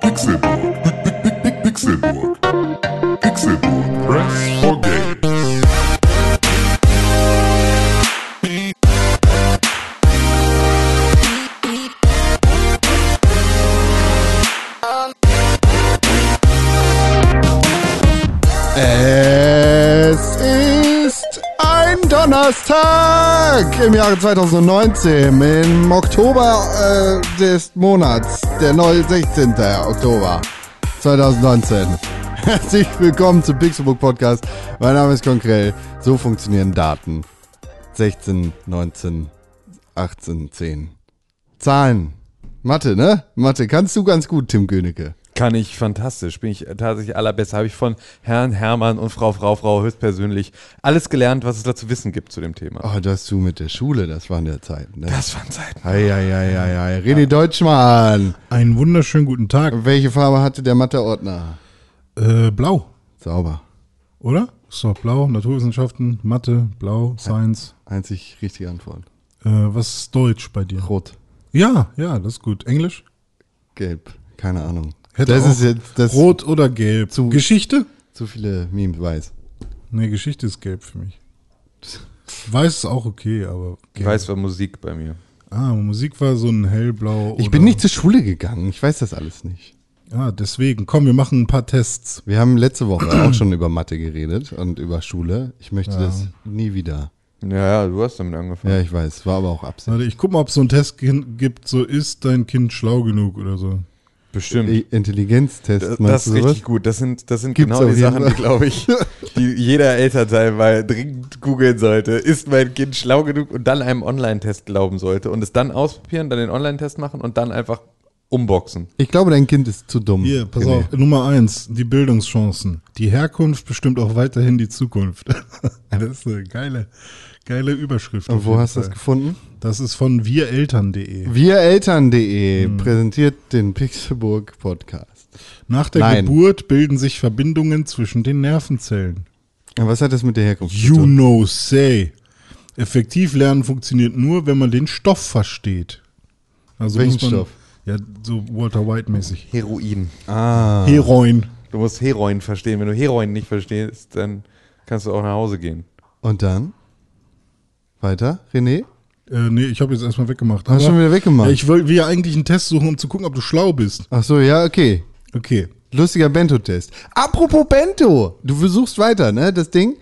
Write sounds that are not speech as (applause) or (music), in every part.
Pixelburg. Pixelburg. Pixelburg. Press Donnerstag im Jahre 2019, im Oktober äh, des Monats, der neue 16. Oktober 2019. (laughs) Herzlich willkommen zum Pixelbook Podcast. Mein Name ist Konkrell. So funktionieren Daten. 16, 19, 18, 10. Zahlen. Mathe, ne? Mathe kannst du ganz gut, Tim Königke. Kann ich fantastisch. Bin ich tatsächlich allerbest. Habe ich von Herrn Hermann und Frau Frau Frau höchstpersönlich alles gelernt, was es da zu wissen gibt zu dem Thema. Oh, das du mit der Schule, das waren ja Zeiten, ne? Das waren Zeiten. Ei, ei, ei, ei, ei. René Deutschmann. Einen wunderschönen guten Tag. Welche Farbe hatte der Matheordner? Äh, blau, Sauber. oder? Ist doch blau, Naturwissenschaften, Mathe, blau, Science. Einzig richtige Antwort. Äh, was ist Deutsch bei dir? Rot. Ja, ja, das ist gut. Englisch? Gelb. Keine Ahnung. Hätte das ist jetzt das Rot oder gelb? Zu- Geschichte? zu viele Memes weiß. Nee, Geschichte ist gelb für mich. Weiß ist auch okay, aber Ich gelb. weiß, war Musik bei mir. Ah, Musik war so ein hellblau. Ich oder- bin nicht zur Schule gegangen. Ich weiß das alles nicht. Ah, deswegen. Komm, wir machen ein paar Tests. Wir haben letzte Woche auch schon über Mathe geredet und über Schule. Ich möchte das nie wieder. Ja, ja, du hast damit angefangen. Ja, ich weiß. War aber auch Absicht. Warte, ich guck mal, ob es so einen Test gibt, so ist dein Kind schlau genug oder so. Bestimmt. Intelligenztest, Das, ist richtig gut. Das sind, das sind Gibt's genau die Sachen, die, glaube ich, (laughs) die jeder Elternteil mal dringend googeln sollte. Ist mein Kind schlau genug und dann einem Online-Test glauben sollte und es dann ausprobieren, dann den Online-Test machen und dann einfach umboxen. Ich glaube, dein Kind ist zu dumm. Hier, pass René. auf, Nummer eins, die Bildungschancen. Die Herkunft bestimmt auch weiterhin die Zukunft. (laughs) das ist eine geile, geile Überschrift. Und wo hast du das gefunden? Das ist von wireltern.de. Wireltern.de Hm. präsentiert den Pixelburg Podcast. Nach der Nein. Geburt bilden sich Verbindungen zwischen den Nervenzellen. Was hat das mit der Herkunft zu You tun? know, say. Effektiv lernen funktioniert nur, wenn man den Stoff versteht. Also Welchen muss man, Stoff? Ja, so Walter White-mäßig. Heroin. Ah. Heroin. Du musst Heroin verstehen. Wenn du Heroin nicht verstehst, dann kannst du auch nach Hause gehen. Und dann? Weiter, René? Äh, nee, ich habe jetzt erstmal weggemacht. Hast du schon wieder weggemacht? Ja, ich will, will ja eigentlich einen Test suchen, um zu gucken, ob du schlau bist. Ach so, ja, okay. Okay. Lustiger Bento-Test. Apropos Bento, du versuchst weiter, ne, das Ding?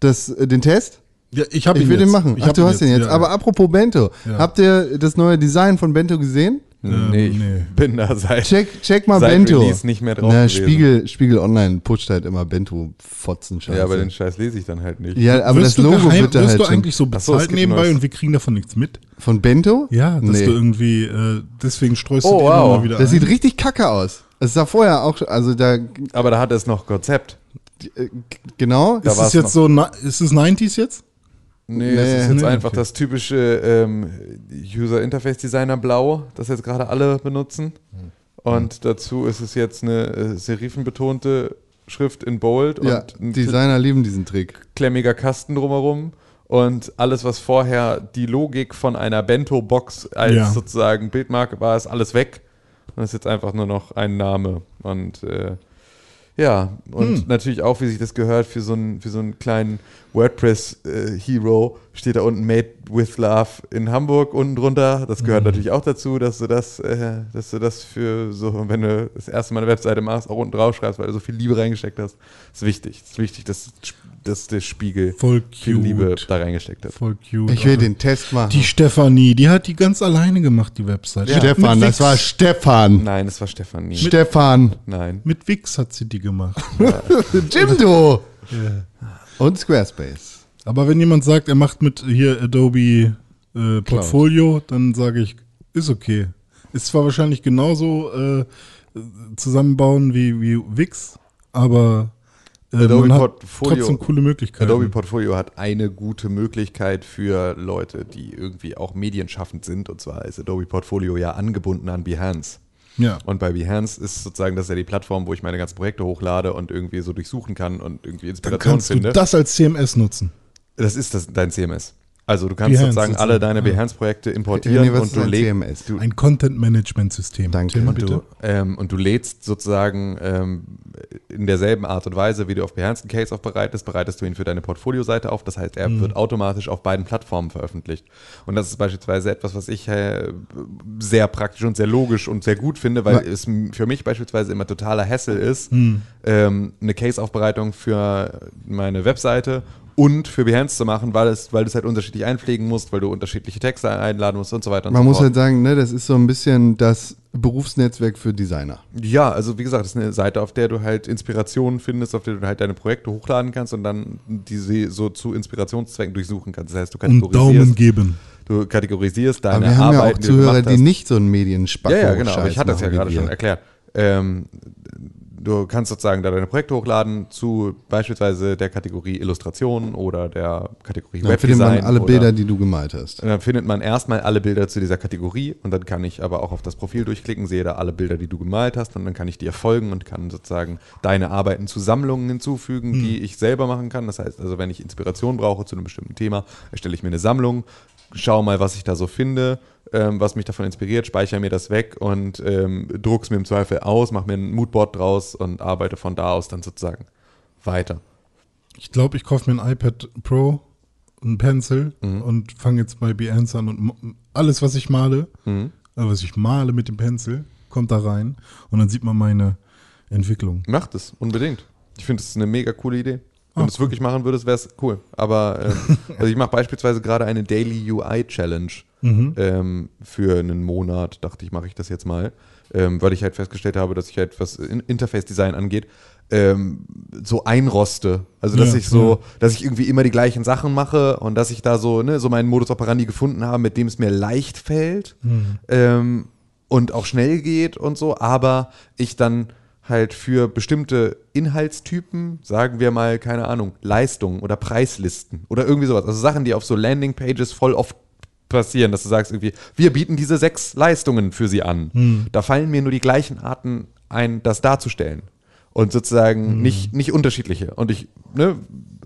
Das, äh, den Test? Ja, ich habe Ich ihn will jetzt. den machen. Ich Ach, hab du ihn hast den jetzt. ja. Aber apropos Bento, Ja. habt ihr das neue Design von Bento gesehen? Ähm, nee, ich nee. bin da seit, Check, check mal seit Bento. Release nicht mehr drauf Na. Spiegel, Spiegel Online pusht halt immer Bento-Fotzen Ja, aber den Scheiß lese ich dann halt nicht. Ja, aber wirst das du Logo geheim, wird da wirst halt du schon. eigentlich so so, bezahlt gibt nebenbei und wir kriegen davon nichts mit? Von Bento? Ja, dass Nee. du irgendwie, äh, deswegen streust du Oh, die wow. immer mal wieder Das ein. sieht richtig kacke aus. Es sah vorher auch, schon- also da, Aber da hat es noch Konzept. äh, genau. Da Ist es jetzt so, na- ist es 90s jetzt? Nee, Nee, es ist jetzt nee, einfach okay. das typische ähm, User Interface Designer Blau, das jetzt gerade alle benutzen. Und dazu ist es jetzt eine äh, serifenbetonte Schrift in Bold Ja, und Designer lieben diesen Trick. klemmiger Kasten drumherum. Und alles, was vorher die Logik von einer Bento-Box als Ja. sozusagen Bildmarke war, ist alles weg. Und ist jetzt einfach nur noch ein Name. Und äh, ja, und Hm. natürlich auch, wie sich das gehört, für so einen, für so einen kleinen WordPress-Hero steht da unten Made with Love in Hamburg unten drunter. Das gehört natürlich auch dazu, dass du das, äh, dass du das für so, wenn du das erste Mal eine Webseite machst, auch unten drauf schreibst, weil du so viel Liebe reingesteckt hast. Das ist wichtig. Das ist wichtig, dass, dass der Spiegel Voll viel cute. Liebe da reingesteckt hat. Voll cute. Ich will den Test machen. Die Stefanie, die hat die ganz alleine gemacht, die Website. Ja. Stefan, das war Stefan. Nein, das war Stefan nie. Stefan. Nein. Mit Wix hat sie die gemacht. (laughs) Jimdo. Und Squarespace. Aber wenn jemand sagt, er macht mit hier Adobe äh, Portfolio, dann sage ich, ist okay. Ist zwar wahrscheinlich genauso äh, zusammenbauen wie, wie Wix, aber Adobe man hat Portfolio- trotzdem coole Möglichkeiten. Adobe Portfolio hat eine gute Möglichkeit für Leute, die irgendwie auch medienschaffend sind. Und zwar ist Adobe Portfolio ja angebunden an Behance. ja. Und bei Behance ist sozusagen das ist ja die Plattform, wo ich meine ganzen Projekte hochlade und irgendwie so durchsuchen kann und irgendwie Dann Inspiration kannst finde. du das als CMS nutzen. Das ist das, dein CMS. Also du kannst Behance sozusagen alle deine ja. Behance-Projekte importieren Nee, und du legst du, Ein Content-Management-System. Danke. Thema Und du, ähm, und du lädst sozusagen ähm, in derselben Art und Weise, wie du auf Behance einen Case aufbereitest, bereitest du ihn für deine Portfolio-Seite auf. Das heißt, er wird automatisch auf beiden Plattformen veröffentlicht. Und das ist beispielsweise etwas, was ich äh, sehr praktisch und sehr logisch und sehr gut finde, weil Aber- es für mich beispielsweise immer totaler Hassel ist, ähm, eine Case-Aufbereitung für meine Webseite und für Behance zu machen, weil, es, weil du es halt unterschiedlich einpflegen musst, weil du unterschiedliche Texte einladen musst und so weiter und Man so muss fort. halt sagen, ne, das ist so ein bisschen das Berufsnetzwerk für Designer. Ja, also wie gesagt, das ist eine Seite, auf der du halt Inspirationen findest, auf der du halt deine Projekte hochladen kannst und dann diese so zu Inspirationszwecken durchsuchen kannst. Das heißt, du Und Daumen kategorisierst, geben. du kategorisierst Aber deine wir haben ja Arbeiten, auch die du Zuhörer, die hast. nicht so ein Medienspacko Ja, ja, genau. Aber ich hatte das ja gerade schon erklärt. Ähm, du kannst sozusagen da deine Projekte hochladen zu beispielsweise der Kategorie Illustration oder der Kategorie Dann findet Webdesign. man alle Bilder, die du gemalt hast. Dann findet man erstmal alle Bilder zu dieser Kategorie und dann kann ich aber auch auf das Profil durchklicken, sehe da alle Bilder, die du gemalt hast und dann kann ich dir folgen und kann sozusagen deine Arbeiten zu Sammlungen hinzufügen, die ich selber machen kann. Das heißt also, wenn ich Inspiration brauche zu einem bestimmten Thema, erstelle ich mir eine Sammlung, schaue mal, was ich da so finde, ähm, was mich davon inspiriert, speichere mir das weg und ähm, druck's mir im Zweifel aus, mache mir ein Moodboard draus und arbeite von da aus dann sozusagen weiter. Ich glaube, ich kaufe mir ein iPad Pro, einen Pencil Mhm. und fange jetzt bei Behance an und alles, was ich male, Mhm. also was ich male mit dem Pencil, kommt da rein und dann sieht man meine Entwicklung. Macht es, unbedingt. Ich finde, es ist eine mega coole Idee. Wenn Ah, du es wirklich machen würdest, wäre es cool. Aber ähm, (laughs) also ich mache beispielsweise gerade eine Daily UI Challenge Mhm. ähm, für einen Monat. Dachte ich, mache ich das jetzt mal, ähm, weil ich halt festgestellt habe, dass ich halt, was In Interface Design angeht, ähm, so einroste. Also dass Ja, ich so, ja. dass ich irgendwie immer die gleichen Sachen mache und dass ich da so, ne, so meinen Modus operandi gefunden habe, mit dem es mir leicht fällt Mhm. ähm, und auch schnell geht und so, aber ich dann halt für bestimmte Inhaltstypen, sagen wir mal, keine Ahnung, Leistungen oder Preislisten oder irgendwie sowas. Also Sachen, die auf so Landingpages voll oft passieren, dass du sagst irgendwie, wir bieten diese sechs Leistungen für sie an. Da fallen mir nur die gleichen Arten ein, das darzustellen. Und sozusagen nicht, nicht unterschiedliche. Und ich, ne,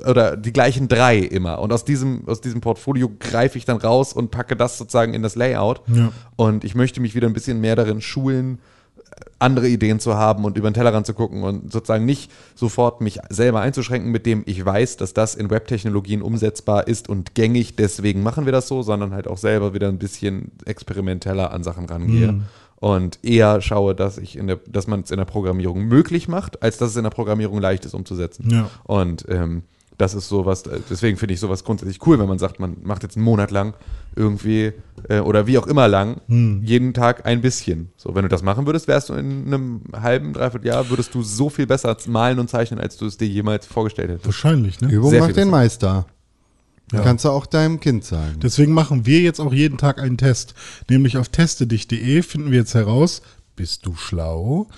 oder die gleichen drei immer. Und aus diesem, aus diesem Portfolio greife ich dann raus und packe das sozusagen in das Layout. Ja. Und ich möchte mich wieder ein bisschen mehr darin schulen, andere Ideen zu haben und über den Tellerrand zu gucken und sozusagen nicht sofort mich selber einzuschränken, mit dem ich weiß, dass das in Webtechnologien umsetzbar ist und gängig, deswegen machen wir das so, sondern halt auch selber wieder ein bisschen experimenteller an Sachen rangehe. Und eher schaue, dass ich in der, dass man es in der Programmierung möglich macht, als dass es in der Programmierung leicht ist umzusetzen. Ja. Und ähm, das ist sowas, äh, deswegen finde ich sowas grundsätzlich cool, wenn man sagt, man macht jetzt einen Monat lang irgendwie äh, oder wie auch immer lang, jeden Tag ein bisschen. So, wenn du das machen würdest, wärst du in einem halben, dreiviertel Jahr, würdest du so viel besser malen und zeichnen, als du es dir jemals vorgestellt hättest. Wahrscheinlich, ne? Übung Sehr macht den besser. Meister. Kannst du auch deinem Kind sagen. Deswegen machen wir jetzt auch jeden Tag einen Test. Nämlich auf testedich.de finden wir jetzt heraus, bist du schlau?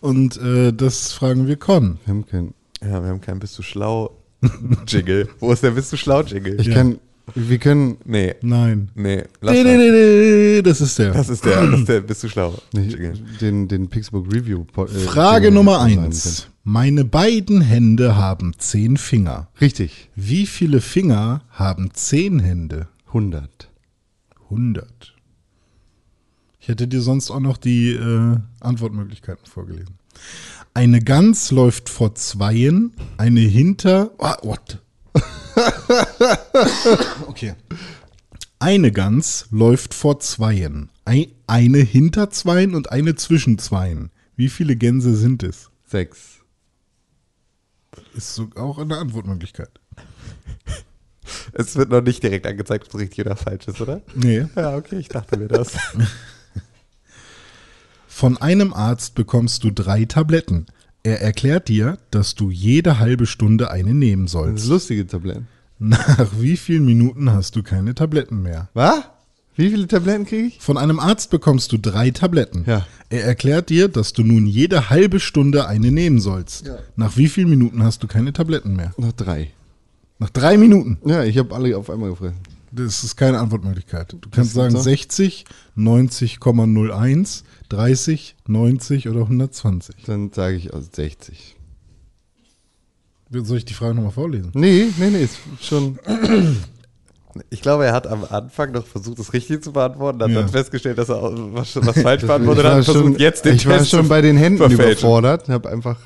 Und äh, das fragen wir Con. Kein, Ja, wir haben keinen Bist du schlau Jingle. (laughs) Wo ist der Bist du schlau Jingle? ich Ja. kann, wir können, nee, Nein. nee, lass mal. Didididi. Das ist der. Das ist der, das ist der Bist du schlau nicht, Jingle. den, den Pixelbook Review. äh, Frage Jingle Nummer eins. Meine beiden Hände haben zehn Finger. können. Richtig. Wie viele Finger haben zehn Hände? 100. 100. Ich hätte dir sonst auch noch die äh, Antwortmöglichkeiten vorgelesen. Eine Gans läuft vor Zweien, eine hinter. Ah, what? (laughs) okay. Eine Gans läuft vor Zweien, ei- eine hinter Zweien und eine zwischen Zweien. Wie viele Gänse sind es? Sechs. Ist so auch eine Antwortmöglichkeit. Es wird noch nicht direkt angezeigt, ob es richtig oder falsch ist, oder? Nee. Ja, okay, ich dachte mir das. (laughs) Von einem Arzt bekommst du drei Tabletten. Er erklärt dir, dass du jede halbe Stunde eine nehmen Das sollst. ist lustige Tabletten. (laughs) Nach wie vielen Minuten hast du keine Tabletten mehr? Was? Wie viele Tabletten kriege ich? Von einem Arzt bekommst du drei Tabletten. Ja. Er erklärt dir, dass du nun jede halbe Stunde eine nehmen sollst. Ja. Nach wie vielen Minuten hast du keine Tabletten mehr? Noch drei. Nach drei Minuten. Ja, ich habe alle auf einmal gefressen. Das ist keine Antwortmöglichkeit. Du kannst sagen so? 60, 90,01, 30, 90 oder 120. Dann sage ich aus 60. Soll ich die Frage nochmal vorlesen? Nee, nee, nee, ist schon. Ich glaube, er hat am Anfang noch versucht, das richtig zu beantworten, hat Ja. dann festgestellt, dass er was, was falsch beantwortet ich hat war und versucht schon, jetzt den ich war Test schon zu bei den Händen verfälschen. überfordert und habe einfach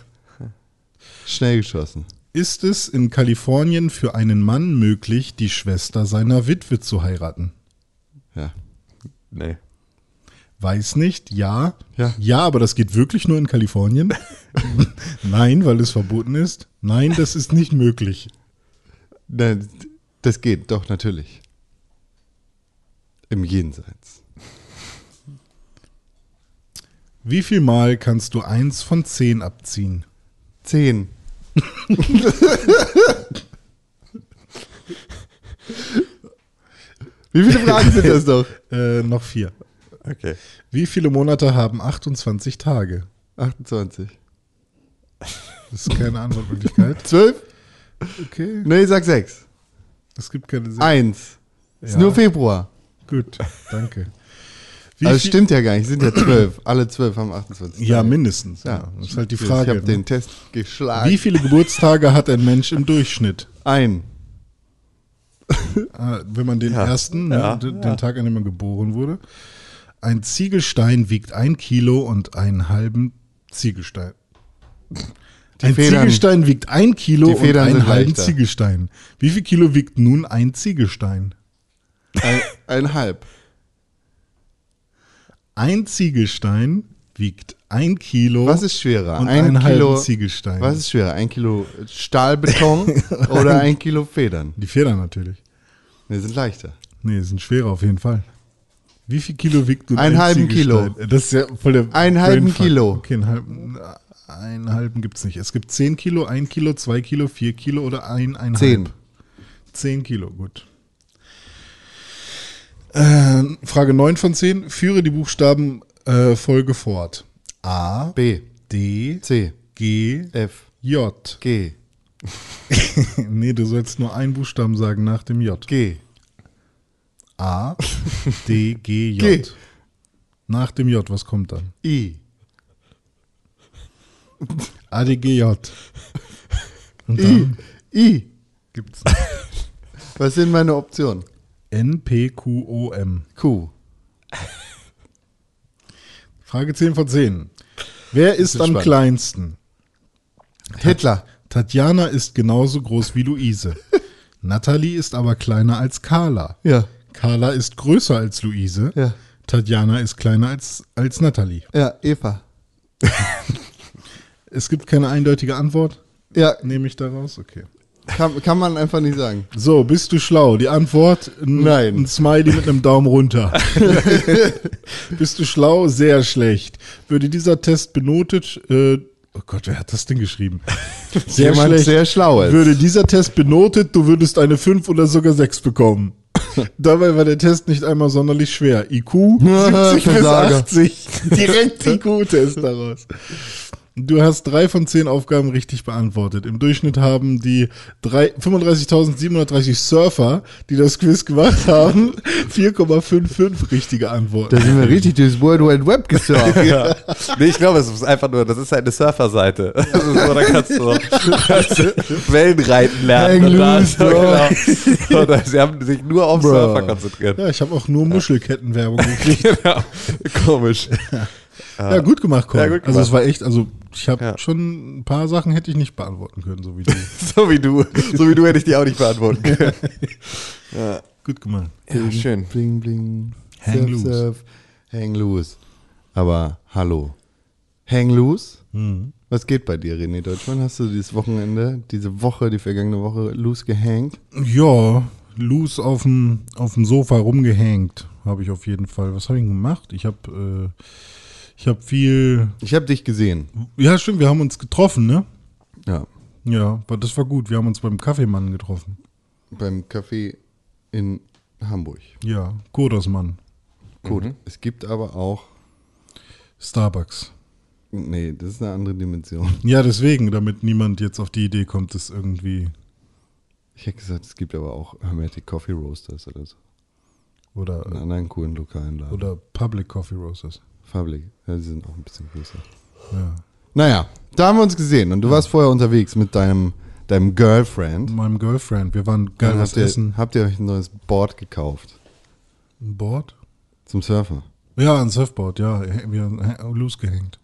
schnell geschossen. Ist es in Kalifornien für einen Mann möglich, die Schwester seiner Witwe zu heiraten? Ja. Nee. Weiß nicht, ja. Ja. Ja, aber das geht wirklich nur in Kalifornien? (laughs) Nein, weil es verboten ist. Nein, das ist nicht möglich. Nein, das geht, doch, natürlich. Im Jenseits. Wie viel Mal kannst du eins von zehn abziehen? Zehn. (laughs) Wie viele Fragen sind das (laughs) doch? Äh, noch vier. Okay. Wie viele Monate haben 28 Tage? 28. Das ist keine Antwortmöglichkeit. (laughs) Zwölf? Okay. Nee, sag sechs. Es gibt keine Sinn. Eins. Ist Ja. nur Februar. Gut, danke. (laughs) Wie Also es viel- stimmt ja gar nicht, es sind ja zwölf. Alle zwölf haben 28. Ja, Tage. mindestens. Ja. Das ist halt die Frage. Ich habe ne? den Test geschlagen. Wie viele Geburtstage hat ein Mensch im Durchschnitt? Ein. Ah, Wenn man den Ja. ersten, Ja. ne, den, den Tag, an dem man geboren wurde. Ein Ziegelstein wiegt ein Kilo und einen halben Ziegelstein. ein Federn- Ziegelstein wiegt ein Kilo die und einen halben leichter. Ziegelstein. Wie viel Kilo wiegt nun ein Ziegelstein? Ein, halb. Ein Ziegelstein wiegt ein Kilo Was ist schwerer? und ein Kilo. halben Ziegelstein. Was ist schwerer? Ein Kilo Stahlbeton (laughs) oder ein Kilo Federn? Die Federn natürlich. Die sind leichter. Nee, sind schwerer auf jeden Fall. Wie viel Kilo wiegt Einen ein halben? Kilo. Das ist ja voll der Einen halben. Kilo. Okay, einen halben, einen halben gibt's nicht. Es gibt 10 Kilo, 1 Kilo, 2 Kilo, 4 Kilo oder ein, ein Zehn. 10 Kilo, gut. Äh, Frage 9 von 10. Führe die Buchstaben äh, Folge fort. A, B, D, C, G, F, J. G, (laughs) nee, du sollst nur einen Buchstaben sagen nach dem J. G. A, D, G, J. G. Nach dem J, was kommt dann? I. A, D, G, J. Und I. dann I. gibt's Was sind meine Optionen? N, P, Q, O, M. Q. Frage 10 von 10. Wer ist ist am spannend. kleinsten? Hitler. Tatjana ist genauso groß wie Luise. (laughs) Natalie ist aber kleiner als Carla. Ja. Carla ist größer als Luise. Ja. Tatjana ist kleiner als, als Natalie. Ja, Eva. (laughs) Es gibt keine eindeutige Antwort. Ja, Nehme ich daraus? Okay. kann, kann man einfach nicht sagen. So, bist du schlau? Die Antwort: Nein. Ein Smiley mit einem Daumen runter. (laughs) bist du schlau? Sehr schlecht. Würde dieser Test benotet. Äh, oh Gott, wer hat das denn geschrieben? Sehr Jemand schlecht. sehr schlau ist. Würde dieser Test benotet, du würdest eine 5 oder sogar 6 bekommen. (laughs) Dabei war der Test nicht einmal sonderlich schwer. IQ 70 bis Versager. 80. Direkt IQ-Test daraus. Du hast drei von zehn Aufgaben richtig beantwortet. Im Durchschnitt haben die drei- 35.730 Surfer, die das Quiz gemacht haben, (laughs) 4,55 richtige Antworten. Da sind wir richtig durchs World Wide Web gesurft. (laughs) Ja. Nee, ich glaube, es ist einfach nur, das ist halt eine Surferseite. (laughs) Also so, da kannst du, kannst du Wellenreiten lernen. Hang und da- loose, bro. Genau. Und sie haben sich nur auf Bro. Surfer konzentriert. Ja, ich habe auch nur Muschelkettenwerbung gekriegt. Genau. Komisch. Ja, gut gemacht, Con. Ja, gut Also gemacht. es war echt, also ich habe Ja. schon ein paar Sachen hätte ich nicht beantworten können, so wie du. (laughs) So wie du. So wie du hätte ich die auch nicht beantworten können. (laughs) gut gemacht. Ja, schön. Bling, bling. Hang loose. Hang loose. Aber hallo. Hang loose? Mhm. Was geht bei dir, René Deutschmann? Hast du dieses Wochenende, diese Woche, die vergangene Woche loose gehangt? Ja, loose auf dem auf dem Sofa rumgehängt, habe ich auf jeden Fall. Was habe ich denn gemacht? Ich habe äh, ich habe viel Ich habe dich gesehen. Ja, stimmt, wir haben uns getroffen, ne? Ja. Ja, aber das war gut. Wir haben uns beim Kaffeemann getroffen. Beim Café in Hamburg. Ja, Godosmann, Gut. Mhm. Es gibt aber auch. Starbucks. Nee, das ist eine andere Dimension. (laughs) Ja, deswegen, damit niemand jetzt auf die Idee kommt, das irgendwie Ich hätte gesagt, es gibt aber auch Hermetic Coffee Roasters oder so. In oder anderen coolen lokalen Laden. oder Public Coffee Roasters. Fabrik. Ja, die sind auch ein bisschen größer. Ja. Naja, da haben wir uns gesehen und du warst vorher unterwegs mit deinem deinem Girlfriend. meinem Girlfriend. Wir waren geil was habt, ihr, essen. habt ihr euch ein neues Board gekauft Ein Board? zum Surfen? Ja, ein Surfboard, ja. Wir haben loose gehängt.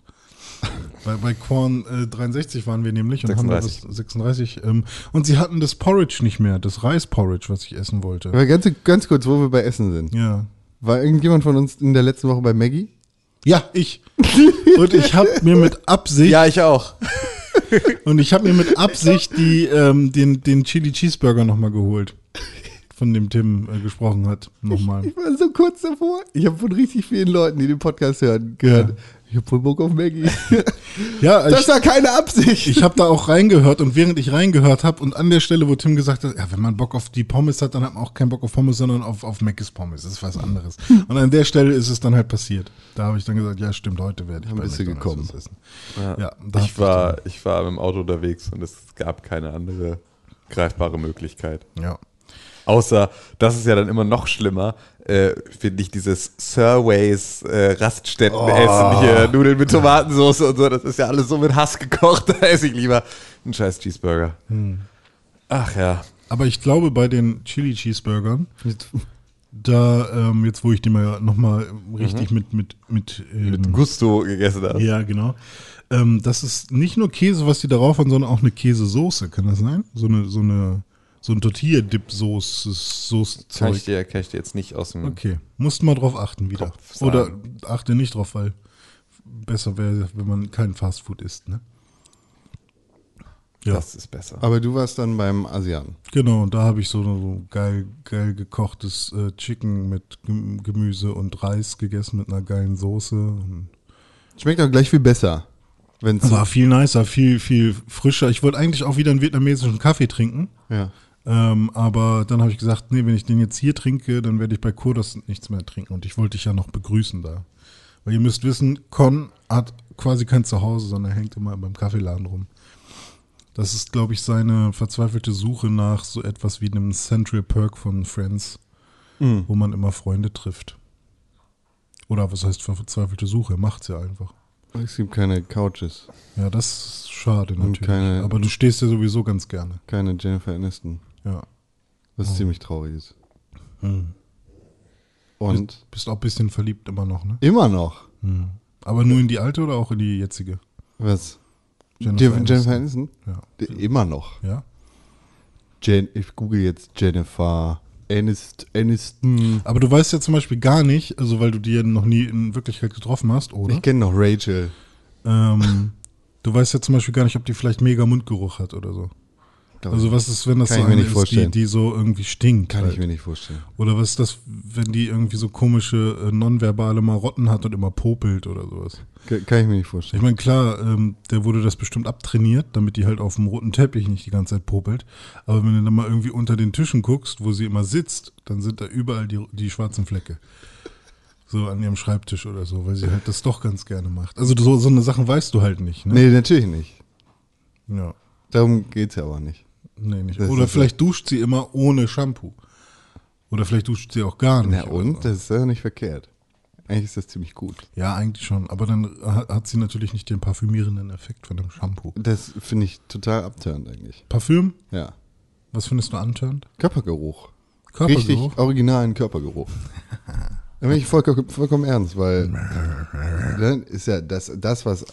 (laughs) bei, bei Korn äh, 63 waren wir nämlich und 36. haben das 36. Ähm, und sie hatten das Porridge nicht mehr, das Reisporridge, was ich essen wollte. Aber ganz, ganz kurz, wo wir bei Essen sind. Ja. War irgendjemand von uns in der letzten Woche bei Maggie? Ja, ich. Und ich habe mir mit Absicht Ja, ich auch. (laughs) und ich habe mir mit Absicht die, ähm, den, den Chili Cheeseburger nochmal geholt. Von dem Tim äh, gesprochen hat. Nochmal. Ich war so kurz davor. Ich habe von richtig vielen Leuten, die den Podcast hören, gehört. Ich habe voll Bock auf Maggie. (laughs) Ja, Das ich, war keine Absicht. ich habe da auch reingehört und während ich reingehört habe und an der Stelle, wo Tim gesagt hat, ja, wenn man Bock auf die Pommes hat, dann hat man auch keinen Bock auf Pommes, sondern auf, auf Mc's Pommes. Das ist was anderes. Und an der Stelle ist es dann halt passiert. Da habe ich dann gesagt, ja stimmt, heute werde ich du McDonald's gekommen. was essen. Ja, hab ich, war, ich war mit dem Auto unterwegs und es gab keine andere greifbare Möglichkeit. Ja. Außer, das ist ja dann immer noch schlimmer, äh, finde ich dieses Surways äh, Raststätten-Essen hier, Nudeln mit Tomatensauce und so, das ist ja alles so mit Hass gekocht, (laughs) da esse ich lieber einen scheiß Cheeseburger. Ach ja. Aber ich glaube, bei den Chili Cheeseburgern, da, ähm, jetzt wo ich die mal nochmal richtig mit, mit, mit, ähm, Mit Gusto gegessen hast. Ja, genau. Ähm, das ist nicht nur Käse, was die darauf haben, sondern auch eine Käsesoße, kann das sein? So eine, so eine, so ein Tortilla-Dip-Soße, Kann ich, dir, kann ich dir jetzt nicht aus dem Okay, musst mal drauf achten wieder. Kopf sagen. Oder achte nicht drauf, weil besser wäre, wenn man kein Fastfood isst, ne? Ja. Das ist besser. Aber du warst dann beim Asiaten. Genau, und da habe ich so, so geil, geil gekochtes äh, Chicken mit Gem- Gemüse und Reis gegessen mit einer geilen Soße. Und Schmeckt auch gleich viel besser. Wenn's war viel nicer, viel, viel frischer. Ich wollte eigentlich auch wieder einen vietnamesischen Kaffee trinken. ja. Ähm, aber dann habe ich gesagt, nee, wenn ich den jetzt hier trinke, dann werde ich bei Kurdos nichts mehr trinken. Und ich wollte dich ja noch begrüßen da. Weil ihr müsst wissen, Con hat quasi kein Zuhause, sondern er hängt immer beim Kaffeeladen rum. Das ist, glaube ich, seine verzweifelte Suche nach so etwas wie einem Central Perk von Friends, Mhm. wo man immer Freunde trifft. Oder was heißt verzweifelte Suche? Er macht's ja einfach. Es gibt keine Couches, Ja, das ist schade natürlich. keine- aber du stehst ja sowieso ganz gerne. keine Jennifer Aniston, Ja. was ziemlich traurig ist. Hm. Und Bist auch ein bisschen verliebt immer noch, ne? immer noch. Aber nur in die alte oder auch in die jetzige? Was? Jennifer Jennifer. Aniston? Ja. Die- Immer noch. Ja. Jen, ich google jetzt Jennifer Anist, Aniston. Aber du weißt ja zum Beispiel gar nicht, also weil du die ja noch nie in Wirklichkeit getroffen hast, oder? Ich kenne noch Rachel. Ähm, du weißt ja zum Beispiel gar nicht, ob die vielleicht mega Mundgeruch hat oder so. Also was ist, wenn das Kann so ich eine ist, die, vorstellen. die so irgendwie stinkt? Kann halt. ich mir nicht vorstellen. Oder was ist das, wenn die irgendwie so komische äh, nonverbale Marotten hat und immer popelt oder sowas? Ka- Kann ich mir nicht Ich vorstellen. meine, klar, ähm, der wurde das bestimmt abtrainiert, damit die halt auf dem roten Teppich nicht die ganze Zeit popelt. Aber wenn du dann mal irgendwie unter den Tischen guckst, wo sie immer sitzt, dann sind da überall die, die schwarzen Flecke. So an ihrem Schreibtisch oder so, weil sie halt das doch ganz gerne macht. Also so, so eine Sachen weißt du halt nicht, ne? Nee, natürlich nicht. Ja. Darum geht's ja aber nicht. Nee, nicht. Das Oder vielleicht duscht sie immer ohne Shampoo. Oder vielleicht duscht sie auch gar nicht. Na und? so. Das ist ja nicht verkehrt. Eigentlich ist das ziemlich gut. Ja, eigentlich schon. Aber dann ha- hat sie natürlich nicht den parfümierenden Effekt von dem Shampoo. Das finde ich total abtörend eigentlich. Parfüm? Ja. Was findest du antörend? Körpergeruch. Körpergeruch? Richtig originalen Körpergeruch. Da bin ich vollkommen, vollkommen ernst, weil (laughs) dann ist ja das, das, was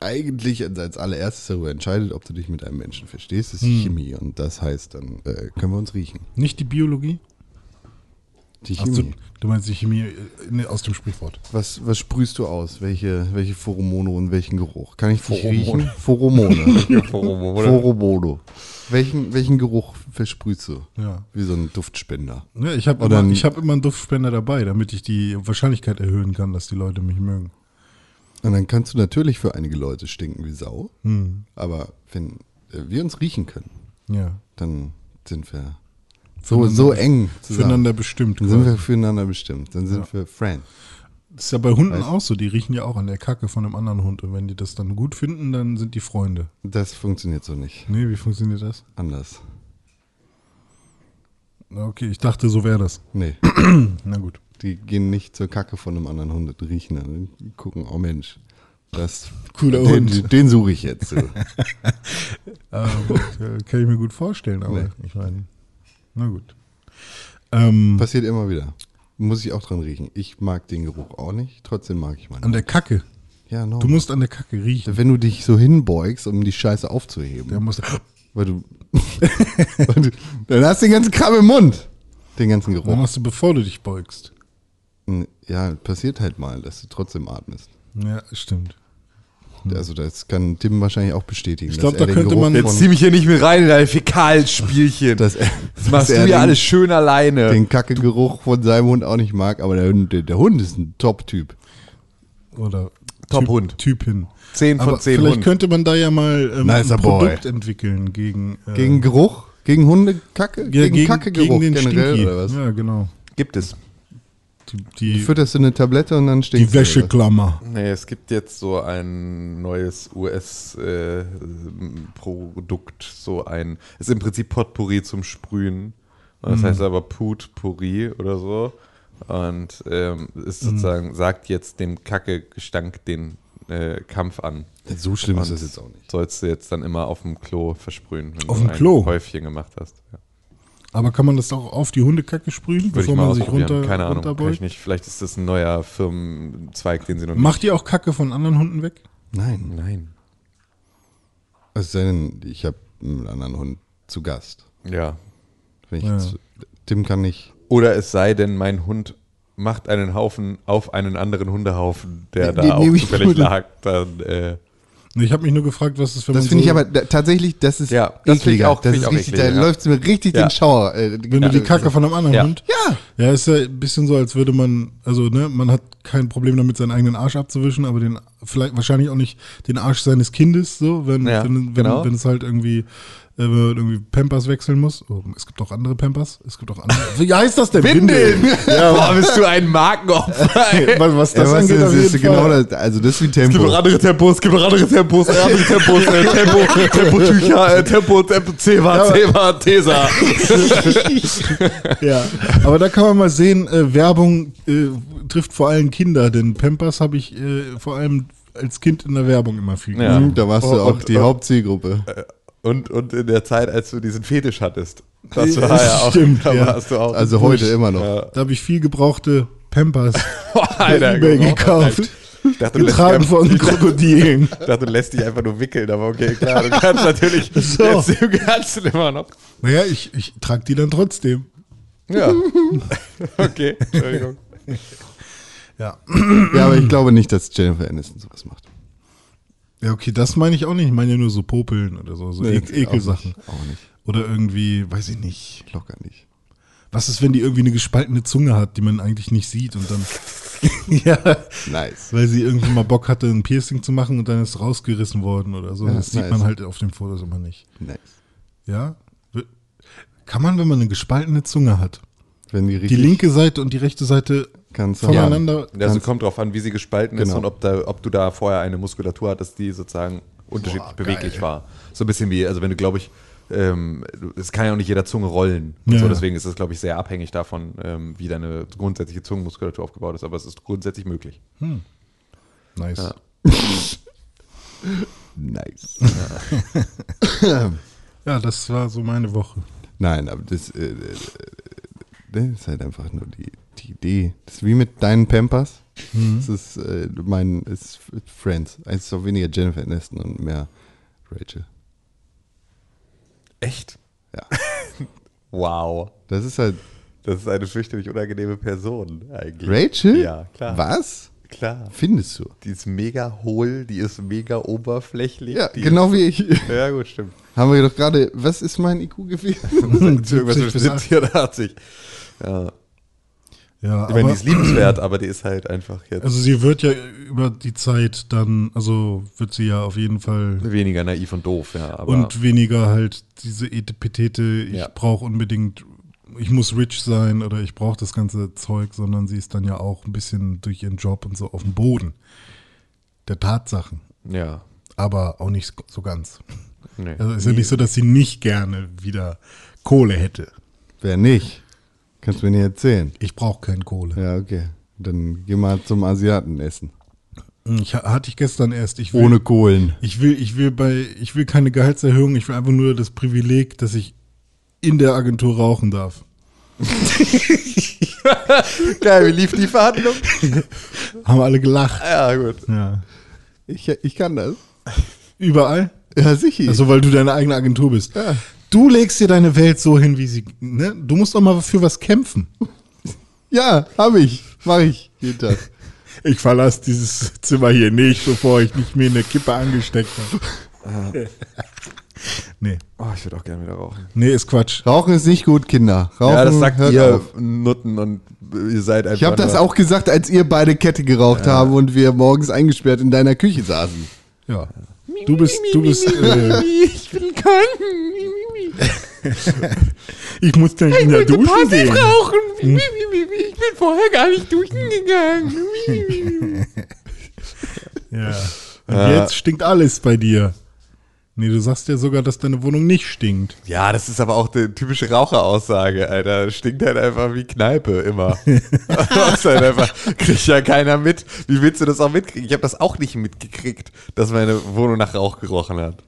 eigentlich als allererstes darüber entscheidet, ob du dich mit einem Menschen verstehst, ist die Chemie. Und das heißt, dann äh, können wir uns riechen. Nicht die Biologie? Die Chemie. du, du meinst die Chemie äh, nee, aus dem Sprichwort. Was, was sprühst du aus? Welche, welche Pheromone und welchen Geruch? Kann ich Pheromone. riechen? Pheromone. (laughs) Pheromone. Pheromone. Welchen, welchen Geruch versprühst du? Ja. Wie so ein Duftspender. ja ich habe immer, ich hab immer einen Duftspender dabei, damit ich die Wahrscheinlichkeit erhöhen kann, dass die Leute mich mögen. Und dann kannst du natürlich für einige Leute stinken wie Sau. Hm. Aber wenn äh, wir uns riechen können, Ja. dann sind wir so, so eng zusammen. Füreinander bestimmt. Dann sind wir füreinander bestimmt. Dann sind Ja. wir Friends. Das ist ja bei Hunden Weißt- auch so. Die riechen ja auch an der Kacke von einem anderen Hund. Und wenn die das dann gut finden, dann sind die Freunde. Das funktioniert so nicht. Nee, wie funktioniert das? Anders. Okay, ich dachte, so wäre das. Nee. (clears throat) Na gut. Die gehen nicht zur Kacke von einem anderen Hund und riechen dann und gucken, oh Mensch, Das, Cooler den, Hund. Den suche ich jetzt. So. (laughs) Äh, kann ich mir gut vorstellen, aber Nee. ich meine, na gut. Ähm, Passiert immer wieder. Muss ich auch dran riechen. Ich mag den Geruch auch nicht. Trotzdem mag ich meinen. an der Kacke. ja, no. Du musst an der Kacke riechen. Wenn du dich so hinbeugst, um die Scheiße aufzuheben, Der muss, (gasps) weil du, (laughs) weil du, dann hast du den ganzen Kram im Mund. Den ganzen dann Geruch. machst du, bevor du dich beugst. Ja, passiert halt mal, dass du trotzdem atmest. Ja, stimmt. Also das kann Tim wahrscheinlich auch bestätigen. Ich glaub, dass er da könnte Geruch man- Jetzt zieh mich hier nicht mit rein in deine Fäkalspielchen. (laughs) dass er, Das machst du ja den- alles schön alleine. den Kackegeruch von seinem Hund auch nicht mag, aber der Hund, der, der Hund ist ein Top-Typ. Oder Top-Hund. Typ, typ hin. 10 von Aber 10 vielleicht Hund. könnte man da ja mal ähm, Nicer ein boy. Produkt entwickeln gegen, äh, Gegen Geruch? Gegen Hundekacke? ja, gegen, Kackegeruch gegen den generell Stinky. oder was? Ja, genau. Gibt es. Die, die, Fütterst du eine Tablette und dann steht die Wäscheklammer. Nee, es gibt jetzt so ein neues US-Produkt, so ein, ist im Prinzip Potpourri zum Sprühen. Und das heißt aber Putpourri oder so. Und ähm, ist sozusagen, sagt jetzt dem Kacke-Gestank den äh, Kampf an. So schlimm ist Und das jetzt auch nicht. Sollst du jetzt dann immer auf dem Klo versprühen, wenn Auf du ein Klo? Häufchen gemacht hast. Ja. Aber kann man das auch auf die Hundekacke sprühen, Würde bevor ich mal man sich runter, Keine Ahnung, kann ich nicht. Vielleicht ist das ein neuer Firmenzweig, den sie noch Macht ihr auch Kacke von anderen Hunden weg? Nein. nicht. Nein. Es sei denn, ich habe einen anderen Hund zu Gast. Ja. Wenn ich Ja. jetzt, Tim kann nicht. Oder es sei denn, mein Hund macht einen Haufen auf einen anderen Hundehaufen, der Nee, da nee, auch zufällig lag. Dann, äh, Ich habe mich nur gefragt, was ist, wenn Das man finde so, ich aber da, tatsächlich, das ist Ja, das finde ich ekliger. auch- das ist auch richtig, ekliger, da ja. läuft es mir richtig Ja. den Schauer. Äh, wenn du die Kacke von einem anderen Ja. Hund. Ja. Ja, ist ja ein bisschen so, als würde man, also ne, man hat kein Problem damit, seinen eigenen Arsch abzuwischen, aber den vielleicht wahrscheinlich auch nicht den Arsch seines Kindes, so, wenn, Ja, wenn, wenn, genau. wenn es halt irgendwie, wenn man irgendwie Pampers wechseln muss. Oh, es gibt auch andere Pampers. Es gibt auch andere. Wie heißt das denn? Windeln! (laughs) Boah, bist du ein Markenopfer. (laughs) Was, was Ja, das was angeht, das ist genau das, also das ist wie Es gibt Tempo. noch andere Tempos, es gibt noch andere Tempos, (laughs) äh, andere Tempos, äh, Tempo, Tempotücher, äh, Tempo, Tempo, Ceva, Ceva, Tesa. Ja, aber da kann man mal sehen, äh, Werbung äh, trifft vor allem Kinder, denn Pampers habe ich äh, vor allem als Kind in der Werbung immer viel Ja. Da warst du auch und- die und- Hauptzielgruppe. Und, und in der Zeit, als du diesen Fetisch hattest. Das Ja, war ja auch, stimmt, da ja. warst du auch. Also heute immer noch. Ja. Da habe ich viel gebrauchte Pampers (laughs) bei Alter, eBay gekauft. Ich dachte, lässt, Getragen einfach, von Krokodilen. ich dachte, du lässt dich einfach nur wickeln, aber okay, klar, du kannst natürlich, (laughs) So. jetzt du kannst du immer noch. Naja, ich, ich trage die dann trotzdem. Ja. (laughs) Okay, Entschuldigung. Ja. Ja, aber ich glaube nicht, dass Jennifer Aniston sowas macht. Ja, okay, das meine ich auch nicht. Ich meine ja nur so Popeln oder so, so Nee, e Ekelsachen. Auch nicht. Auch nicht. Oder irgendwie, weiß ich nicht. Locker nicht. Was ist, wenn die irgendwie eine gespaltene Zunge hat, die man eigentlich nicht sieht und dann. (laughs) ja, Nice. weil sie irgendwie mal Bock hatte, ein Piercing zu machen und dann ist rausgerissen worden oder so. Ja, das sieht nice. man halt auf den Fotos immer nicht. Nice. Ja? Kann man, wenn man eine gespaltene Zunge hat, Wenn die die linke Seite und die rechte Seite kannst voneinander. Also kommt drauf an, wie sie gespalten ist Genau. und ob, da, ob du da vorher eine Muskulatur hattest, die sozusagen unterschiedlich Boah, beweglich geil. war. So ein bisschen wie, also wenn du, glaube ich, ähm, es kann ja auch nicht jeder Zunge rollen. Und Ja, so, ja. deswegen ist es, glaube ich, sehr abhängig davon, ähm, wie deine grundsätzliche Zungenmuskulatur aufgebaut ist. Aber es ist grundsätzlich möglich. Nice. Ja. (laughs) Nice. (laughs) Ja, das war so meine Woche. Nein, aber das, äh, äh, das ist halt einfach nur die, die Idee. Das ist wie mit deinen Pampers. Mhm. Das ist äh, mein ist Friends. Es ist auch weniger Jennifer Aniston und mehr Rachel. Echt? Ja. (laughs) Wow. Das ist halt Das ist eine fürchterlich unangenehme Person eigentlich. Rachel? Ja, klar. Was? Klar. Findest du? Die ist mega hohl, die ist mega oberflächlich. Ja, genau wie ich. Ist, (laughs) ja, gut, stimmt. Haben wir doch gerade, was ist mein IQ gewesen? (laughs) Irgendwas 70 zwischen bis 70 und 80. Ja. Ja, Ich meine, die aber, ist liebenswert, aber die ist halt einfach jetzt also sie wird ja über die Zeit dann, also wird sie ja auf jeden Fall weniger naiv und doof, ja. Aber und weniger halt diese Etepetete, ich Ja. brauche unbedingt, ich muss rich sein oder ich brauche das ganze Zeug, sondern sie ist dann ja auch ein bisschen durch ihren Job und so auf dem Boden der Tatsachen, ja. aber auch nicht so ganz. Nee. Also ist ja nicht so, dass sie nicht gerne wieder Kohle hätte. Wer nicht? Kannst du mir nicht erzählen. Ich brauche keine Kohle. Ja, okay. Dann geh mal zum Asiaten essen. Ich ha- hatte ich gestern erst. Ich will, Ohne Kohlen. Ich will, ich will bei, ich will keine Gehaltserhöhung. Ich will einfach nur das Privileg, dass ich in der Agentur rauchen darf. (laughs) Geil, wie lief die Verhandlung? (laughs) Haben alle gelacht. Ja, gut. Ja. Ich, ich kann das. Überall? Ja, sicher. Also, weil du deine eigene Agentur bist. Ja. Du legst dir deine Welt so hin, wie sie. Ne? Du musst doch mal für was kämpfen. (laughs) ja, habe ich. Mache ich jeden Tag. (laughs) Ich verlasse dieses Zimmer hier nicht, bevor ich nicht mir eine Kippe angesteckt habe. (laughs) nee. Oh, ich würde auch gerne wieder rauchen. Nee, ist Quatsch. Rauchen ist nicht gut, Kinder. Rauchen ja, das sagt hört ihr auf. Nutten und ihr seid einfach. Ich habe das auch gesagt, als ihr beide Kette geraucht haben und wir morgens eingesperrt in deiner Küche saßen. Ja. Du bist, du bist. Äh, Ich bin krank. (laughs) ich muss dann in der Dusche gehen. rauchen. Ich bin vorher gar nicht duschen gegangen. Ja. Und jetzt stinkt alles bei dir. Nee, du sagst ja sogar, dass deine Wohnung nicht stinkt. Ja, das ist aber auch die typische Raucheraussage, Alter. Stinkt halt einfach wie Kneipe immer. (laughs) halt einfach, kriegt ja keiner mit. Wie willst du das auch mitkriegen? Ich habe das auch nicht mitgekriegt, dass meine Wohnung nach Rauch gerochen hat.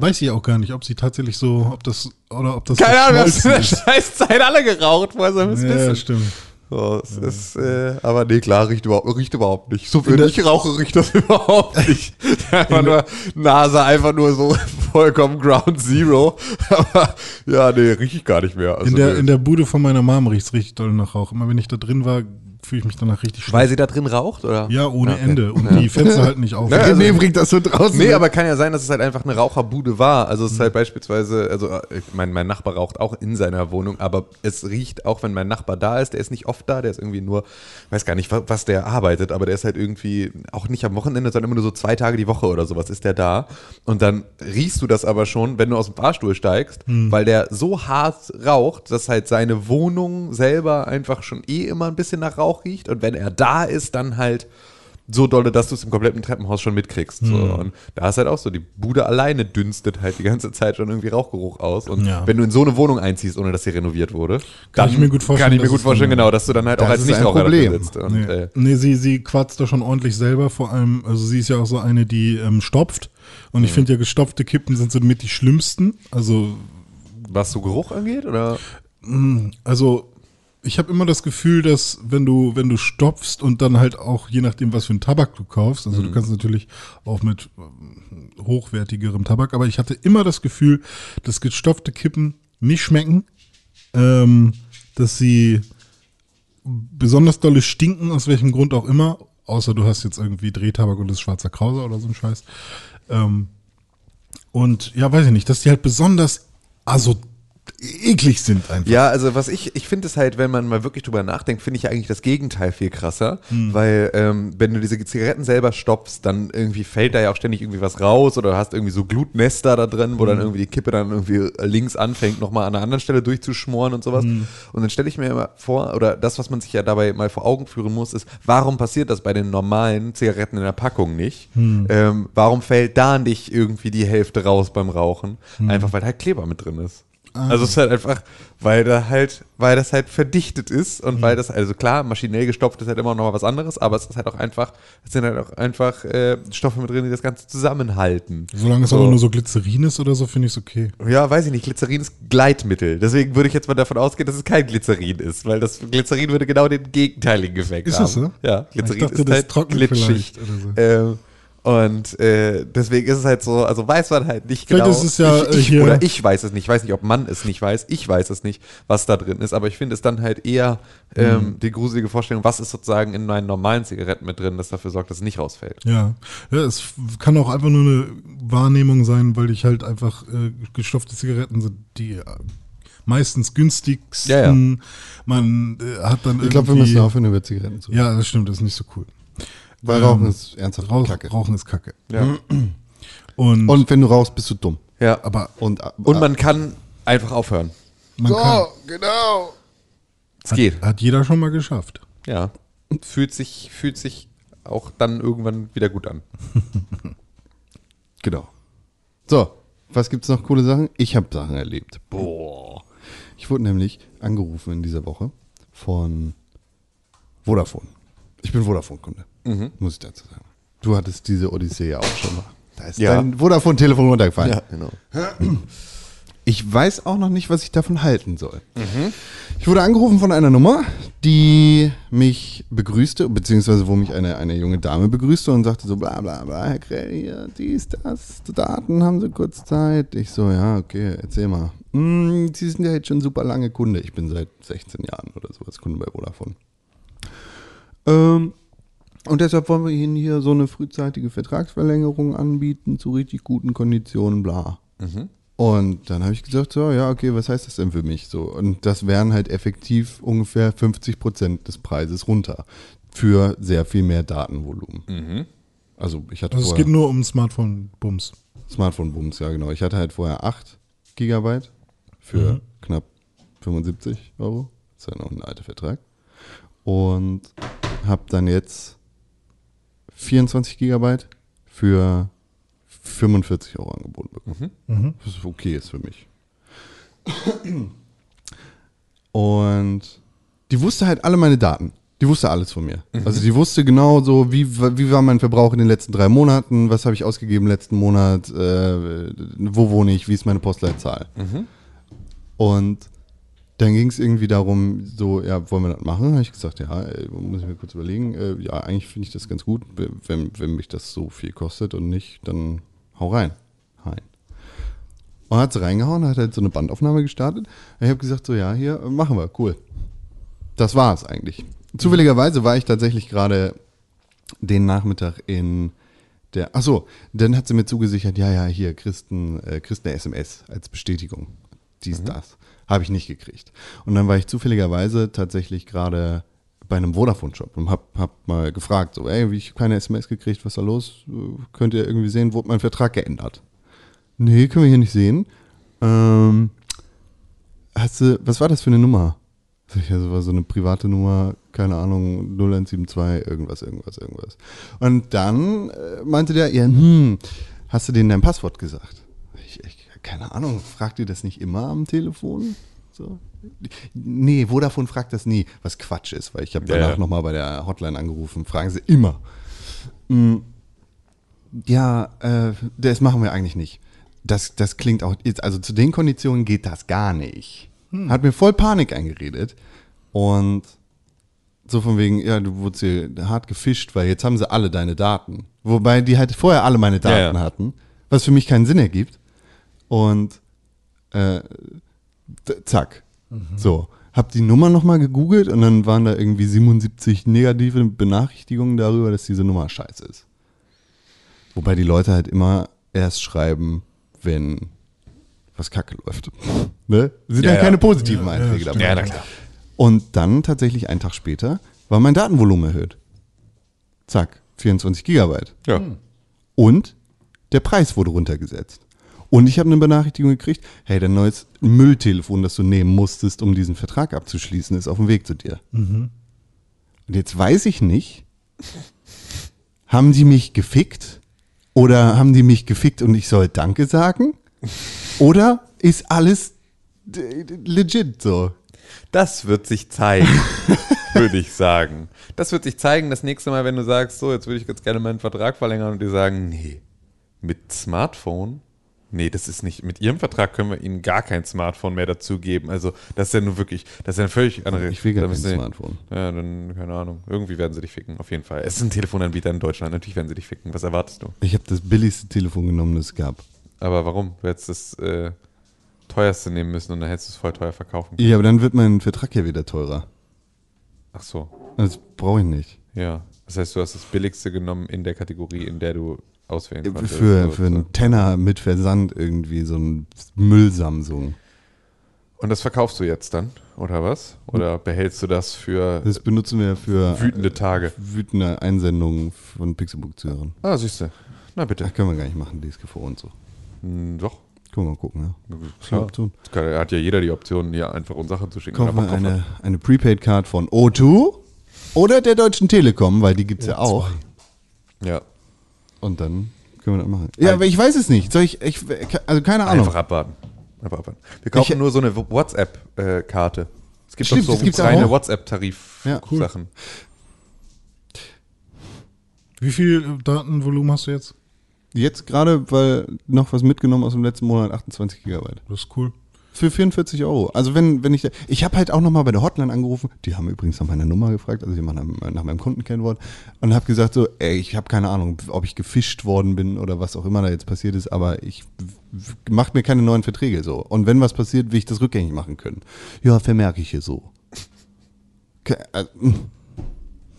Weiß ich auch gar nicht, ob sie tatsächlich so, ob das, oder ob das Keine Ahnung, wir haben in der scheiß Zeit alle geraucht, woher sollen wir es ist. Ja, wissen? stimmt. So, es ist, äh, aber nee, klar, riecht überhaupt, riecht überhaupt nicht. So, der- ich rauche, riecht das (laughs) überhaupt nicht. Einfach nur Nase, einfach nur so (laughs) vollkommen Ground Zero. (laughs) Aber ja, nee, riech ich gar nicht mehr. Also, In der, nee. in der Bude von meiner Mom riecht es richtig doll nach Rauch. Immer wenn ich da drin war, fühle ich mich danach richtig schlecht. Weil sie da drin raucht, oder? Ja, ohne okay. Ende. Und die Fenster halt nicht auf. (laughs) Ja, also- nee, bringt das so draußen. Nee, aber kann ja sein, dass es halt einfach eine Raucherbude war. Also es ist halt beispielsweise, also ich mein, mein Nachbar raucht auch in seiner Wohnung, aber es riecht auch, wenn mein Nachbar da ist, der ist nicht oft da, der ist irgendwie nur, weiß gar nicht, wa- was der arbeitet, aber der ist halt irgendwie auch nicht am Wochenende, sondern immer nur so zwei Tage die Woche oder sowas ist der da. Und dann riechst du das aber schon, wenn du aus dem Fahrstuhl steigst, weil der so hart raucht, dass halt seine Wohnung selber einfach schon eh immer ein bisschen nach Rauch riecht. Und wenn er da ist, dann halt so dolle, dass du es im kompletten Treppenhaus schon mitkriegst. So. Und da ist halt auch so, die Bude alleine dünstet halt die ganze Zeit schon irgendwie Rauchgeruch aus. Und Ja. wenn du in so eine Wohnung einziehst, ohne dass sie renoviert wurde, Kann dann ich mir gut vorstellen, Kann ich mir gut vorstellen, genau, dass du dann halt auch als Nichtraucher sitzt. Und, Nee, äh, nee sie, sie quatzt da schon ordentlich selber, vor allem, also sie ist ja auch so eine, die ähm, stopft. Und ich finde ja, gestopfte Kippen sind so mit die schlimmsten. Also, was so Geruch angeht, oder? also ich habe immer das Gefühl, dass wenn du, wenn du stopfst und dann halt auch, je nachdem, was für einen Tabak du kaufst, also du kannst natürlich auch mit ähm, hochwertigerem Tabak, aber ich hatte immer das Gefühl, dass gestopfte Kippen nicht schmecken, ähm, dass sie besonders dolle stinken, aus welchem Grund auch immer, außer du hast jetzt irgendwie Drehtabak und das schwarzer Krause oder so ein Scheiß. Ähm, und ja, weiß ich nicht, dass die halt besonders also eklig sind einfach. Ja, also was ich, ich finde es halt, wenn man mal wirklich drüber nachdenkt, finde ich eigentlich das Gegenteil viel krasser, Hm. weil ähm, wenn du diese Zigaretten selber stopfst, dann irgendwie fällt da ja auch ständig irgendwie was raus oder du hast irgendwie so Glutnester da drin, wo dann Hm. irgendwie die Kippe dann irgendwie links anfängt, nochmal an einer anderen Stelle durchzuschmoren und sowas. Hm. Und dann stelle ich mir immer vor, oder das, was man sich ja dabei mal vor Augen führen muss, ist, warum passiert das bei den normalen Zigaretten in der Packung nicht? Hm. Ähm, warum fällt da nicht irgendwie die Hälfte raus beim Rauchen? Hm. Einfach weil halt Kleber mit drin ist. Ah. Also es ist halt einfach, weil da halt, weil das halt verdichtet ist und Mhm. weil das, also klar, maschinell gestopft ist halt immer noch mal was anderes, aber es ist halt auch einfach, es sind halt auch einfach äh, Stoffe mit drin, die das Ganze zusammenhalten. Solange es So. aber nur so Glycerin ist oder so, finde ich es okay. Ja, weiß ich nicht, Glycerin ist Gleitmittel. Deswegen würde ich jetzt mal davon ausgehen, dass es kein Glycerin ist, weil das Glycerin würde genau den gegenteiligen Effekt Ist haben. es so? Ja, Glycerin Ich dachte, ist das halt oder Ähm, und äh, deswegen ist es halt so, also weiß man halt nicht Vielleicht genau. ist es ja, ich, ich, äh, hier- oder ich weiß es nicht. Ich weiß nicht, ob man es nicht weiß. Ich weiß es nicht, was da drin ist. Aber ich finde es dann halt eher Mhm. ähm, die gruselige Vorstellung, was ist sozusagen in meinen normalen Zigaretten mit drin, das dafür sorgt, dass es nicht rausfällt. Ja. ja, es kann auch einfach nur eine Wahrnehmung sein, weil ich halt einfach äh, gestopfte Zigaretten sind, die äh, meistens günstigsten. Ja, ja. Man äh, hat dann Ich glaube, wir müssen aufhören, über Zigaretten zu reden. Ja, das stimmt, das ist nicht so cool. Weil Ähm, Rauchen ist ernsthaft Rauch, Kacke. Rauchen ist Kacke. Ja. (clears throat) Und, Und wenn du rauchst, bist du dumm. ja. aber Und, Und man kann einfach aufhören. man kann, genau. Es geht. hat jeder schon mal geschafft. Ja. Fühlt sich, fühlt sich auch dann irgendwann wieder gut an. (laughs) Genau. So, was gibt's noch coole Sachen? Ich habe Sachen erlebt. Boah. Ich wurde nämlich angerufen in dieser Woche von Vodafone. Ich bin Vodafone-Kunde, muss ich dazu sagen. Du hattest diese Odyssee ja auch schon mal. Da ist Ja. dein Vodafone-Telefon runtergefallen. genau. Ich weiß auch noch nicht, was ich davon halten soll. Ich wurde angerufen von einer Nummer, die mich begrüßte, beziehungsweise wo mich eine, eine junge Dame begrüßte und sagte so, bla bla bla, Herr Krell, hier, dies, das, Daten, haben Sie kurz Zeit? Ich so, ja, okay, erzähl mal. "Hm, Sie sind ja jetzt schon super lange Kunde. Ich bin seit 16 Jahren oder sowas Kunde bei Vodafone. Ähm, und deshalb wollen wir Ihnen hier so eine frühzeitige Vertragsverlängerung anbieten zu richtig guten Konditionen, bla. Und dann habe ich gesagt, so, ja, okay, was heißt das denn für mich? So, und das wären halt effektiv ungefähr 50 Prozent des Preises runter für sehr viel mehr Datenvolumen. Also ich hatte Also es vorher geht nur um Smartphone-Bums. Smartphone-Booms, ja genau. Ich hatte halt vorher 8 Gigabyte für Mhm. knapp 75 Euro. Das ist ja noch ein alter Vertrag. Und habe dann jetzt 24 Gigabyte für 45 Euro angeboten bekommen. Mhm. Was okay ist für mich. Und die wusste halt alle meine Daten. Die wusste alles von mir. Also die wusste genau so, wie, wie war mein Verbrauch in den letzten drei Monaten, was habe ich ausgegeben letzten Monat, äh, wo wohne ich, wie ist meine Postleitzahl. Und dann ging es irgendwie darum, so, ja, wollen wir das machen? Habe ich gesagt, ja, äh, muss ich mir kurz überlegen. Äh, ja, eigentlich finde ich das ganz gut, wenn, wenn mich das so viel kostet und nicht, dann hau rein. Rein. Und hat sie reingehauen, hat halt so eine Bandaufnahme gestartet. Ich habe gesagt, so, ja, hier, machen wir, cool. Das war es eigentlich. Zufälligerweise war ich tatsächlich gerade den Nachmittag in der, ach so, dann hat sie mir zugesichert, ja, ja, hier, Christen, äh, Christen eine SMS als Bestätigung. Dies, das. Habe ich nicht gekriegt. Und dann war ich zufälligerweise tatsächlich gerade bei einem Vodafone-Shop und hab, hab mal gefragt, so, ey, ich habe keine SMS gekriegt, was da los? Könnt ihr irgendwie sehen, wurde mein Vertrag geändert? Nee, können wir hier nicht sehen. Ähm, hast du, was war das für eine Nummer? Das war so eine private Nummer, keine Ahnung, 0172, irgendwas, irgendwas, irgendwas. Und dann äh, meinte der, ja, hm, hast du denen dein Passwort gesagt? Keine Ahnung, fragt ihr das nicht immer am Telefon? So. Nee, Vodafone fragt das nie, was Quatsch ist, weil ich habe danach ja. nochmal bei der Hotline angerufen, fragen sie immer. Mm, Ja, äh, das machen wir eigentlich nicht. Das, das klingt auch, also zu den Konditionen geht das gar nicht. Hat mir voll Panik eingeredet. Und so von wegen, ja, du wurdest hier hart gefischt, weil jetzt haben sie alle deine Daten. Wobei die halt vorher alle meine Daten Ja, ja. hatten, was für mich keinen Sinn ergibt. Und äh, zack. So. Hab die Nummer nochmal gegoogelt und dann waren da irgendwie 77 negative Benachrichtigungen darüber, dass diese Nummer scheiße ist. Wobei die Leute halt immer erst schreiben, wenn was kacke läuft. (laughs) Ne? Sind Ja, ja, ja. keine positiven Ja, ja, Einträge stimmt. dabei. Ja, na klar. Und dann tatsächlich einen Tag später war mein Datenvolumen erhöht. Zack, 24 Gigabyte. Ja. Und der Preis wurde runtergesetzt. Und ich habe eine Benachrichtigung gekriegt, hey, dein neues Mülltelefon, das du nehmen musstest, um diesen Vertrag abzuschließen, ist auf dem Weg zu dir. Und jetzt weiß ich nicht, haben die mich gefickt? Oder haben die mich gefickt und ich soll Danke sagen? Oder ist alles legit so? Das wird sich zeigen, (laughs) würde ich sagen. Das wird sich zeigen das nächste Mal, wenn du sagst, so, jetzt würde ich ganz gerne meinen Vertrag verlängern und die sagen, nee, mit Smartphone? Nee, das ist nicht, mit ihrem Vertrag können wir ihnen gar kein Smartphone mehr dazugeben. Also, das ist ja nur wirklich, das ist ja eine völlig andere. Ich will gar kein Smartphone. Ja, dann, keine Ahnung. Irgendwie werden sie dich ficken, auf jeden Fall. Es ist ein Telefonanbieter in Deutschland, natürlich werden sie dich ficken. Was erwartest du? Ich habe das billigste Telefon genommen, das es gab. Aber warum? Du hättest das äh, teuerste nehmen müssen und dann hättest du es voll teuer verkaufen können. Ja, aber dann wird mein Vertrag ja wieder teurer. Ach so. Das brauche ich nicht. Ja, das heißt, du hast das billigste genommen in der Kategorie, in der du auswählen konntest. Für, So- für einen Tenner mit Versand irgendwie, so ein Müll-Samsung. Und das verkaufst du jetzt dann, oder was? Oder behältst du das für Das benutzen wir für wütende Tage? wütende Einsendungen von Pixelbook-Zuhörern. Ah, siehst du. Na bitte. Das können wir gar nicht machen, DSGVO und so. Hm, doch. Können wir mal gucken, ja. Klar. Option. Kann- Hat ja jeder die Option, hier einfach uns Sachen zu schicken. Kaufen wir eine, eine Prepaid-Card von O2 oder der Deutschen Telekom, weil die gibt es ja, auch. hat. Ja, Und dann können wir das machen. Ja, aber ich weiß es nicht. Soll ich, ich also keine Ahnung. einfach abwarten. Einfach abwarten. Wir kaufen Ich- nur so eine WhatsApp-Karte. es gibt Stimmt, doch so reine. WhatsApp-Tarif-Sachen. Ja, cool. Wie viel Datenvolumen hast du jetzt? Jetzt gerade, weil noch was mitgenommen aus dem letzten Monat, 28 Gigabyte. Das ist cool. Für 44 Euro. Also wenn, wenn ich, ich habe halt auch nochmal bei der Hotline angerufen, die haben übrigens nach meiner Nummer gefragt, also jemand nach, nach meinem Kundenkennwort und habe gesagt so, ey, ich habe keine Ahnung, ob ich gefischt worden bin oder was auch immer da jetzt passiert ist, aber ich mache mir keine neuen Verträge so. Und wenn was passiert, will ich das rückgängig machen können. Ja, vermerke ich hier so. Äh, mm.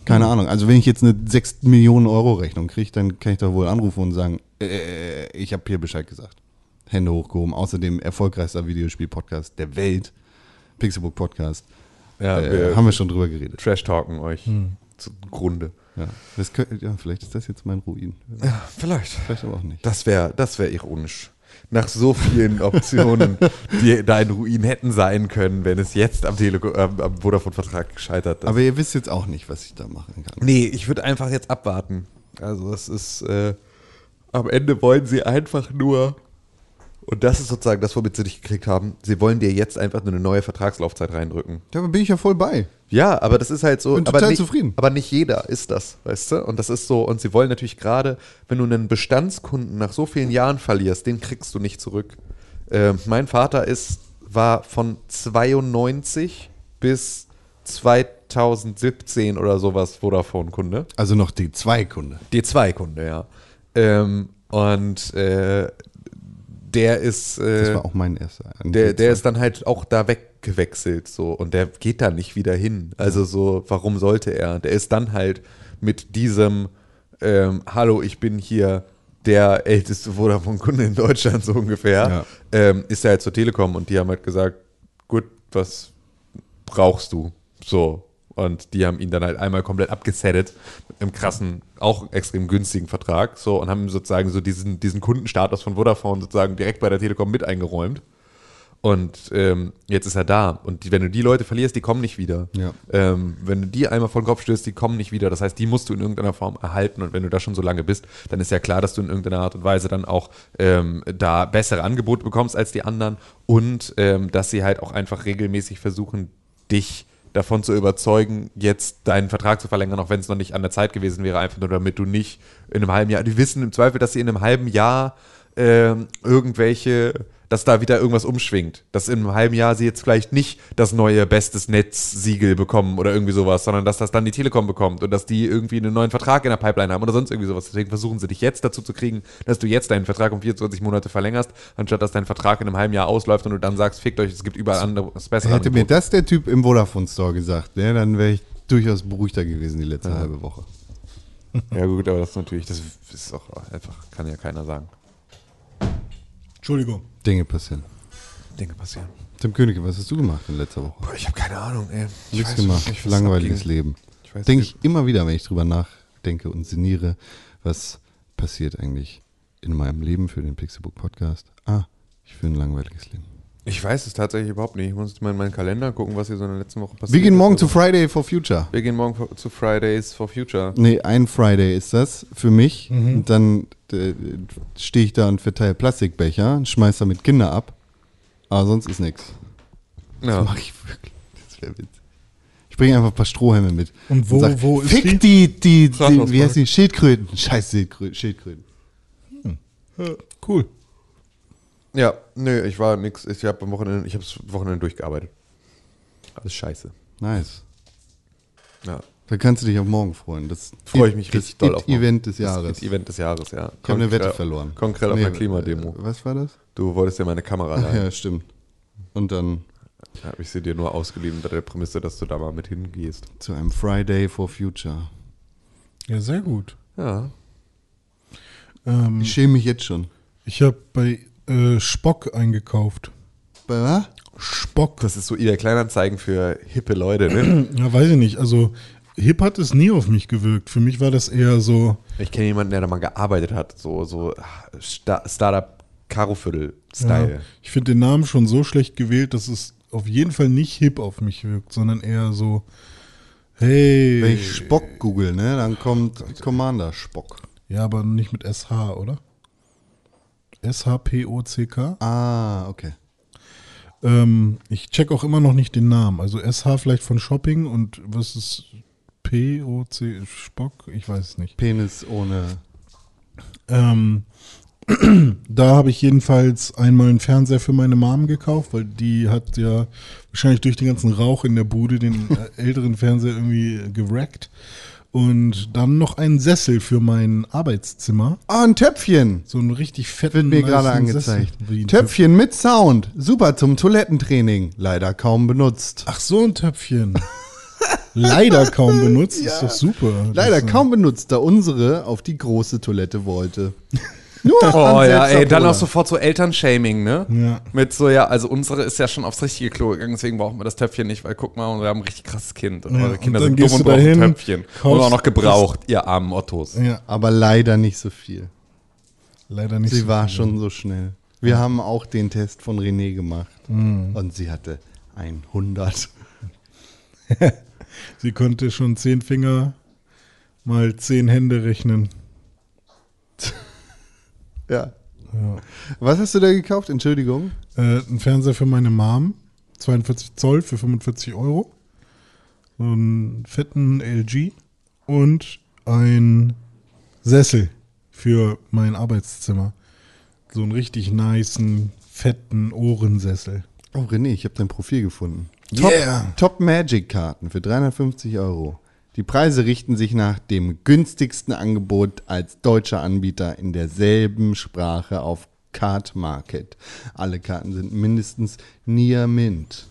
Keine Ahnung. Also wenn ich jetzt eine 6 Millionen Euro Rechnung kriege, dann kann ich doch wohl anrufen und sagen, äh, ich habe hier Bescheid gesagt. Hände hochgehoben. Außerdem erfolgreichster Videospiel-Podcast der Welt, Pixelbook Podcast. Ja, äh, wir haben wir schon drüber geredet. Trash-talken euch zugrunde. Ja. Das kö- ja, vielleicht ist das jetzt mein Ruin. Ja, vielleicht. Vielleicht aber auch nicht. Das wäre das wär ironisch. Nach so vielen (laughs) Optionen, die da ein Ruin hätten sein können, wenn es jetzt am, Tele äh, am Vodafone-Vertrag gescheitert ist. Aber ihr wisst jetzt auch nicht, was ich da machen kann. nee, ich würde einfach jetzt abwarten. Also das ist, äh, am Ende wollen sie einfach nur, und das ist sozusagen das, womit sie dich gekriegt haben, sie wollen dir jetzt einfach nur eine neue Vertragslaufzeit reindrücken. Da bin ich ja voll bei. Ja, aber das ist halt so. Bin total nicht, zufrieden. Aber nicht jeder ist das, weißt du? Und das ist so. Und sie wollen natürlich gerade, wenn du einen Bestandskunden nach so vielen Jahren verlierst, den kriegst du nicht zurück. Ähm, mein Vater ist, war von 92 bis 2017 oder sowas Vodafone-Kunde. Also noch die zwei Kunde. D2-Kunde, ja. Ähm, und äh, der ist. Äh, Das war auch mein erster. der, der ist dann halt auch da weggewechselt so und der geht da nicht wieder hin. Also so, warum sollte er? Der ist dann halt mit diesem ähm, Hallo, ich bin hier der älteste Vodafone-Kunde in Deutschland (laughs) so ungefähr, Ja. ähm, ist er halt zur Telekom und die haben halt gesagt, gut, was brauchst du? So. Und die haben ihn dann halt einmal komplett abgesettet im krassen, auch extrem günstigen Vertrag. So, und haben ihm sozusagen so diesen, diesen Kundenstatus von Vodafone sozusagen direkt bei der Telekom mit eingeräumt. Und ähm, jetzt ist er da. Und die, wenn du die Leute verlierst, die kommen nicht wieder. Ja. Ähm, wenn du die einmal vor den Kopf stößt, die kommen nicht wieder. Das heißt, die musst du in irgendeiner Form erhalten. Und wenn du da schon so lange bist, dann ist ja klar, dass du in irgendeiner Art und Weise dann auch ähm, da bessere Angebote bekommst als die anderen. Und ähm, dass sie halt auch einfach regelmäßig versuchen, dich davon zu überzeugen, jetzt deinen Vertrag zu verlängern, auch wenn es noch nicht an der Zeit gewesen wäre, einfach nur damit du nicht in einem halben Jahr, die wissen im Zweifel, dass sie in einem halben Jahr ähm, irgendwelche, dass da wieder irgendwas umschwingt. Dass in einem halben Jahr sie jetzt vielleicht nicht das neue bestes Netz-Siegel bekommen oder irgendwie sowas, sondern dass das dann die Telekom bekommt und dass die irgendwie einen neuen Vertrag in der Pipeline haben oder sonst irgendwie sowas. Deswegen versuchen sie dich jetzt dazu zu kriegen, dass du jetzt deinen Vertrag um 24 Monate verlängerst, anstatt dass dein Vertrag in einem halben Jahr ausläuft und du dann sagst, fickt euch, es gibt überall anderes bessere Hätte mir Angebote. das der Typ im Vodafone Store gesagt, ne, dann wäre ich durchaus beruhigter gewesen die letzte halbe Woche. Ja gut, aber das ist natürlich, das ist auch einfach, kann ja keiner sagen. Entschuldigung. Dinge passieren. Dinge passieren. Tim Königke, was hast du gemacht in letzter Woche? Boah, ich habe keine Ahnung, ey. Ich Nichts weiß gemacht. nicht, Langweiliges abging. Leben. Denke ich immer wieder, wenn ich drüber nachdenke und sinniere, was passiert eigentlich in meinem Leben für den Pixelbook Podcast. Ah, ich führe ein langweiliges Leben. Ich weiß es tatsächlich überhaupt nicht. Ich muss jetzt mal in meinen Kalender gucken, was hier so in der letzten Woche passiert Wir gehen ist. morgen zu Also, Friday for Future. Wir gehen morgen zu Fridays for Future. Nee, ein Friday ist das für mich. Und dann äh, stehe ich da und verteile Plastikbecher und schmeiß damit Kinder ab. Aber sonst ist nichts. Das Ja. mache ich wirklich. Das wäre witzig. Ich bringe einfach ein paar Strohhalme mit. Und wo- sag, wo ist Fick die, die, die, Rathauspark. wie heißt die? Schildkröten. Scheiß Schildkröten. Schildkröten. Cool. Ja, nö, ich war nix. Ich habe am Wochenende, ich habe das Wochenende durchgearbeitet. Alles scheiße. Nice. Ja. Da kannst du dich auf morgen freuen. Das Freue ich mich das richtig doll auf morgen. Event des Das Jahres. Event des Jahres, ja. Ich habe eine Wette verloren. Konkret auf Nee, einer Klimademo. äh, Was war das? Du wolltest ja meine Kamera leihen. ja, stimmt. Und dann Habe ich sie dir nur ausgeliehen unter der Prämisse, dass du da mal mit hingehst. zu einem Friday for Future. Ja, sehr gut. Ja. Ähm, Ich schäme mich jetzt schon. ich habe bei äh, Spock eingekauft. Was? Spock. Das ist so eher Kleinanzeigen für hippe Leute, ne? (clears throat) Ja, weiß ich nicht. Also, hip hat es nie auf mich gewirkt. Für mich war das eher so, Ich kenne jemanden, der da mal gearbeitet hat. So, so Sta Startup Karofviertel-Style. ja, ich finde den Namen schon so schlecht gewählt, dass es auf jeden Fall nicht hip auf mich wirkt, sondern eher so, hey. Wenn ich Spock google, ne, dann kommt Commander Spock. Ja, aber nicht mit SH, oder? S-H-P-O-C-K? Ah, okay. Ähm, ich check auch immer noch nicht den Namen. Also SH vielleicht von Shopping und was ist P-O-C, Spock, ich weiß es nicht. Penis ohne. Ähm, (clears throat) da habe ich jedenfalls einmal einen Fernseher für meine Mom gekauft, weil die hat ja wahrscheinlich durch den ganzen Rauch in der Bude den äh, (laughs) älteren Fernseher irgendwie gerackt. Und dann noch einen Sessel für mein Arbeitszimmer. Ah, ein Töpfchen. So einen richtig fetten Wird mir gerade angezeigt. Ein Töpfchen mit Sound. Super zum Toilettentraining. Leider kaum benutzt. Ach, so ein Töpfchen. Leider kaum benutzt, (laughs) ist doch super. Leider Das, kaum benutzt, da unsere auf die große Toilette wollte. (laughs) Nur (laughs) Oh an ja, ey, dann auch sofort so Elternshaming, ne? Ja. Mit so, ja, also unsere ist ja schon aufs richtige Klo gegangen, deswegen brauchen wir das Töpfchen nicht, weil guck mal, wir haben ein richtig krasses Kind und Ja, eure und Kinder dann sind gehst dumm und du brauchen dahin, Töpfchen. Und auch noch gebraucht, ihr armen Ottos. Ja, Aber leider nicht so viel. leider nicht Sie so war viel. schon so schnell. Wir haben auch den Test von René gemacht. Mhm. Und sie hatte 100. (laughs) Sie konnte schon zehn Finger mal zehn Hände rechnen. (laughs) Ja. Was hast du da gekauft? Entschuldigung. Äh, ein Fernseher für meine Mom, 42 Zoll für 45 Euro. So einen fetten LG und ein Sessel für mein Arbeitszimmer. So einen richtig nicen, fetten Ohrensessel. Oh, René, ich habe dein Profil gefunden. Top, Yeah. Top Magic Karten für 350 Euro. Die Preise richten sich nach dem günstigsten Angebot als deutscher Anbieter in derselben Sprache auf Card Market. Alle Karten sind mindestens Near Mint.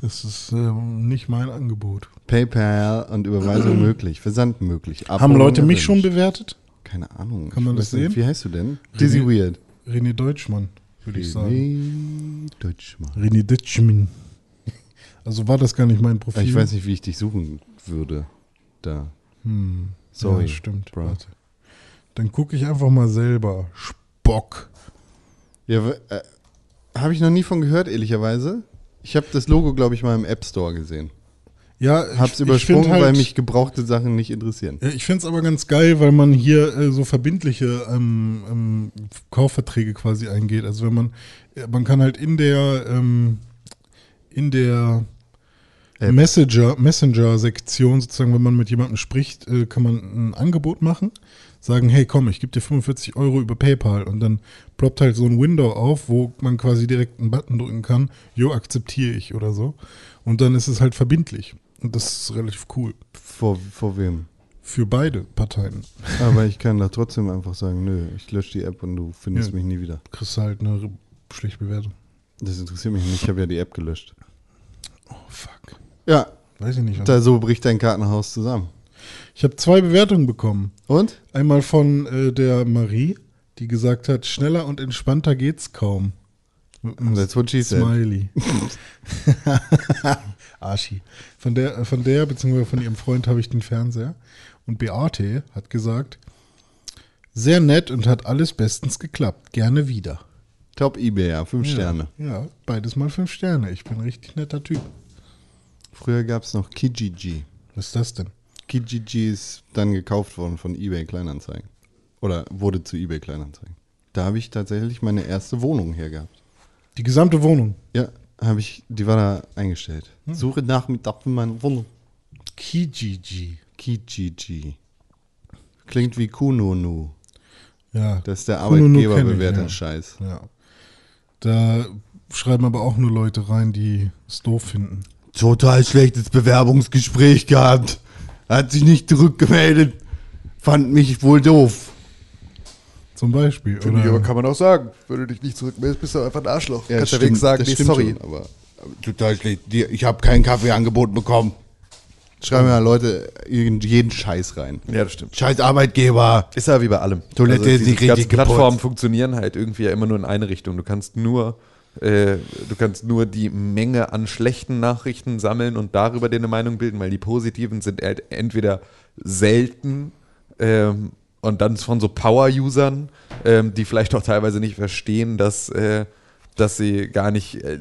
Das ist ähm, nicht mein Angebot. PayPal und Überweisung (clears throat) möglich, Versand möglich. Haben Abholung Leute mich schon bewertet? Keine Ahnung. Kann man das nicht, sehen? Wie heißt du denn? Dizzy Weird. René Deutschmann, würde ich sagen. René Deutschmann. René Deutschmann. Also war das gar nicht mein Profil. Ich weiß nicht, wie ich dich suchen würde. Da. Hm. Sorry, Ja, stimmt. bro. Warte. Dann gucke ich einfach mal selber. Spock. Ja, äh, habe ich noch nie von gehört, ehrlicherweise. Ich habe das Logo, glaube ich, mal im App Store gesehen. Ja, Hab's ich- ich übersprungen, halt, weil mich gebrauchte Sachen nicht interessieren. Ich finde es aber ganz geil, weil man hier äh, so verbindliche ähm, ähm, Kaufverträge quasi eingeht. Also wenn man, ja, man kann halt in der ähm, in der. Messenger, Messenger-Sektion, sozusagen, wenn man mit jemandem spricht, äh, kann man ein Angebot machen, sagen, hey komm, ich gebe dir 45 Euro über PayPal und dann ploppt halt so ein Window auf, wo man quasi direkt einen Button drücken kann, jo, akzeptiere ich oder so. Und dann ist es halt verbindlich. Und das ist relativ cool. Vor, vor wem? Für beide Parteien. Aber ich kann da trotzdem einfach sagen, nö, ich lösche die App und du findest Ja. mich nie wieder. kriegst halt eine schlechte Bewertung. Das interessiert mich nicht, ich habe ja die App gelöscht. Oh, fuck. Ja, Weiß ich nicht. Da so bricht dein Kartenhaus zusammen. Ich habe zwei Bewertungen bekommen. Und? Einmal von äh, der Marie, die gesagt hat, schneller und entspannter geht's kaum. Einem That's what she said. Smiley. (laughs) Arschi. Von der, äh, von der, beziehungsweise von ihrem Freund habe ich den Fernseher. Und Beate hat gesagt, sehr nett und hat alles bestens geklappt. Gerne wieder. Top eBay, ja, fünf Sterne. Ja, beides mal fünf Sterne. Ich bin ein richtig netter Typ. Früher gab es noch Kijiji. Was ist das denn? Kijiji ist dann gekauft worden von eBay Kleinanzeigen. Oder wurde zu eBay Kleinanzeigen. Da habe ich tatsächlich meine erste Wohnung hergehabt. Die gesamte Wohnung. Ja, habe ich, die war da eingestellt. Suche Nachmittag für meine Wohnung. Kijiji. Kijiji. Klingt wie Kununu. Ja. Das ist der ich, Arbeitgeberbewerter ja. Scheiß. Ja. Da schreiben aber auch nur Leute rein, die es doof finden. Total schlechtes Bewerbungsgespräch gehabt. Hat sich nicht zurückgemeldet. Fand mich wohl doof. Zum Beispiel. Finde ich, aber Oder, kann man auch sagen. Wenn du dich nicht zurückmeldest, bist du einfach ein Arschloch. Kannst ja wenigstens sagen, das nee, stimmt sorry. Schon, aber, aber total schlecht. Ich habe keinen Kaffee angeboten bekommen. Schreiben ja Leute irgend- jeden Scheiß rein. Ja, das stimmt. Scheiß Arbeitgeber. Ist ja wie bei allem. Toilette ist diese nicht richtig Plattformen geputzt. funktionieren halt irgendwie ja immer nur in eine Richtung. Du kannst nur, äh, du kannst nur die Menge an schlechten Nachrichten sammeln und darüber dir eine Meinung bilden, weil die positiven sind halt entweder selten ähm, und dann von so Power-Usern, ähm, die vielleicht auch teilweise nicht verstehen, dass äh, dass sie gar nicht äh,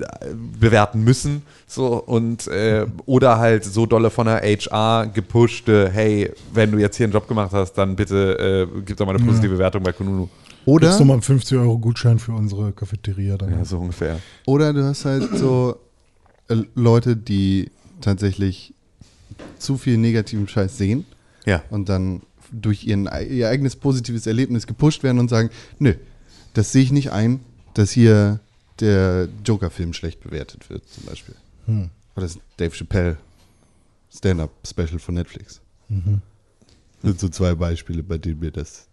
bewerten müssen so und äh, oder halt so dolle von der HR gepushte, hey, wenn du jetzt hier einen Job gemacht hast, dann bitte äh, gib doch mal eine positive Bewertung bei Kununu. Oder, nochmal einen 50 Euro Gutschein für unsere Cafeteria dann. Ja, so ungefähr. oder du hast halt so äh, Leute, die tatsächlich zu viel negativen Scheiß sehen Ja. und dann durch ihren, ihr eigenes positives Erlebnis gepusht werden und sagen, nö, das sehe ich nicht ein, dass hier der Joker-Film schlecht bewertet wird, zum Beispiel. Hm. Oder das Dave Chappelle Stand-Up-Special von Netflix. Mhm. Das sind so zwei Beispiele, bei denen mir das,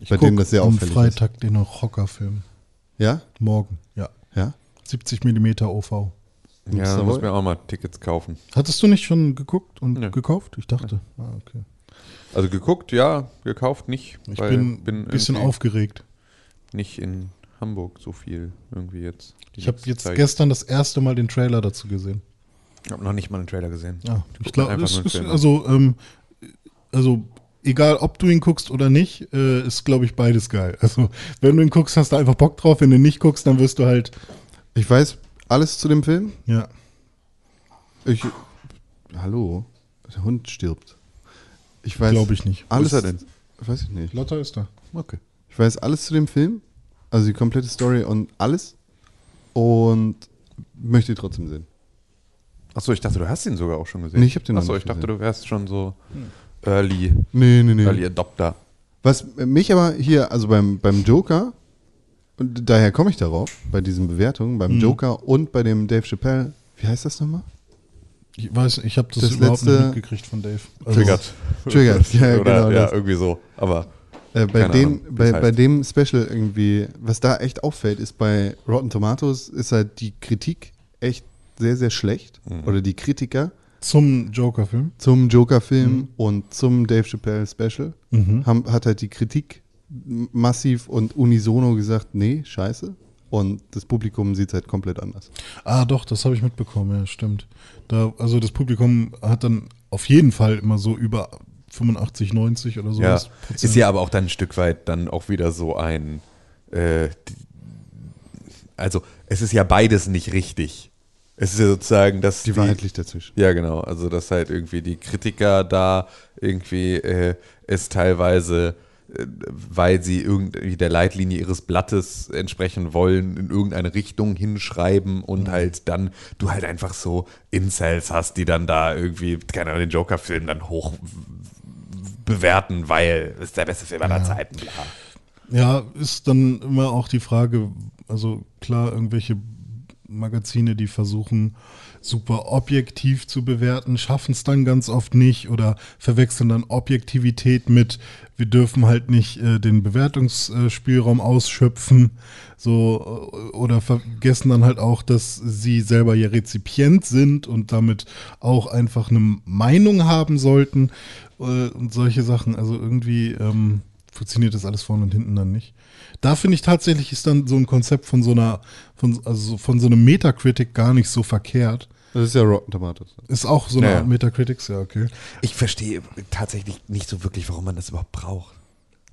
Ich bei denen das sehr am auffällig Freitag den Rocker-Film. ist. Ja? Morgen, ja. Ja? 70 mm OV. Ja, da muss mir auch mal Tickets kaufen. Hattest du nicht schon geguckt und Nö. gekauft? Ich dachte. Ah, okay. Also geguckt, ja, gekauft nicht. Ich weil bin ein bisschen aufgeregt. Nicht in Hamburg so viel irgendwie jetzt. Ich habe jetzt Zeit. gestern das erste Mal den Trailer dazu gesehen. Ich habe noch nicht mal einen Trailer gesehen. Ja, ich Guck glaube, ist, also, ähm, also egal, ob du ihn guckst oder nicht, äh, ist, glaube ich, beides geil. Also, wenn du ihn guckst, hast du einfach Bock drauf. Wenn du nicht guckst, dann wirst du halt, Ich weiß alles zu dem Film. ja. Ich. Hallo? Der Hund stirbt. Ich weiß. Glaube ich nicht. Alles. Wo ist er denn? Weiß ich nicht. Lotta ist da. Okay. Ich weiß alles zu dem Film. Also die komplette Story und alles. Und möchte ihn trotzdem sehen. Achso, ich dachte, du hast ihn sogar auch schon gesehen. Nee, ich hab den noch Achso, nicht ich dachte, gesehen. du wärst schon so Early, Nee, nee, nee. Early Adopter. Was mich aber hier, also beim, beim Joker, und daher komme ich darauf, bei diesen Bewertungen, Mhm. beim Joker und bei dem Dave Chappelle, wie heißt das nochmal? Ich weiß, ich habe das, Das überhaupt letzte- nicht mitgekriegt von Dave. Also, Triggert. (laughs) Triggert, ja, Oder, genau Ja, das. irgendwie so. Aber Äh, bei, Keine den, bei, bei dem Special irgendwie, was da echt auffällt, ist bei Rotten Tomatoes ist halt die Kritik echt sehr, sehr schlecht. Mhm. Oder die Kritiker Zum Joker-Film. zum Joker-Film Mhm. und zum Dave Chappelle Special haben, hat halt die Kritik massiv und unisono gesagt, nee, scheiße. Und das Publikum sieht es halt komplett anders. Ah, doch, das habe ich mitbekommen, ja, stimmt. Da, also das Publikum hat dann auf jeden Fall immer so über 85, 90 oder so. ja, ist ja aber auch dann ein Stück weit dann auch wieder so ein. Äh, also, es ist ja beides nicht richtig. Es ist ja sozusagen, dass Die Wahrheit liegt dazwischen. Ja, genau. Also, dass halt irgendwie die Kritiker da irgendwie äh, es teilweise, äh, weil sie irgendwie der Leitlinie ihres Blattes entsprechen wollen, in irgendeine Richtung hinschreiben und halt dann du halt einfach so Incels hast, die dann da irgendwie, keine Ahnung, den Joker-Film dann hoch bewerten, weil es ist der beste Film aller Zeiten, bla. Ja, ist dann immer auch die Frage, also klar, irgendwelche Magazine, die versuchen, super objektiv zu bewerten, schaffen es dann ganz oft nicht oder verwechseln dann Objektivität mit, wir dürfen halt nicht äh, den Bewertungsspielraum ausschöpfen, so äh, oder vergessen dann halt auch, dass sie selber ja Rezipient sind und damit auch einfach eine Meinung haben sollten äh, und solche Sachen. Also irgendwie ähm, funktioniert das alles vorne und hinten dann nicht. Da finde ich tatsächlich ist dann so ein Konzept von so einer, von, also von so einem Metacritic gar nicht so verkehrt. Das ist ja Rotten Tomatoes. Ist auch so eine Ja, Art ja. Metacritics, ja, okay. Ich verstehe tatsächlich nicht so wirklich, warum man das überhaupt braucht.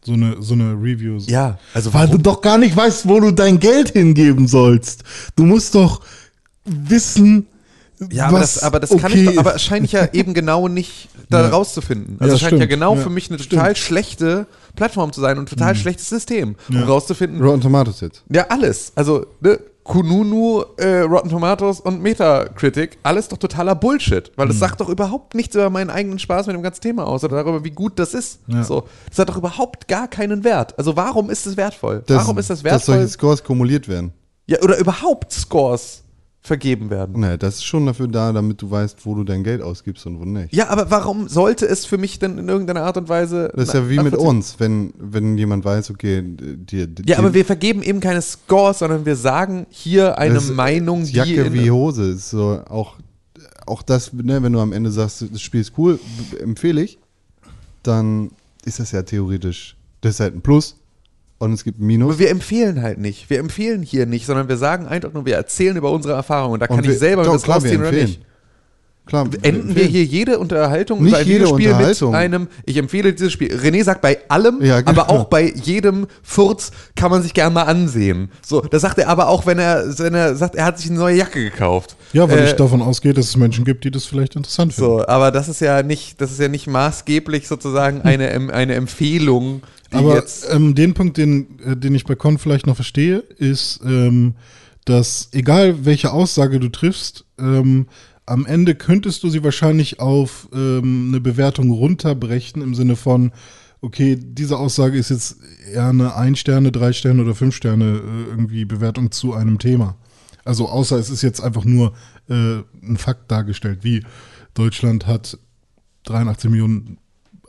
So eine, so eine Review. Ja, also Weil du doch gar nicht weißt, wo du dein Geld hingeben sollst. Du musst doch wissen, Ja, aber was das, aber das kann okay ich doch, aber es ich ja eben genau nicht da (laughs) Ja. rauszufinden. Also Ja, es scheint ja stimmt. genau Ja, für mich eine stimmt. total schlechte Plattform zu sein und ein total schlechtes System, um Ja. rauszufinden. Rotten Tomatoes jetzt. Ja, alles. Also, ne, Kununu, äh, Rotten Tomatoes und Metacritic, alles doch totaler Bullshit. Weil das sagt doch überhaupt nichts über meinen eigenen Spaß mit dem ganzen Thema aus oder darüber, wie gut das ist. Ja. So, das hat doch überhaupt gar keinen Wert. Also warum ist es wertvoll? Das- warum ist das Dass wertvoll? solche Scores kumuliert werden. ja, oder überhaupt Scores vergeben werden. Naja, das ist schon dafür da, damit du weißt, wo du dein Geld ausgibst und wo nicht. Ja, aber warum sollte es für mich denn in irgendeiner Art und Weise. Das ist ja wie mit uns, wenn, wenn jemand weiß, okay, dir. Ja, aber wir vergeben eben keine Scores, sondern wir sagen hier eine Das Meinung, die. Jacke wie Hose. Ist so auch, auch das, ne, wenn du am Ende sagst, das Spiel ist cool, empfehle ich, dann ist das ja theoretisch, das ist halt ein Plus und es gibt Minus. aber wir empfehlen halt nicht. Wir empfehlen hier nicht, sondern wir sagen einfach nur, wir erzählen über unsere Erfahrungen. Und da kann Und wir- ich selber doch, das klar, wir rausziehen oder nicht. Klar, Enden wir hier jede Unterhaltung Nicht über ein jede Videospiel mit einem, ich empfehle dieses Spiel. René sagt bei allem, Ja, genau. aber auch bei jedem Furz kann man sich gern mal ansehen. So, das sagt er aber auch, wenn er, wenn er sagt, er hat sich eine neue Jacke gekauft. Ja, weil Äh, ich davon ausgehe, dass es Menschen gibt, die das vielleicht interessant finden. So, aber das ist ja nicht, das ist ja nicht maßgeblich sozusagen eine, eine Empfehlung, Aber ähm, den Punkt, den, äh, den ich bei Con vielleicht noch verstehe, ist, ähm, dass egal welche Aussage du triffst, ähm, am Ende könntest du sie wahrscheinlich auf ähm, eine Bewertung runterbrechen im Sinne von, okay, diese Aussage ist jetzt eher eine ein Sterne, drei Sterne oder fünf Sterne äh, irgendwie Bewertung zu einem Thema. Also außer es ist jetzt einfach nur äh, ein Fakt dargestellt, wie Deutschland hat 83 Millionen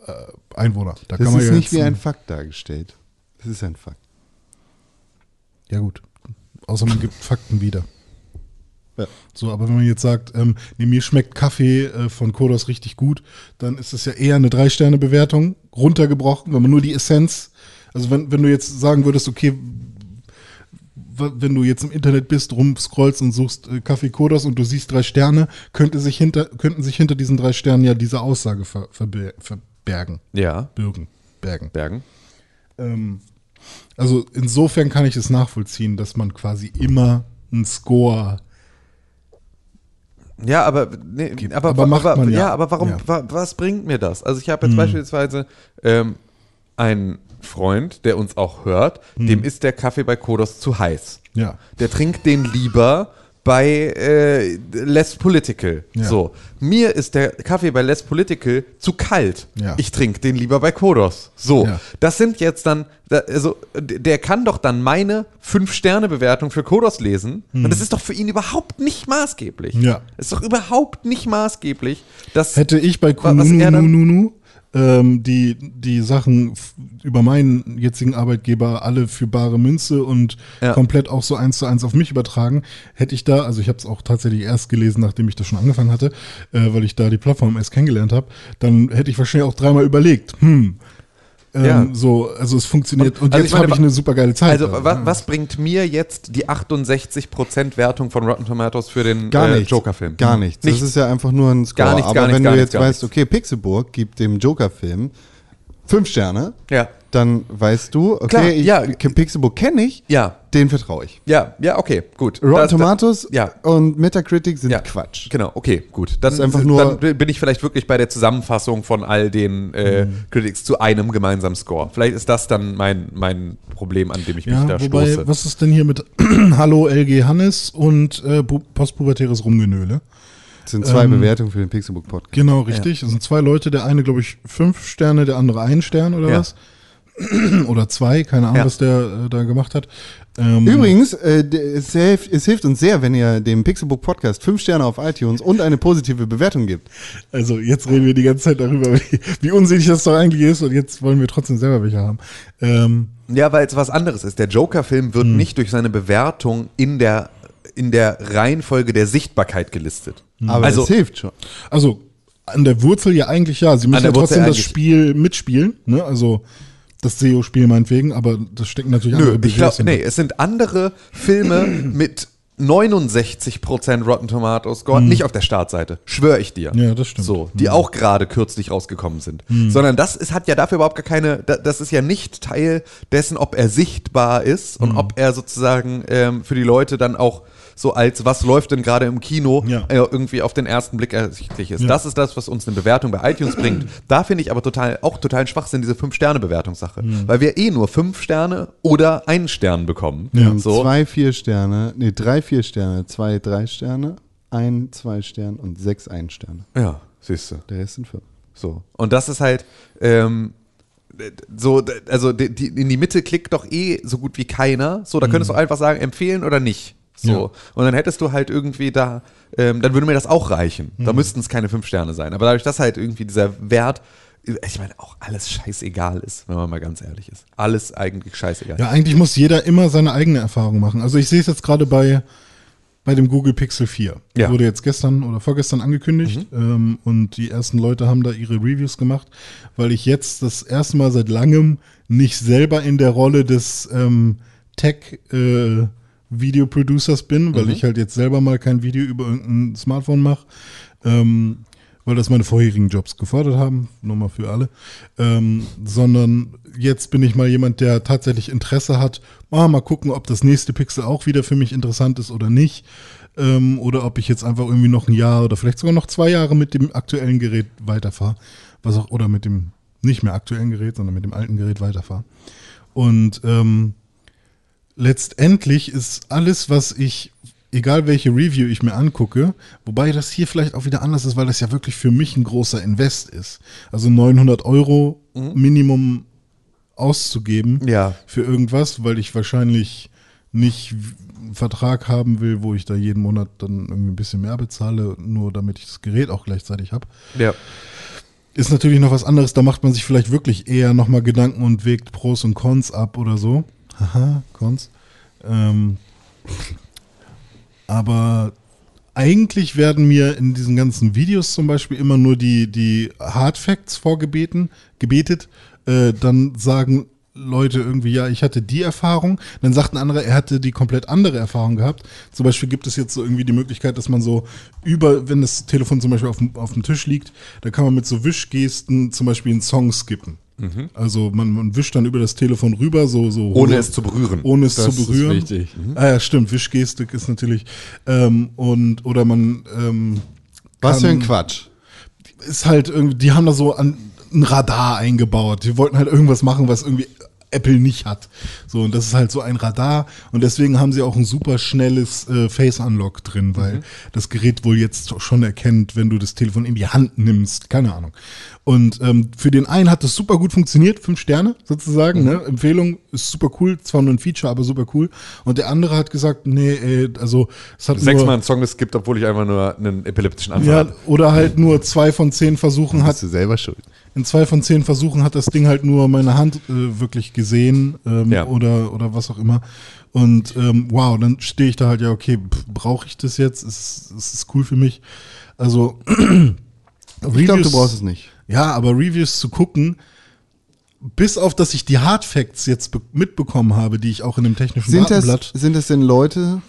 äh, Einwohner. Da Das ist ja nicht wie ein Fakt dargestellt. Das ist ein Fakt. Ja gut. Außer man gibt Fakten wieder. Ja. So, aber wenn man jetzt sagt, ähm, nee, mir schmeckt Kaffee äh, von Kodos richtig gut, dann ist das ja eher eine Drei-Sterne-Bewertung, runtergebrochen, wenn man nur die Essenz, also wenn, wenn du jetzt sagen würdest, okay, wenn du jetzt im Internet bist, rumscrollst und suchst äh, Kaffee Kodos und du siehst drei Sterne, könnte sich hinter, könnten sich hinter diesen drei Sternen ja diese Aussage ver, verbe- verbergen, Ja, bürgen, bergen. Bergen. Ähm, also insofern kann ich es nachvollziehen, dass man quasi immer einen Score. Ja, aber, nee, aber, Aber macht aber, man ja. ja. aber warum, Ja. wa, was bringt mir das? Also ich habe jetzt beispielsweise ähm, einen Freund, der uns auch hört, dem ist der Kaffee bei Kodos zu heiß. Ja. Der trinkt den lieber bei äh, Less Political. Ja. So. Mir ist der Kaffee bei Less Political zu kalt. Ja. Ich trinke den lieber bei Kodos. So. Ja. Das sind jetzt dann, da- also der kann doch dann meine 5-Sterne-Bewertung für Kodos lesen. Und das ist doch für ihn überhaupt nicht maßgeblich. Hm. Ja. Das ist doch überhaupt nicht maßgeblich, dass. Hätte ich bei Kununu ähm, die, die Sachen über meinen jetzigen Arbeitgeber alle für bare Münze und Ja. komplett auch so eins zu eins auf mich übertragen, hätte ich da, also ich habe es auch tatsächlich erst gelesen, nachdem ich das schon angefangen hatte, äh, weil ich da die Plattform erst kennengelernt habe, dann hätte ich wahrscheinlich auch dreimal überlegt, hm, ähm, Ja. so, also es funktioniert und, Und- also jetzt habe ich eine super geile Zeit. Also, da. wa was bringt mir jetzt die 68% Wertung von Rotten Tomatoes für den Gar äh, nichts. Joker-Film? Gar nichts. Nichts. Das ist ja einfach nur ein Score. Gar nichts, Aber gar nichts, wenn gar du nichts, jetzt gar weißt, okay, Pixelburg gibt dem Joker-Film fünf Sterne, Ja. dann weißt du, okay, Klar, ich, ja. Pixelburg kenne ich, Ja. den vertraue ich. Ja, ja, okay, gut. Rotten Das- das- Tomatoes ja. und Metacritic sind Ja. Quatsch. Genau, okay, gut. Dann, ist einfach nur- dann bin ich vielleicht wirklich bei der Zusammenfassung von all den äh, Mhm. Critics zu einem gemeinsamen Score. Vielleicht ist das dann mein, mein Problem, an dem ich mich Ja, da wobei, stoße. was ist denn hier mit (clears throat) Hallo LG Hannes und äh, postpubertäres Rumgenöle? Das sind zwei Ähm, Bewertungen für den Pixelburg Podcast. Genau, richtig. Das sind zwei Leute, der eine, glaube ich, fünf Sterne, der andere einen Stern oder Ja. was? (clears throat) oder zwei, keine Ahnung, Ja. was der äh, da gemacht hat. Ähm, Übrigens, äh, es, hilft, es hilft uns sehr, wenn ihr dem Pixelbook Podcast fünf Sterne auf iTunes und eine positive Bewertung gibt. Also jetzt reden wir die ganze Zeit darüber, (laughs) wie, wie unsinnig das doch eigentlich ist und jetzt wollen wir trotzdem selber welche haben. Ähm, Ja, weil es was anderes ist. Der Joker-Film wird nicht durch seine Bewertung in der, in der Reihenfolge der Sichtbarkeit gelistet. Aber also, es hilft schon. also an der Wurzel ja eigentlich ja. Sie müssen ja trotzdem Wurzel das. Spiel mitspielen, ne? Also das SEO-Spiel meinetwegen, aber das stecken natürlich nö, andere ich Budgets glaube, hinter. nee, es sind andere Filme (clears throat) mit 69% Rotten Tomatoes Score, nicht auf der Startseite, schwöre ich dir. Ja, das stimmt. So, die auch gerade kürzlich rausgekommen sind. Hm. Sondern das ist, hat ja dafür überhaupt gar keine, da- das ist ja nicht Teil dessen, ob er sichtbar ist Hm. und ob er sozusagen ähm, für die Leute dann auch so als, was läuft denn gerade im Kino, Ja. äh, irgendwie auf den ersten Blick ersichtlich ist. Ja. Das ist das, was uns eine Bewertung bei iTunes bringt. (clears throat) Da finde ich aber total, auch total Schwachsinn, diese 5-Sterne-Bewertungssache. Hm. Weil wir eh nur 5 Sterne oder einen Stern bekommen. Ja. So. Zwei, vier Sterne, nee, drei, vier Sterne, zwei, drei Sterne, ein, zwei Sterne und sechs, ein Sterne. Ja, siehst du. Der Rest sind fünf. So. Und das ist halt, ähm, so, also die, die, in die Mitte klickt doch eh so gut wie keiner. So, da könntest du einfach sagen, empfehlen oder nicht. So. Ja. Und dann hättest du halt irgendwie da, ähm, dann würde mir das auch reichen. Da müssten es keine fünf Sterne sein. Aber dadurch, dass halt irgendwie dieser Wert, ich meine, auch alles scheißegal ist, wenn man mal ganz ehrlich ist. Alles eigentlich scheißegal. Ja, eigentlich muss jeder immer seine eigene Erfahrung machen. Also ich sehe es jetzt gerade bei, bei dem Google Pixel 4. Ja. Wurde jetzt gestern oder vorgestern angekündigt ähm, und die ersten Leute haben da ihre Reviews gemacht, weil ich jetzt das erste Mal seit langem nicht selber in der Rolle des ähm, Tech äh, Video Producers bin, weil ich halt jetzt selber mal kein Video über irgendein Smartphone mache. Ähm, weil das meine vorherigen Jobs gefordert haben, nur mal für alle, ähm, sondern jetzt bin ich mal jemand, der tatsächlich Interesse hat, ah, mal gucken, ob das nächste Pixel auch wieder für mich interessant ist oder nicht, ähm, oder ob ich jetzt einfach irgendwie noch ein Jahr oder vielleicht sogar noch zwei Jahre mit dem aktuellen Gerät weiterfahre, was auch, oder mit dem nicht mehr aktuellen Gerät, sondern mit dem alten Gerät weiterfahre. Und ähm, letztendlich ist alles, was ich egal welche Review ich mir angucke, wobei das hier vielleicht auch wieder anders ist, weil das ja wirklich für mich ein großer Invest ist. Also 900 Euro Minimum auszugeben Ja. für irgendwas, weil ich wahrscheinlich nicht einen Vertrag haben will, wo ich da jeden Monat dann irgendwie ein bisschen mehr bezahle, nur damit ich das Gerät auch gleichzeitig habe. Ja. Ist natürlich noch was anderes, da macht man sich vielleicht wirklich eher nochmal Gedanken und wägt Pros und Cons ab oder so. Haha, Cons. Ähm, aber eigentlich werden mir in diesen ganzen Videos zum Beispiel immer nur die, die Hard Facts vorgebeten, gebetet. Äh, dann sagen Leute irgendwie, ja, ich hatte die Erfahrung. Dann sagt ein anderer, er hatte die komplett andere Erfahrung gehabt. Zum Beispiel gibt es jetzt so irgendwie die Möglichkeit, dass man so über, wenn das Telefon zum Beispiel auf dem, auf dem Tisch liegt, da kann man mit so Wischgesten zum Beispiel einen Song skippen. Also man, man wischt dann über das Telefon rüber, so, so Ohne es zu berühren. ohne es Das zu ist berühren. wichtig. Ah ja, stimmt. Wischgestik ist natürlich ähm, und oder man ähm, Was für ein Quatsch. ist halt irgendwie, die haben da so an, ein Radar eingebaut. Die wollten halt irgendwas machen, was irgendwie Apple nicht hat. So, und das ist halt so ein Radar. Und deswegen haben sie auch ein super schnelles äh, Face Unlock drin, weil das Gerät wohl jetzt schon erkennt, wenn du das Telefon in die Hand nimmst. Keine Ahnung. Und ähm, für den einen hat das super gut funktioniert, fünf Sterne sozusagen. Ne? Empfehlung ist super cool, zwar nur ein Feature, aber super cool. Und der andere hat gesagt, nee, ey, also es hat Sechsmal einen Song geskippt, obwohl ich einfach nur einen epileptischen Anfall ja, hatte. oder halt nur zwei von zehn Versuchen hat Hast du selber schuld. In zwei von zehn Versuchen hat das Ding halt nur meine Hand äh, wirklich gesehen ähm, Ja. oder, oder was auch immer. Und ähm, wow, dann stehe ich da halt, ja, okay, brauche ich das jetzt? Ist, ist es cool für mich? Also, (clears throat) Ich glaube, du brauchst es nicht. Ja, aber Reviews zu gucken, bis auf, dass ich die Hard Facts jetzt be- mitbekommen habe, die ich auch in dem technischen Sind das, Datenblatt. sind das denn Leute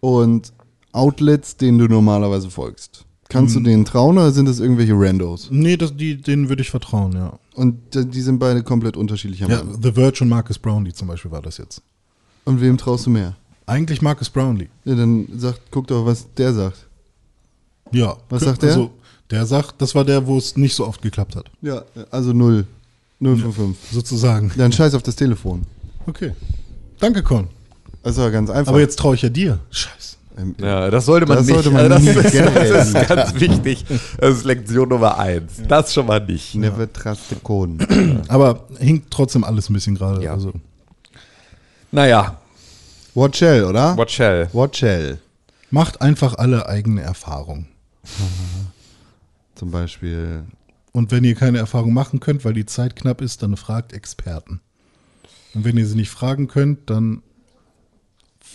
und Outlets, denen du normalerweise folgst? Kannst Hm. du denen trauen oder sind das irgendwelche Randos? Nee, das, die, denen würde ich vertrauen, ja. Und die sind beide komplett unterschiedlicher Ja, Meinung. The Verge und Marcus Brownlee zum Beispiel war das jetzt. Und wem traust du mehr? Eigentlich Marcus Brownlee. Ja, dann sagt, guck doch, was der sagt. Ja. Was sagt der? Also, der sagt, das war der, wo es nicht so oft geklappt hat. Ja, also 0. 0 von 5. Sozusagen. Dann scheiß auf das Telefon. Okay. Danke, Con. Das war ganz einfach. Aber jetzt traue ich ja dir. Scheiße. Ähm, Ja, das sollte man Das nicht. sollte man also nie das, ist, das ist ganz wichtig. Das ist Lektion Nummer eins. Das schon mal nicht. Never trust the cone. (clears throat) Aber hinkt trotzdem alles ein bisschen gerade. Ja. Also, Naja, What shell, oder? what shall? What shell. macht einfach alle eigene Erfahrung. (laughs) Zum Beispiel. Und wenn ihr keine Erfahrung machen könnt, weil die Zeit knapp ist, dann fragt Experten. Und wenn ihr sie nicht fragen könnt, dann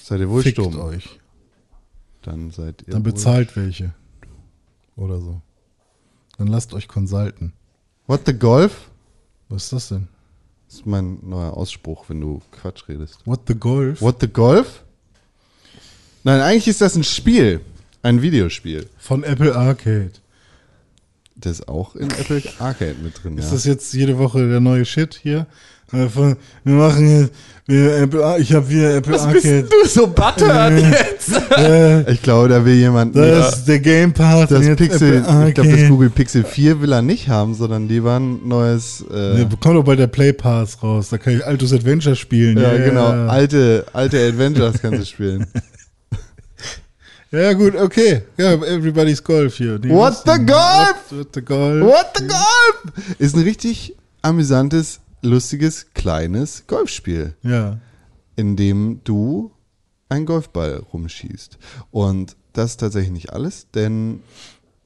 Seid ihr wohl fickt stumm? euch. Dann seid ihr. Dann wohl- bezahlt welche. Oder so. Dann lasst euch consulten. What the Golf? Was ist das denn? Das ist mein neuer Ausspruch, wenn du Quatsch redest. What the Golf? What the Golf? Nein, eigentlich ist das ein Spiel. Ein Videospiel. Von Apple Arcade. Das ist auch in Apple Arcade mit drin. Ist ja. das jetzt jede Woche der neue Shit hier? Äh, von- Wir machen jetzt, wir Apple, Ar- ich habe wieder Apple Arcade. du so buttered jetzt? Äh, Ich glaube, da will jemand. das ist der Game Pass. das Pixel, Apple ich glaube, das. Google Pixel 4 will er nicht haben, sondern lieber ein neues. Äh, Ne, kommt doch bald der Play Pass raus. Da kann ich Altus Adventure spielen. ja, ja, genau. Ja, Alte, alte Adventures kannst du spielen. (laughs) ja gut, okay. Ja, everybody's Golf hier. Die What wissen- the Golf? What, what the Golf? What the Golf? Ist ein richtig amüsantes, lustiges, kleines Golfspiel, Ja. in dem du einen Golfball rumschießt. Und das ist tatsächlich nicht alles, denn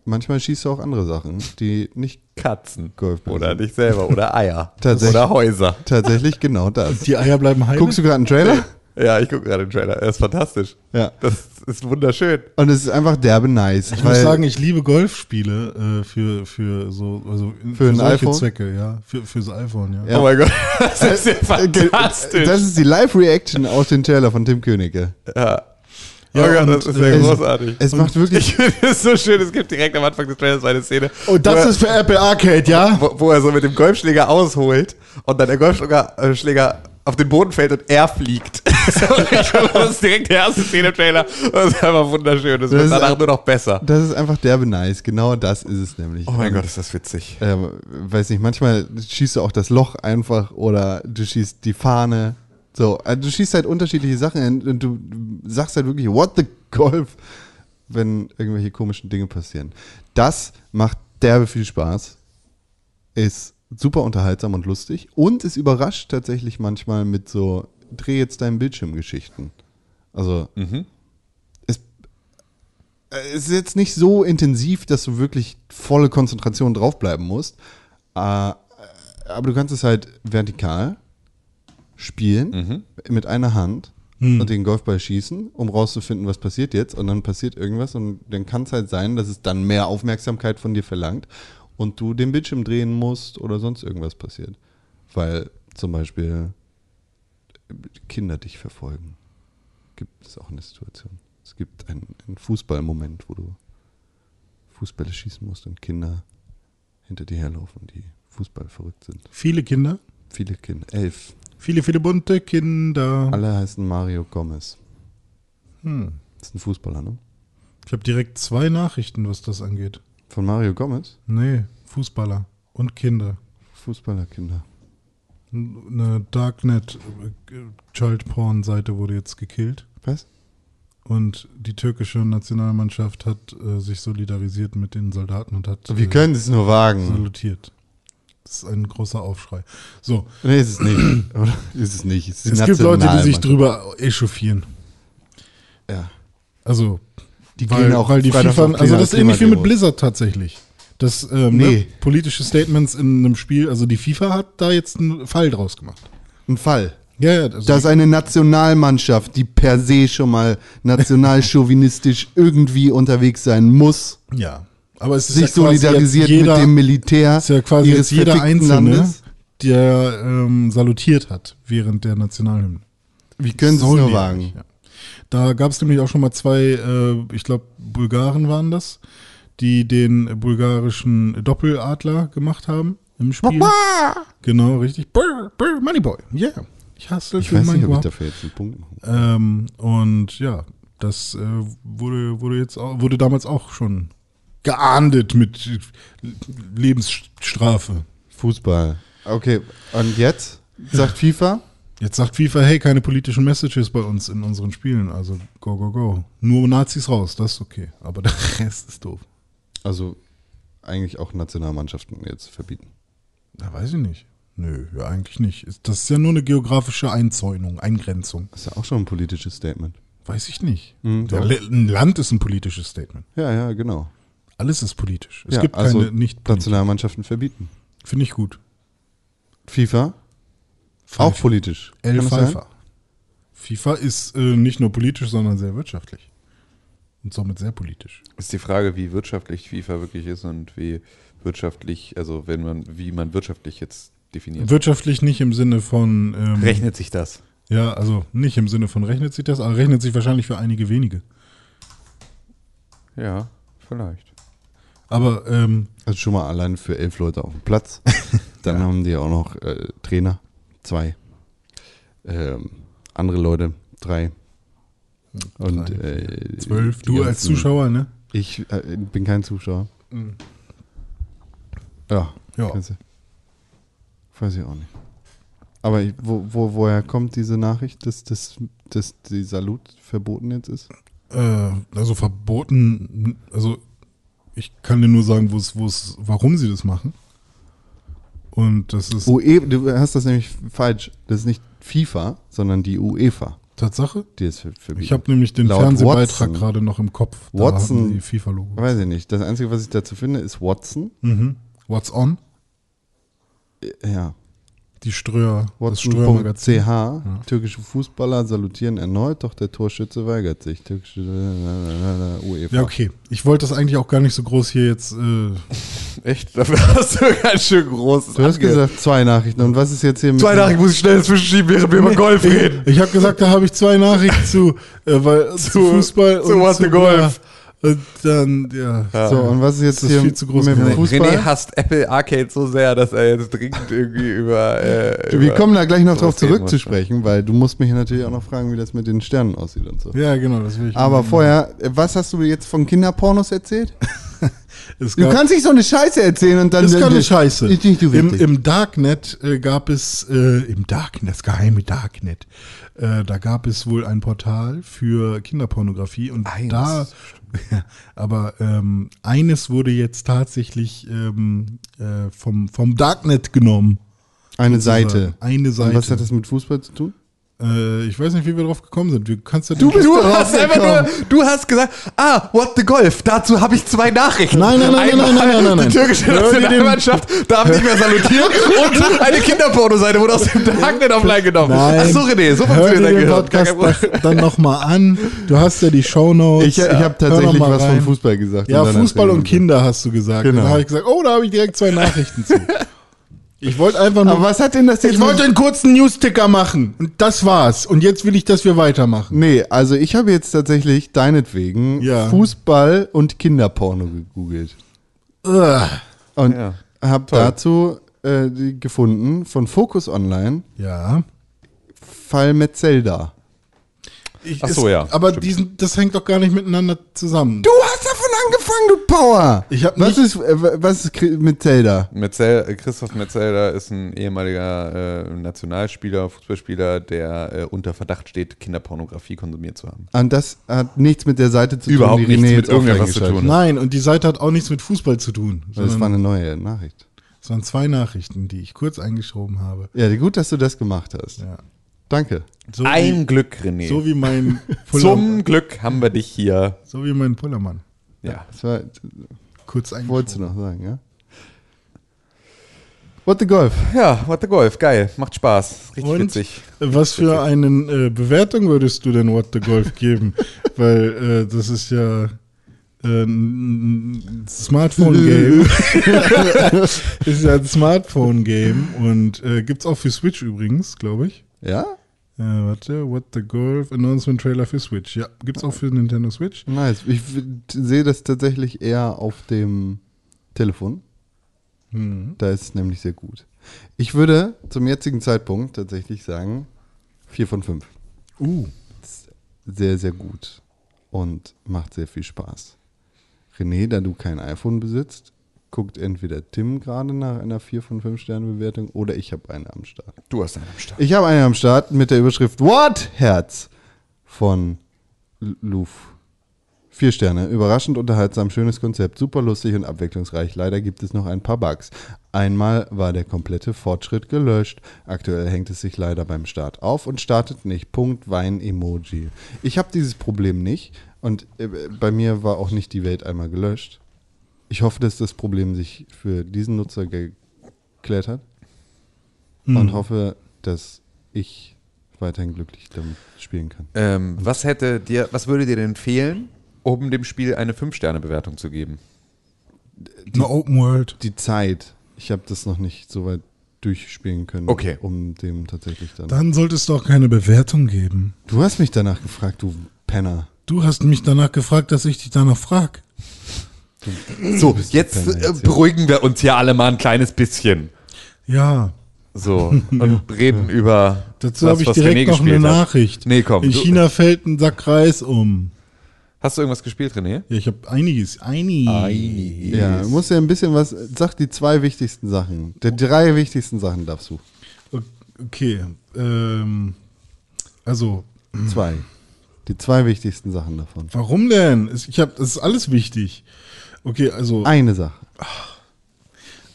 manchmal schießt du auch andere Sachen, die nicht Katzen. Golfball Oder sind. dich selber. Oder Eier. (laughs) Tatsächlich. Oder Häuser. Tatsächlich genau (laughs) das. Die Eier bleiben heil. Guckst du gerade einen Trailer? Ja, ich gucke gerade den Trailer. Er ist fantastisch. Ja. Das ist wunderschön. Und es ist einfach derbe nice. Ich muss sagen, ich liebe Golfspiele äh, für, für so also Für ein solche iPhone? Zwecke, ja. Für, fürs iPhone, ja. Ja. Oh mein Gott. (laughs) Das ist ja Äh, fantastisch. das ist die Live-Reaction aus dem Trailer von Tim Königke. ja. Ja, oh Gott, und, das ist ja äh, großartig. Es macht wirklich. (laughs) Ich finde es so schön, es gibt direkt am Anfang des Trailers eine Szene, Und Oh, das er, ist für Apple Arcade, ja? wo, wo er so mit dem Golfschläger ausholt und dann der Golfschläger äh, Schläger auf den Boden fällt und er fliegt. (laughs) das ist direkt die erste Szene im Trailer. Das ist einfach wunderschön. Das, Das wird danach ein- nur noch besser. Das ist einfach derbe nice. Genau das ist es nämlich. Oh mein Und, Gott, ist das witzig. Ähm, weiß nicht, manchmal schießt du auch das Loch einfach oder du schießt die Fahne. So, also du schießt halt unterschiedliche Sachen und du sagst halt wirklich, what the Golf, wenn irgendwelche komischen Dinge passieren. Das macht derbe viel Spaß, ist super unterhaltsam und lustig. Und es überrascht tatsächlich manchmal mit so, dreh jetzt deinen Bildschirmgeschichten. Also es, äh, es ist jetzt nicht so intensiv, dass du wirklich volle Konzentration draufbleiben musst, äh, aber du kannst es halt vertikal spielen mit einer Hand und den Golfball schießen, um rauszufinden, was passiert jetzt. Und dann passiert irgendwas und dann kann es halt sein, dass es dann mehr Aufmerksamkeit von dir verlangt und du den Bildschirm drehen musst oder sonst irgendwas passiert. Weil zum Beispiel Kinder dich verfolgen. Gibt es auch eine Situation. Es gibt einen, einen Fußballmoment, wo du Fußbälle schießen musst und Kinder hinter dir herlaufen, die Fußball verrückt sind. Viele Kinder, Viele Kinder, elf. viele, viele bunte Kinder. Alle heißen Mario Gomez. Hm. Das ist ein Fußballer, ne? Ich habe direkt zwei Nachrichten, was das angeht. Von Mario Gomez? Nee, Fußballer und Kinder. Fußballerkinder. Eine Darknet äh, Child Porn Seite wurde jetzt gekillt Was? und die türkische Nationalmannschaft hat äh, sich solidarisiert mit den Soldaten und hat Wir können es nur äh, wagen. salutiert. Das ist ein großer Aufschrei. So, Nee, ist es nicht. (clears throat) Oder? Ist es nicht. Ist es gibt Leute, die sich drüber echauffieren. Ja. Also, Die weil, gehen auch weil die Freitag FIFA, also das ist ähnlich wie mit. Blizzard tatsächlich. Das ähm, Nee. ne, politische Statements in einem Spiel, also die FIFA hat da jetzt einen Fall draus gemacht. Ein Fall. Ja, ja, also Das ist eine Nationalmannschaft, die per se schon mal nationalchauvinistisch (laughs) irgendwie unterwegs sein muss, ja. Aber es ist sich ja solidarisiert jeder, mit dem Militär ist ja quasi ihres jeder Einzelne, Landes. der ähm, salutiert hat während der Nationalhymne. Wie können sie es nur wagen? Ja. Da gab es nämlich auch schon mal zwei, äh, ich glaube, Bulgaren waren das, die den bulgarischen Doppeladler gemacht haben im Spiel. Genau, richtig. Brr, brr, Moneyboy, yeah. Ich hasse Ich weiß nicht, ob ich dafür jetzt einen Punkt mache. Ähm, und ja, das äh, wurde, wurde jetzt auch, wurde damals auch schon geahndet mit Lebensstrafe. Fußball. Okay, und jetzt sagt FIFA, Jetzt sagt FIFA, hey, keine politischen Messages bei uns in unseren Spielen. Also go, go, go. Nur Nazis raus, das ist okay. Aber der (laughs) Rest ist doof. also eigentlich auch Nationalmannschaften jetzt verbieten. Da weiß ich nicht. Nö, ja, eigentlich nicht. Das ist ja nur eine geografische Einzäunung, Eingrenzung. Das ist ja auch schon ein politisches Statement. Weiß ich nicht. Mhm. Le- ein Land ist ein politisches Statement. Ja, ja, genau. Alles ist politisch. Es ja, gibt also keine nicht. Nationalmannschaften verbieten. Finde ich gut. FIFA auch politisch. El? FIFA. FIFA ist äh, nicht nur politisch, sondern sehr wirtschaftlich. Und somit sehr politisch. Ist die Frage, wie wirtschaftlich FIFA wirklich ist und wie wirtschaftlich, also wenn man, wie man wirtschaftlich jetzt definiert. Wirtschaftlich nicht im Sinne von. Ähm, Rechnet sich das? Ja, also nicht im Sinne von rechnet sich das, aber rechnet sich wahrscheinlich für einige wenige. Ja, vielleicht. Aber ähm, Also schon mal allein für elf Leute auf dem Platz. (laughs) Dann haben die auch noch äh, Trainer, zwei. Ähm, andere Leute, drei. Und Drei, äh, zwölf, du als ganzen- Zuschauer, ne? Ich äh, bin kein Zuschauer. Ja, Ja. du- weiß ich auch nicht. Aber ich, wo, wo, woher kommt diese Nachricht, dass, dass, dass die Salut verboten jetzt ist? Äh, also verboten, also ich kann dir nur sagen, wo es, wo es, warum sie das machen. Und das ist UE, du hast das nämlich falsch. Das ist nicht FIFA, sondern die UEFA, Tatsache. die es ver- verbietet. Ich habe nämlich den Laut Fernsehbeitrag Watson- gerade noch im Kopf. Watson- haben die FIFA-Logo. Weiß ich nicht. Das Einzige, was ich dazu finde, ist Watson. Mhm. What's on? Ja. Die Ströer. Watson.ch. Türkische Fußballer salutieren erneut, doch der Torschütze weigert sich. Türkische äh, (laughs) UEFA. Ja, okay. Ich wollte das eigentlich auch gar nicht so groß hier jetzt. Äh, Echt? Dafür (laughs) hast du ganz schön großes Du hast gesagt zwei Nachrichten. Und was ist jetzt hier mit. Zwei Nachrichten muss ich schnell zwischenschieben, während wir über Golf reden. ich habe gesagt, da habe ich zwei Nachrichten zu, äh, weil, (laughs) zu, Zu- Fußball zu und What the Golf. Und dann, ja. So, und was ist jetzt Das ist hier viel zu groß mit dem. Fußball? René hasst Apple Arcade so sehr, dass er jetzt dringend irgendwie über. Äh, Wir über kommen da gleich noch drauf zurück zu sprechen, weil du musst mich natürlich auch noch fragen, wie das mit den Sternen aussieht und so. Ja, genau, das will ich. Aber vorher, was hast du jetzt von Kinderpornos erzählt? (laughs) Du kannst nicht so eine Scheiße erzählen und dann. Das ist keine Scheiße. Ist nicht Im. Im Darknet äh, gab es, äh, im Darknet, das geheime Darknet, äh, da gab es wohl ein Portal für Kinderpornografie und Eines, da, (laughs) aber ähm, eines wurde jetzt tatsächlich ähm, äh, vom, vom Darknet genommen. Eine. Seite. Eine Seite. Und was hat das mit Fußball zu tun? Äh, ich weiß nicht, wie wir drauf gekommen sind. Du kannst ja Du bist Du hast einfach nur, du hast gesagt, ah, what the Golf, dazu habe ich zwei Nachrichten. Nein, nein, nein, Einmal nein, nein, nein, nein. Die türkische Nationalmannschaft darf nicht mehr salutieren (laughs) und eine Kinderpornoseite wurde aus dem Darknet offline genommen. Nein. Ach so, René, so funktioniert dein Gehirn. Podcast das dann nochmal an. Du hast ja die Shownotes. Ich, ich Ja, habe tatsächlich was rein. vom Fußball gesagt. Ja, Fußball und Kinder hast du gesagt. Genau. Dann habe ich gesagt, oh, da habe ich direkt zwei Nachrichten zu. (laughs) Ich wollte einfach nur. Aber was hat denn das jetzt ich wollte einen kurzen Newsticker machen. Und das war's. Und jetzt will ich, dass wir weitermachen. Nee, also ich habe jetzt tatsächlich deinetwegen Ja. Fußball und Kinderporno gegoogelt. Ugh. Und Ja, habe toll. dazu äh, die gefunden von Focus Online, Ja. Fall Metzelda. Ich, Ach so, ja, Aber stimmt. diesen, das hängt doch gar nicht miteinander zusammen. Du hast davon angefangen, du Power! Ich hab was, nicht- ist, äh, was ist Kri- Metzelda? Metzel, Christoph Metzelder ist ein ehemaliger äh, Nationalspieler, Fußballspieler, der äh, unter Verdacht steht, Kinderpornografie konsumiert zu haben. Und das hat nichts mit der Seite zu Überhaupt tun, die nichts René mit jetzt irgendetwas zu tun. hat. Nein, und die Seite hat auch nichts mit Fußball zu tun. Das war eine neue Nachricht. Es waren zwei Nachrichten, die ich kurz eingeschoben habe. Ja, gut, dass du das gemacht hast. Ja. Danke. So Ein wie, Glück, René. so wie mein (laughs) Zum Pullermann. Glück haben wir dich hier. So wie mein Pullermann. Ja. Das war, Kurz wolltest du noch sagen, ja? What the Golf? Ja, What the Golf, geil. Macht Spaß. Richtig Und witzig. was für eine äh, Bewertung würdest du denn What the Golf geben? (laughs) Weil äh, das ist ja äh, ein Smartphone-Game. (laughs) (laughs) ist ja ein Smartphone-Game und äh, gibt's auch für Switch übrigens, glaube ich. Ja? Äh, warte, What the Golf Announcement Trailer für Switch. Ja, gibt's auch für Nintendo Switch. Nice. Ich sehe das tatsächlich eher auf dem Telefon. Mhm. Da ist es nämlich sehr gut. Ich würde zum jetzigen Zeitpunkt tatsächlich sagen, 4 von 5. Uh, Sehr, sehr gut. Und macht sehr viel Spaß. René, da du kein iPhone besitzt, guckt entweder Tim gerade nach einer 4 von 5 Sterne Bewertung oder ich habe eine am Start. Du hast einen am Start. Ich habe eine am Start mit der Überschrift What? Herz von Luf. Vier Sterne. Überraschend unterhaltsam, schönes Konzept, super lustig und abwechslungsreich. Leider gibt es noch ein paar Bugs. Einmal war der komplette Fortschritt gelöscht. Aktuell hängt es sich leider beim Start auf und startet nicht. Punkt Wein-Emoji. Ich habe dieses Problem nicht und äh, bei mir war auch nicht die Welt einmal gelöscht. Ich hoffe, dass das Problem sich für diesen Nutzer geklärt hat und hoffe, dass ich weiterhin glücklich damit spielen kann. Ähm, was hätte dir, was würde dir denn fehlen, um dem Spiel eine 5-Sterne-Bewertung zu geben? eine Open World. Die Zeit, ich habe das noch nicht so weit durchspielen können, Okay. um dem tatsächlich dann. Dann sollte es doch keine Bewertung geben. Du hast mich danach gefragt, du Penner. Du hast mich danach gefragt, dass ich dich danach frag. So, jetzt äh, ja. beruhigen wir uns hier alle mal ein kleines bisschen. Ja, So, und reden über. dazu habe ich was direkt René noch eine hat. Nachricht. Nee, komm. In du, China fällt ein Sack Reis um. Hast du irgendwas gespielt, René? Ja, ich habe einiges, einiges. Ja, du musst ja ein bisschen was. Sag die zwei wichtigsten Sachen. Die drei wichtigsten Sachen darfst du. Okay, ähm, also, Zwei. Die zwei wichtigsten Sachen davon. warum denn? Ich habe, das ist alles wichtig. Okay, also, Eine Sache.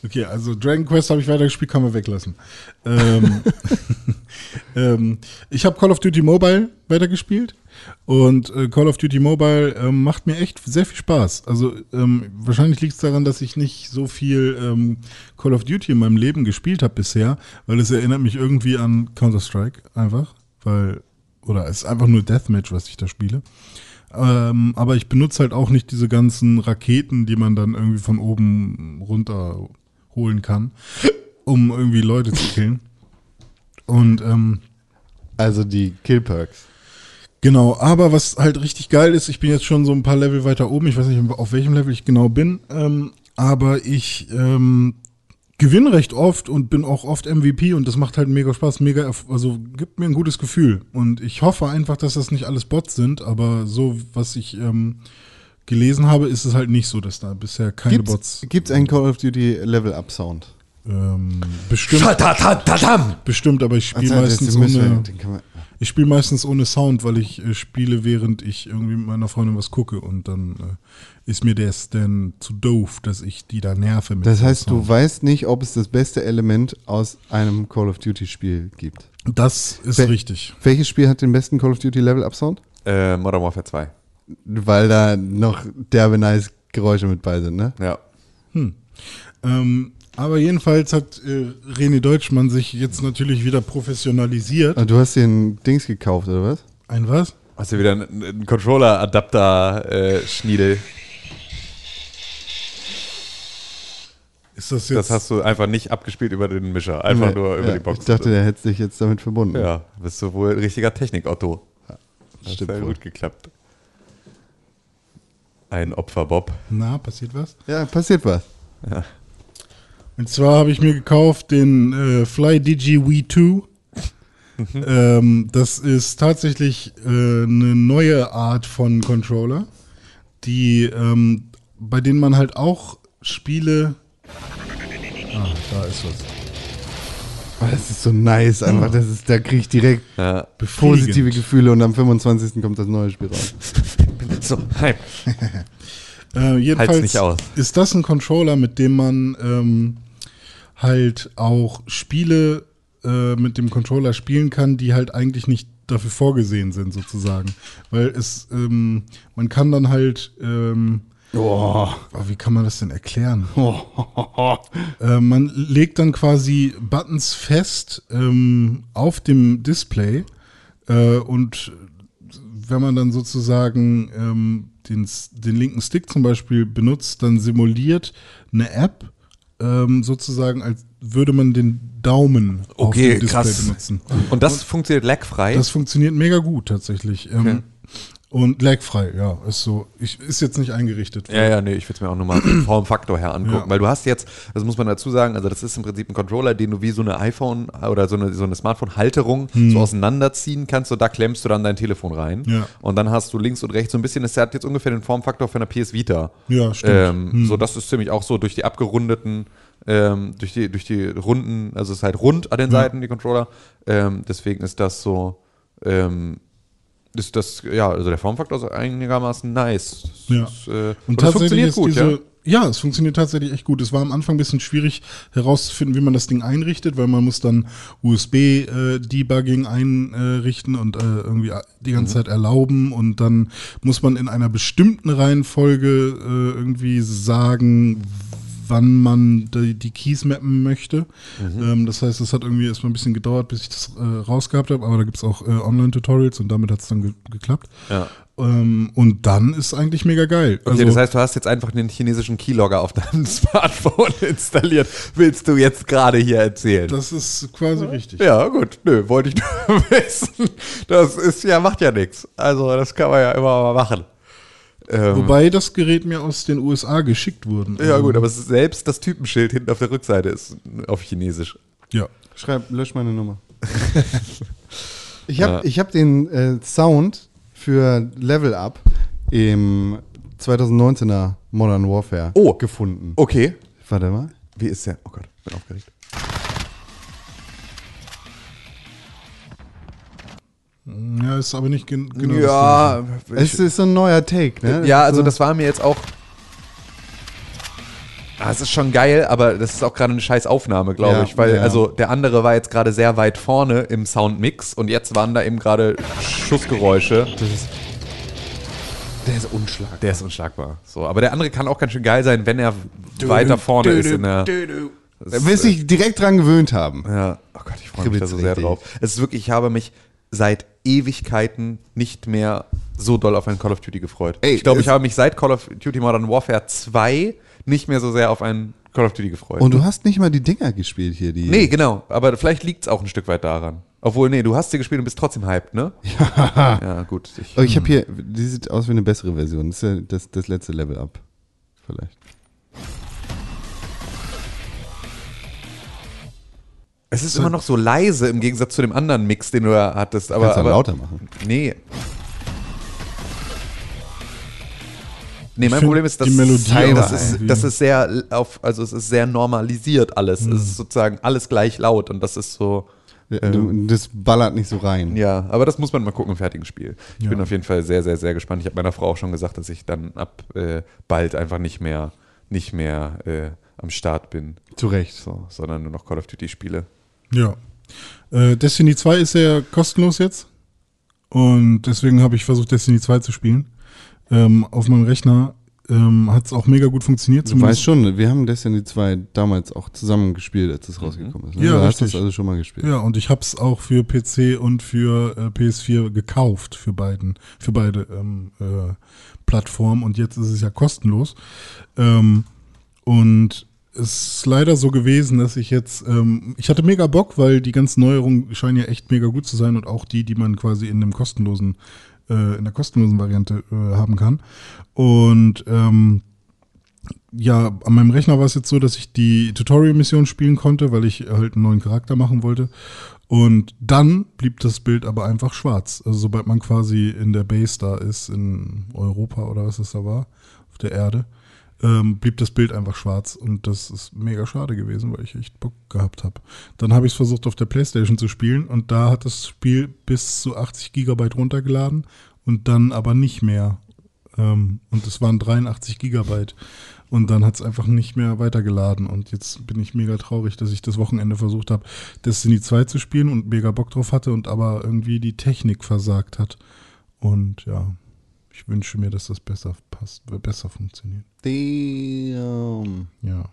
okay, also Dragon Quest habe ich weitergespielt, kann man weglassen. Ähm, (laughs) ähm, ich habe Call of Duty Mobile weitergespielt und äh, Call of Duty Mobile ähm, macht mir echt sehr viel Spaß. Also ähm, wahrscheinlich liegt es daran, dass ich nicht so viel ähm, Call of Duty in meinem Leben gespielt habe bisher, weil es erinnert mich irgendwie an Counter-Strike einfach, weil oder es ist einfach nur Deathmatch, was ich da spiele. Ähm, aber ich benutze halt auch nicht diese ganzen Raketen, die man dann irgendwie von oben runter holen kann, um irgendwie Leute zu killen. Und ähm, Also die Kill Perks. Genau, aber was halt richtig geil ist, ich bin jetzt schon so ein paar Level weiter oben, ich weiß nicht, auf welchem Level ich genau bin, ähm, aber ich ähm, gewinne recht oft und bin auch oft MVP und das macht halt mega Spaß, mega, erf- also gibt mir ein gutes Gefühl. Und ich hoffe einfach, dass das nicht alles Bots sind, aber so, was ich ähm, gelesen habe, ist es halt nicht so, dass da bisher keine Bots. Gibt es einen Call of Duty Level Up Sound? Ähm, bestimmt, bestimmt, aber ich spiele meistens ohne. den kann man- Ich spiele meistens ohne Sound, weil ich äh, spiele, während ich irgendwie mit meiner Freundin was gucke und dann äh, ist mir das dann zu doof, dass ich die da nerve mit Das dem heißt, du weißt nicht, ob es das beste Element aus einem Call of Duty Spiel gibt. Das ist Wel- richtig. Welches Spiel hat den besten Call of Duty Level Up Sound? Äh, Modern Warfare 2. Weil da noch derbe nice Geräusche mit bei sind, ne? Ja. Ähm, aber jedenfalls hat äh, René Deutschmann sich jetzt natürlich wieder professionalisiert. Und du hast den Dings gekauft, oder was? Ein was? Hast du wieder einen, einen Controller-Adapter-Schniedel? Ist das jetzt? das hast du einfach nicht abgespielt über den Mischer. Einfach Nee, nur über ja, die Box. Ich dachte, der hätte sich jetzt damit verbunden. ja, bist du wohl ein richtiger Technik-Otto. Das stimmt hat ja wohl. gut geklappt. Ein Opfer, Bob. Na, passiert was? Ja, passiert was. Und zwar habe ich mir gekauft den äh, Fly Digi Wii 2. ähm, das ist tatsächlich äh, eine neue Art von Controller, die ähm, bei denen man halt auch Spiele. Ah, da ist was. Oh, das ist so nice einfach. Das ist, da kriege ich direkt Ja. positive. Gefühle und am 25. kommt das neue Spiel raus. (laughs) So, nein. Äh, jedenfalls nicht aus. ist das ein Controller, mit dem man ähm, halt auch Spiele äh, mit dem Controller spielen kann, die halt eigentlich nicht dafür vorgesehen sind, sozusagen. Weil es, ähm, man kann dann halt, ähm, Oh. oh, wie kann man das denn erklären? (laughs) Äh, man legt dann quasi Buttons fest ähm, auf dem Display äh, und wenn man dann sozusagen ähm, den, den linken Stick zum Beispiel benutzt, dann simuliert eine App ähm, sozusagen, als würde man den Daumen auf Okay, dem Display krass. benutzen. Und das funktioniert lagfrei? Das funktioniert mega gut tatsächlich. Ähm, Okay. Und lagfrei, ja, ist so. Ich, ist jetzt nicht eingerichtet. Ja, ja, nee, ich will es mir auch nochmal (clears throat) vom Formfaktor her angucken, Ja. weil du hast jetzt, das muss man dazu sagen, also das ist im Prinzip ein Controller, den du wie so eine iPhone oder so eine, so eine Smartphone-Halterung so auseinanderziehen kannst, so da klemmst du dann dein Telefon rein Hm. Ja. und dann hast du links und rechts so ein bisschen, es hat jetzt ungefähr den Formfaktor von einer PS Vita. Ja, stimmt. Ähm, So, das ist ziemlich auch so durch die abgerundeten, ähm, durch die, durch die runden, also es ist halt rund an den Seiten, die Controller, ähm, deswegen ist das so, ähm, ist das, ja, also der Formfaktor ist einigermaßen nice. Das Ja. Ist, äh, Und das tatsächlich ist diese, ja. ja? es funktioniert tatsächlich echt gut. Es war am Anfang ein bisschen schwierig herauszufinden, wie man das Ding einrichtet, weil man muss dann USB-Debugging einrichten und äh, irgendwie die Mhm. ganze Zeit erlauben und dann muss man in einer bestimmten Reihenfolge äh, irgendwie sagen, wann man die, die Keys mappen möchte. Mhm. Ähm, das heißt, es hat irgendwie erstmal ein bisschen gedauert, bis ich das äh, rausgehabt habe, aber da gibt es auch äh, Online-Tutorials und damit hat es dann ge geklappt. Ja. Ähm, und dann ist eigentlich mega geil. Okay, Also- das heißt, du hast jetzt einfach den chinesischen Keylogger auf deinem (laughs) Smartphone (laughs) installiert. Willst du jetzt gerade hier erzählen? Das ist quasi richtig. ja, gut. Nö, wollte ich (laughs) nur wissen. Das ist ja, macht ja nichts. Also, das kann man ja immer mal machen. Ähm, Wobei das Gerät mir aus den USA geschickt wurde. ja, gut, aber es ist selbst das Typenschild hinten auf der Rückseite ist auf Chinesisch. Ja. Schreib, lösch meine Nummer. (laughs) ich habe Ja. ich hab den äh, Sound für Level Up im 2019er Modern Warfare Oh. gefunden. Okay. Warte mal. Wie ist der? Oh Gott, bin aufgeregt. Ja, ist aber nicht gen genau ja, Es ist ein neuer Take, ne? ja, also so, das war mir jetzt auch. Ah, es ist schon geil, aber das ist auch gerade eine scheiß Aufnahme, glaube Ja, ich. Weil, ja. also der andere war jetzt gerade sehr weit vorne im Soundmix und jetzt waren da eben gerade Schussgeräusche. Das ist, der ist unschlagbar. Der ist unschlagbar. So, aber der andere kann auch ganz schön geil sein, wenn er weiter vorne ist in der. Das Da ist, wirst dich direkt dran gewöhnt haben. Ja, oh Gott, ich freue mich da so sehr richtig. drauf. Es ist wirklich, ich habe mich seit Ewigkeiten nicht mehr so doll auf ein Call of Duty gefreut. Ey, ich glaube, ich habe mich seit Call of Duty Modern Warfare 2 nicht mehr so sehr auf ein Call of Duty gefreut. Und du hast nicht mal die Dinger gespielt hier, die. nee, genau, aber vielleicht liegt es auch ein Stück weit daran. Obwohl, nee, du hast sie gespielt und bist trotzdem hyped, ne? Ja. (laughs) Ja, gut. Ich, Aber ich habe hier, die sieht aus wie eine bessere Version. Das ist ja das, das letzte Level Up. Vielleicht. Es ist immer noch so leise im Gegensatz zu dem anderen Mix, den du da hattest. Aber, Kannst du aber lauter machen. Nee. Nee, mein Problem ist, dass die Melodie das, ist, das ist sehr auf, also es ist sehr normalisiert alles. Es ist sozusagen alles gleich laut und das ist so. Du- Das ballert nicht so rein. Ja, aber das muss man mal gucken im fertigen Spiel. Ich Ja. bin auf jeden Fall sehr, sehr, sehr gespannt. Ich habe meiner Frau auch schon gesagt, dass ich dann ab äh, bald einfach nicht mehr, nicht mehr äh, am Start bin, Zu Recht. so, sondern nur noch Call of Duty spiele. Ja. Äh, Destiny 2 ist ja kostenlos jetzt. Und deswegen habe ich versucht, Destiny 2 zu spielen. Ähm, auf meinem Rechner ähm, hat es auch mega gut funktioniert. Du weißt schon, wir haben Destiny 2 damals auch zusammen gespielt, als es rausgekommen ist. ne? Ja, du hast das also schon mal gespielt. Ja, und ich habe es auch für PC und für äh, PS4 gekauft, für beiden, für beide ähm, äh, Plattformen. Und jetzt ist es ja kostenlos. Ähm, und es ist leider so gewesen, dass ich jetzt, ähm, ich hatte mega Bock, weil die ganzen Neuerungen scheinen ja echt mega gut zu sein und auch die, die man quasi in dem kostenlosen, äh, in der kostenlosen Variante äh, haben kann. Und ähm, ja, an meinem Rechner war es jetzt so, dass ich die Tutorial-Mission spielen konnte, weil ich halt einen neuen Charakter machen wollte. Und dann blieb das Bild aber einfach schwarz. Also sobald man quasi in der Base da ist, in Europa oder was es da war, auf der Erde, ähm, blieb das Bild einfach schwarz. Und das ist mega schade gewesen, weil ich echt Bock gehabt habe. Dann habe ich es versucht auf der Playstation zu spielen und da hat das Spiel bis zu 80 Gigabyte runtergeladen und dann aber nicht mehr. Ähm, und es waren 83 Gigabyte. Und dann hat es einfach nicht mehr weitergeladen. Und jetzt bin ich mega traurig, dass ich das Wochenende versucht habe, Destiny 2 zu spielen und mega Bock drauf hatte und aber irgendwie die Technik versagt hat. Und ja, ich wünsche mir, dass das besser passt, besser funktioniert. Damn. Ja.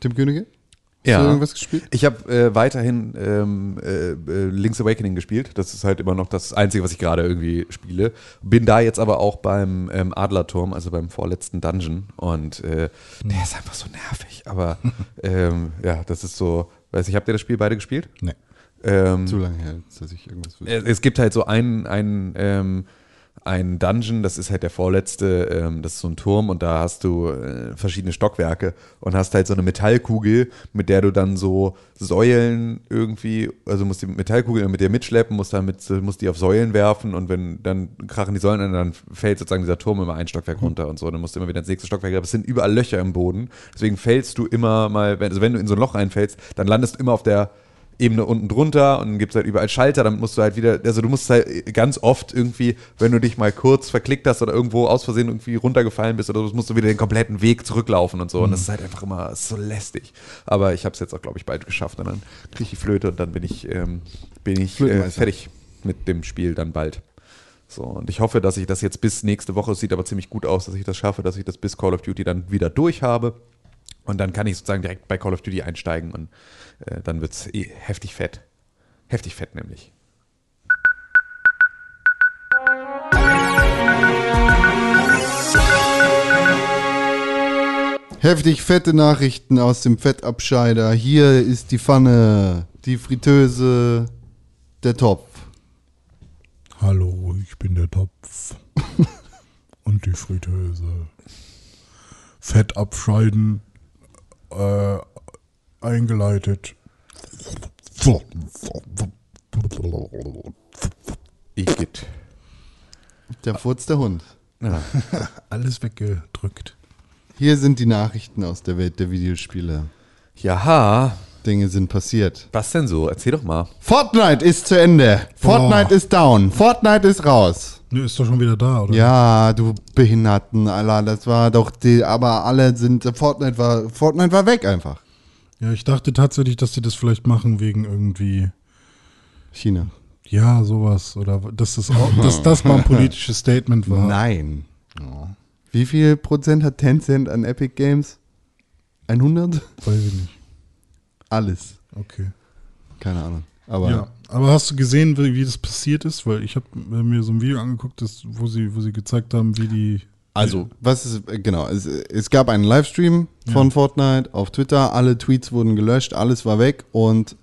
Tim Königke? Hast Ja. du irgendwas gespielt? Ich habe äh, weiterhin ähm, äh, äh, Link's Awakening gespielt. Das ist halt immer noch das Einzige, was ich gerade irgendwie spiele. Bin da jetzt aber auch beim ähm, Adlerturm, also beim vorletzten Dungeon. Und äh, der ist einfach so nervig. Aber (laughs) ähm, ja, das ist so. Weiß ich, habt ihr das Spiel beide gespielt? Nee. Ähm, Zu lange her, dass ich irgendwas wüsste. es es gibt halt so einen, einen, ähm, einen Dungeon, das ist halt der vorletzte, ähm, das ist so ein Turm und da hast du äh, verschiedene Stockwerke und hast halt so eine Metallkugel, mit der du dann so Säulen irgendwie, also musst die Metallkugel mit dir mitschleppen, musst damit, musst die auf Säulen werfen und wenn dann krachen die Säulen an, dann fällt sozusagen dieser Turm immer ein Stockwerk runter und so, dann musst du immer wieder ins nächste Stockwerk, aber es sind überall Löcher im Boden, deswegen fällst du immer mal, wenn, also wenn du in so ein Loch reinfällst, dann landest du immer auf der Ebene unten drunter und dann gibt es halt überall Schalter, dann musst du halt wieder, also du musst halt ganz oft irgendwie, wenn du dich mal kurz verklickt hast oder irgendwo aus Versehen irgendwie runtergefallen bist oder so, musst du wieder den kompletten Weg zurücklaufen und so und das ist halt einfach immer so lästig. Aber ich habe es jetzt auch, glaube ich, bald geschafft und dann kriege ich die Flöte und dann bin ich, ähm, bin ich äh, fertig mit dem Spiel dann bald. So, und ich hoffe, dass ich das jetzt bis nächste Woche, es sieht aber ziemlich gut aus, dass ich das schaffe, dass ich das bis Call of Duty dann wieder durch habe. Und dann kann ich sozusagen direkt bei Call of Duty einsteigen und äh, dann wird es eh heftig fett. Heftig fett nämlich. Heftig fette Nachrichten aus dem Fettabscheider. Hier ist die Pfanne, die Fritteuse, der Topf. Hallo, ich bin der Topf. (laughs) Und die Fritteuse. Fett abscheiden. Äh, eingeleitet. Igitt. Der Furz der Hund. Ja. (laughs) Alles weggedrückt. Hier sind die Nachrichten aus der Welt der Videospiele. Jaha, Dinge sind passiert. was denn so? Erzähl doch mal. Fortnite ist zu Ende. Fortnite Boah. ist down. Fortnite ist raus. Ne, ist doch schon wieder da, oder? Ja, du Behinderten, Alter, das war doch die, aber alle sind, Fortnite war, Fortnite war weg einfach. Ja, ich dachte tatsächlich, dass die das vielleicht machen wegen irgendwie, China. ja, sowas. Oder dass das, auch, dass das mal ein (laughs) politisches Statement war. Nein. Wie viel Prozent hat Tencent an Epic Games? 100? Weiß ich nicht. Alles. Okay. Keine Ahnung. Aber Ja, aber hast du gesehen, wie, wie das passiert ist? Weil ich habe mir so ein Video angeguckt, das, wo, sie, wo sie gezeigt haben, wie die. Also, was ist, äh, genau, es, es gab einen Livestream von Fortnite auf Twitter, alle Tweets wurden gelöscht, alles war weg und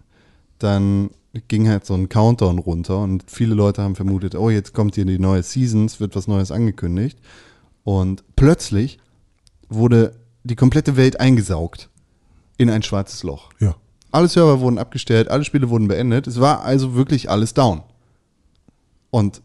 dann ging halt so ein Countdown runter und viele Leute haben vermutet, oh, jetzt kommt hier die neue Season, es wird was Neues angekündigt und plötzlich wurde die komplette Welt eingesaugt in ein schwarzes Loch. Ja. Alle Server wurden abgestellt, alle Spiele wurden beendet, es war also wirklich alles down. Und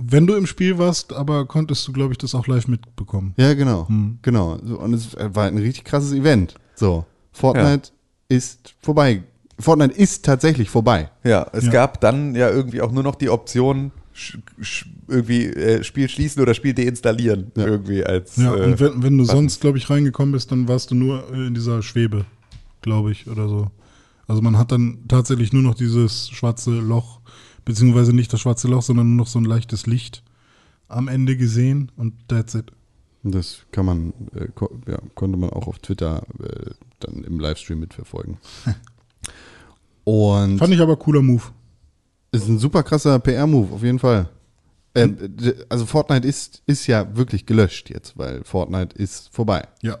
wenn du im Spiel warst, aber konntest du, glaube ich, das auch live mitbekommen. Ja, genau. Genau. So, und es war ein richtig krasses Event. So, Fortnite ist vorbei. Fortnite ist tatsächlich vorbei. Ja, es Ja. gab dann ja irgendwie auch nur noch die Option, irgendwie äh, Spiel schließen oder Spiel deinstallieren. Ja. Irgendwie als. Ja, äh, und wenn, wenn du Button. sonst, glaube ich, reingekommen bist, dann warst du nur äh, in dieser Schwebe, glaube ich, oder so. Also man hat dann tatsächlich nur noch dieses schwarze Loch, beziehungsweise nicht das schwarze Loch, sondern nur noch so ein leichtes Licht am Ende gesehen und that's it. Das kann man, äh, ko ja, konnte man auch auf Twitter äh, dann im Livestream mitverfolgen. (laughs) Und Fand ich aber cooler Move. ist ein super krasser PR-Move, auf jeden Fall. Ähm, also Fortnite ist, ist ja wirklich gelöscht jetzt, weil Fortnite ist vorbei. Ja.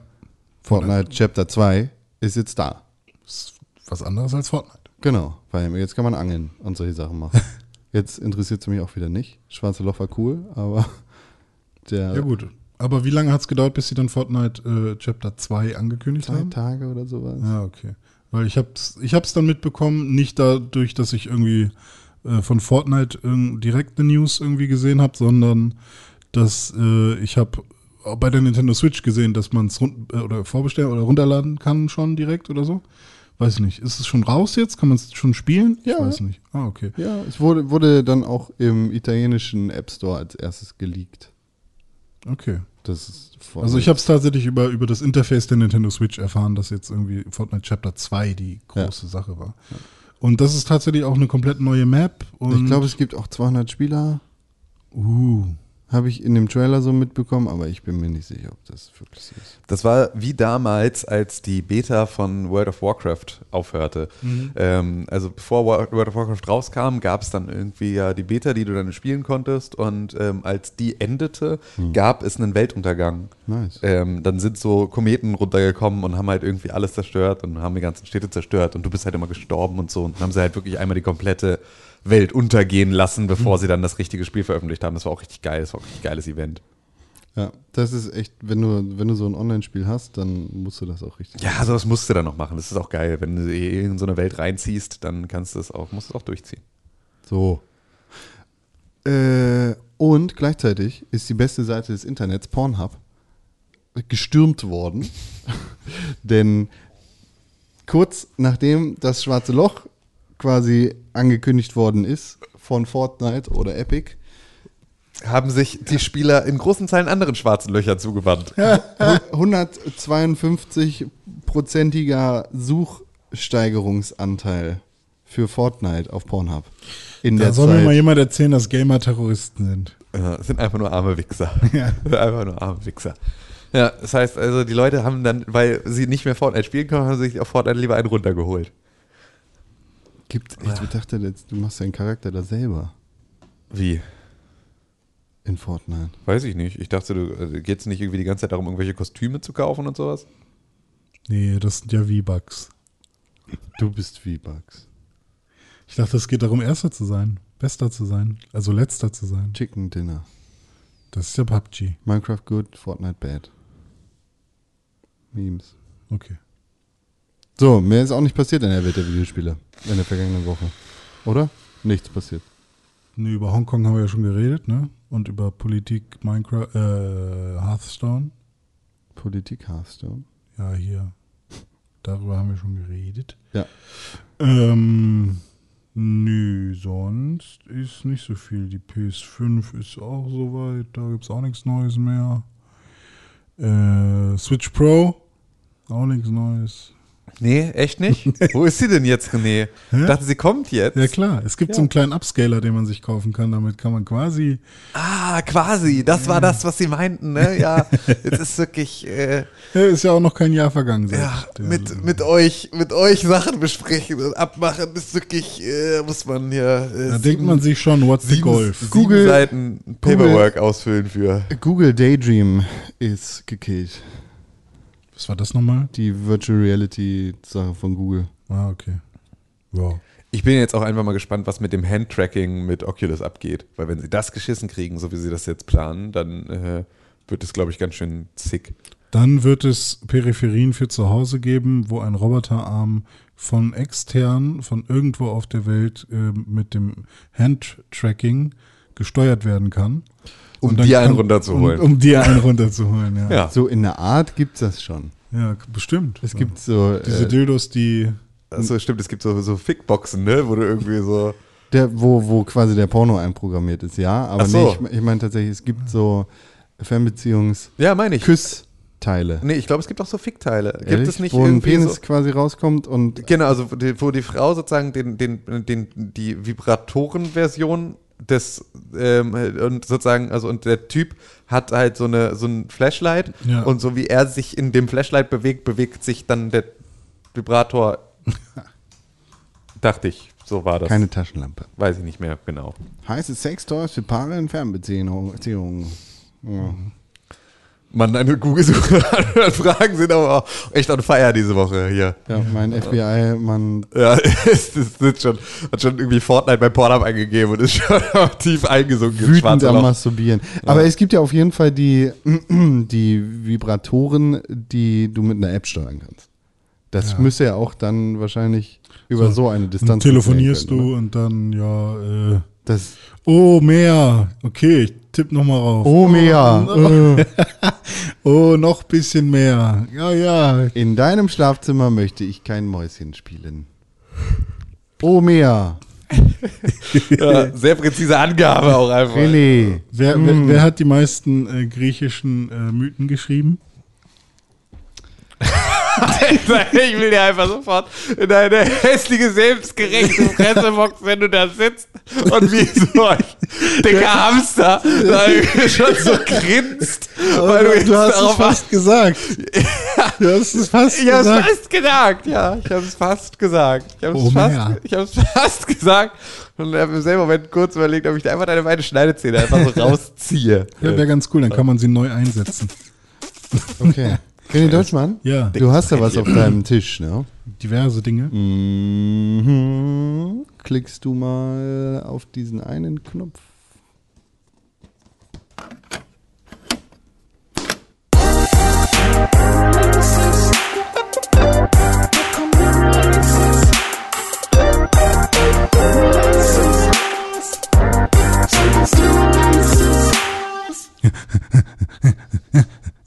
Fortnite Chapter 2 ist jetzt da. Ist was anderes als Fortnite. Genau, weil jetzt kann man angeln und solche Sachen machen. (laughs) Jetzt interessiert es mich auch wieder nicht. Schwarze Loch war cool, aber (laughs) der Ja gut. Aber wie lange hat es gedauert, bis sie dann Fortnite äh, Chapter 2 angekündigt zwei haben? Tage oder sowas. Ja, okay. Weil ich hab's, ich hab's dann mitbekommen, nicht dadurch, dass ich irgendwie äh, von Fortnite direkt eine News irgendwie gesehen habe, sondern dass äh, ich habe bei der Nintendo Switch gesehen, dass man es äh, oder vorbestellen oder runterladen kann schon direkt oder so. Weiß ich nicht. Ist es schon raus jetzt? Kann man es schon spielen? Ja. Ich weiß nicht. Ah, okay. Ja, es wurde, wurde dann auch im italienischen App Store als erstes geleakt. Okay. Das ist Fortnite. Also ich habe es tatsächlich über, über das Interface der Nintendo Switch erfahren, dass jetzt irgendwie Fortnite Chapter 2 die große Sache war. Und das ist tatsächlich auch eine komplett neue Map. Ich glaube, es gibt auch 200 Spieler, uh, habe ich in dem Trailer so mitbekommen, aber ich bin mir nicht sicher, ob das wirklich so ist. Das war wie damals, als die Beta von World of Warcraft aufhörte. Ähm, also bevor Wo- World of Warcraft rauskam, gab es dann irgendwie ja die Beta, die du dann spielen konntest. Und ähm, als die endete, gab es einen Weltuntergang. Nice. Ähm, dann sind so Kometen runtergekommen und haben halt irgendwie alles zerstört und haben die ganzen Städte zerstört und du bist halt immer gestorben und so. Und dann haben sie halt wirklich einmal die komplette Welt untergehen lassen, bevor sie dann das richtige Spiel veröffentlicht haben. Das war auch richtig geil. Das war auch ein richtig geiles Event. Ja, das ist echt, wenn du, wenn du so ein Online-Spiel hast, dann musst du das auch richtig. Ja, sowas musst du dann noch machen. Das ist auch geil. Wenn du in so eine Welt reinziehst, dann kannst du es auch, musst du es auch durchziehen. So. Äh, und gleichzeitig ist die beste Seite des Internets, Pornhub, gestürmt worden. (laughs) Denn kurz nachdem das schwarze Loch quasi angekündigt worden ist von Fortnite oder Epic, Haben sich die Spieler in großen Zahlen anderen schwarzen Löchern zugewandt. (laughs) 152-prozentiger Suchsteigerungsanteil für Fortnite auf Pornhub. In da der soll mir Zeit. mal jemand erzählen, dass Gamer Terroristen sind. Ja, das sind einfach nur arme Wichser. (laughs) Ja. (laughs) einfach nur arme Wichser. Ja, das heißt also, die Leute haben dann, weil sie nicht mehr Fortnite spielen können, haben sich auf Fortnite lieber einen runtergeholt. Gibt, ich dachte, jetzt, du machst deinen Charakter da selber Wie? in Fortnite. Weiß ich nicht. Ich dachte, du also, geht es nicht irgendwie die ganze Zeit darum, irgendwelche Kostüme zu kaufen und sowas? Nee, das sind ja V-Bucks. Du bist V-Bucks. Ich dachte, es geht darum, Erster zu sein, Bester zu sein, also Letzter zu sein. Chicken Dinner. Das ist ja PUBG. Minecraft good, Fortnite bad. Memes. Okay. So, mehr ist auch nicht passiert in der Welt der Videospiele in der vergangenen Woche. Oder? Nichts passiert. Nee, über Hongkong haben wir ja schon geredet, ne? Und über Politik, Minecraft, äh, Hearthstone. Politik Hearthstone. Ja, hier. Darüber haben wir schon geredet. Ja. Ähm, nö, sonst ist nicht so viel. Die PS5 ist auch soweit, da gibt es auch nichts Neues mehr. Äh, Switch Pro, auch nichts Neues. Nee, echt nicht? (laughs) Wo ist sie denn jetzt, René? Ich dachte, sie kommt jetzt. Ja klar, es gibt so einen kleinen Upscaler, den man sich kaufen kann. Damit kann man quasi. Ah, quasi. Das war das, was sie meinten, ne? Ja, (laughs) es ist wirklich, äh, Ja, ist ja auch noch kein Jahr vergangen. seit ja, mit, mit euch, mit euch Sachen besprechen und abmachen ist wirklich, äh, muss man hier, äh, Da denkt man sich schon, what's the sieben, Golf? sieben Google- Seiten Paperwork ausfüllen für. Google Daydream ist gekillt. Was war das nochmal? Die Virtual Reality Sache von Google. Ah, okay. Wow. Ich bin jetzt auch einfach mal gespannt, was mit dem Handtracking mit Oculus abgeht. Weil wenn sie das geschissen kriegen, so wie sie das jetzt planen, dann äh, wird es, glaube ich, ganz schön zick. Dann wird es Peripherien für zu Hause geben, wo ein Roboterarm von extern, von irgendwo auf der Welt äh, mit dem Handtracking gesteuert werden kann. Um dann dir einen runterzuholen. Um, um dir einen runterzuholen, ja. (laughs) Ja. So in der Art gibt's das schon. Ja, bestimmt. Es gibt so, Diese äh, Dildos, die. Also stimmt, es gibt so, so Fickboxen, ne? Wo du irgendwie so. der, wo, wo quasi der Porno einprogrammiert ist, ja. Aber Ach so. nee, ich, ich meine tatsächlich, es gibt so Ja, meine ich. Fernbeziehungs-Teile. Nee, ich glaube, es gibt auch so Fickteile. Gibt es nicht wo ein Penis so, quasi rauskommt und Genau, also wo die, wo die Frau sozusagen den, den, den, die Vibratoren-Version des ähm, und sozusagen, also und der Typ hat halt so eine so ein Flashlight Ja. und so wie er sich in dem Flashlight bewegt, bewegt sich dann der Vibrator. (laughs) Dachte ich, so war das. keine Taschenlampe. Weiß ich nicht mehr genau. Heiße Sextoys für Paare in Fernbeziehungen. Ja. Mann, deine Google-Fragen (laughs) sind aber auch echt on fire diese Woche hier. ja, mein FBI-Mann. Ja, (laughs) es ist, ist schon, hat schon irgendwie Fortnite bei Pornhub eingegeben und ist schon (laughs) tief eingesunken. Wütend am. Masturbieren. Aber es gibt ja auf jeden Fall die, (clears throat) die Vibratoren, die du mit einer App steuern kannst. Das Ja. müsste ja auch dann wahrscheinlich über so, eine Dann Distanz. telefonierst funktionieren du können, und dann, ja, äh, oder? Das, oh, mehr. Okay, ich tipp nochmal rauf. oh, mehr. Äh. (laughs) Oh, noch bisschen mehr. Ja, ja. In deinem Schlafzimmer möchte ich kein Mäuschen spielen. Oh, mehr. (laughs) Ja, sehr präzise Angabe auch einfach. René. Wer, wer, wer hat die meisten äh, griechischen äh, Mythen geschrieben? Ich will dir einfach sofort in deine hässliche, selbstgerechte Fressebox, wenn du da sitzt und wie so ein dicker Hamster da schon so grinst. Weil du, du hast es fast gesagt. Du hast es fast Ich hab's gesagt. fast gesagt, ja. Ich hab's fast gesagt. Ich hab's, Oh, fast, mehr. ich hab's fast gesagt. Und habe im selben Moment kurz überlegt, ob ich da einfach deine beiden Schneidezähne einfach so (laughs) rausziehe. Ja, wäre ganz cool, dann kann man sie neu einsetzen. Okay. (laughs) René Deutschmann? Ja, Du hast ja was auf deinem Tisch, ne? diverse Dinge. Mhm. Klickst du mal auf diesen einen Knopf.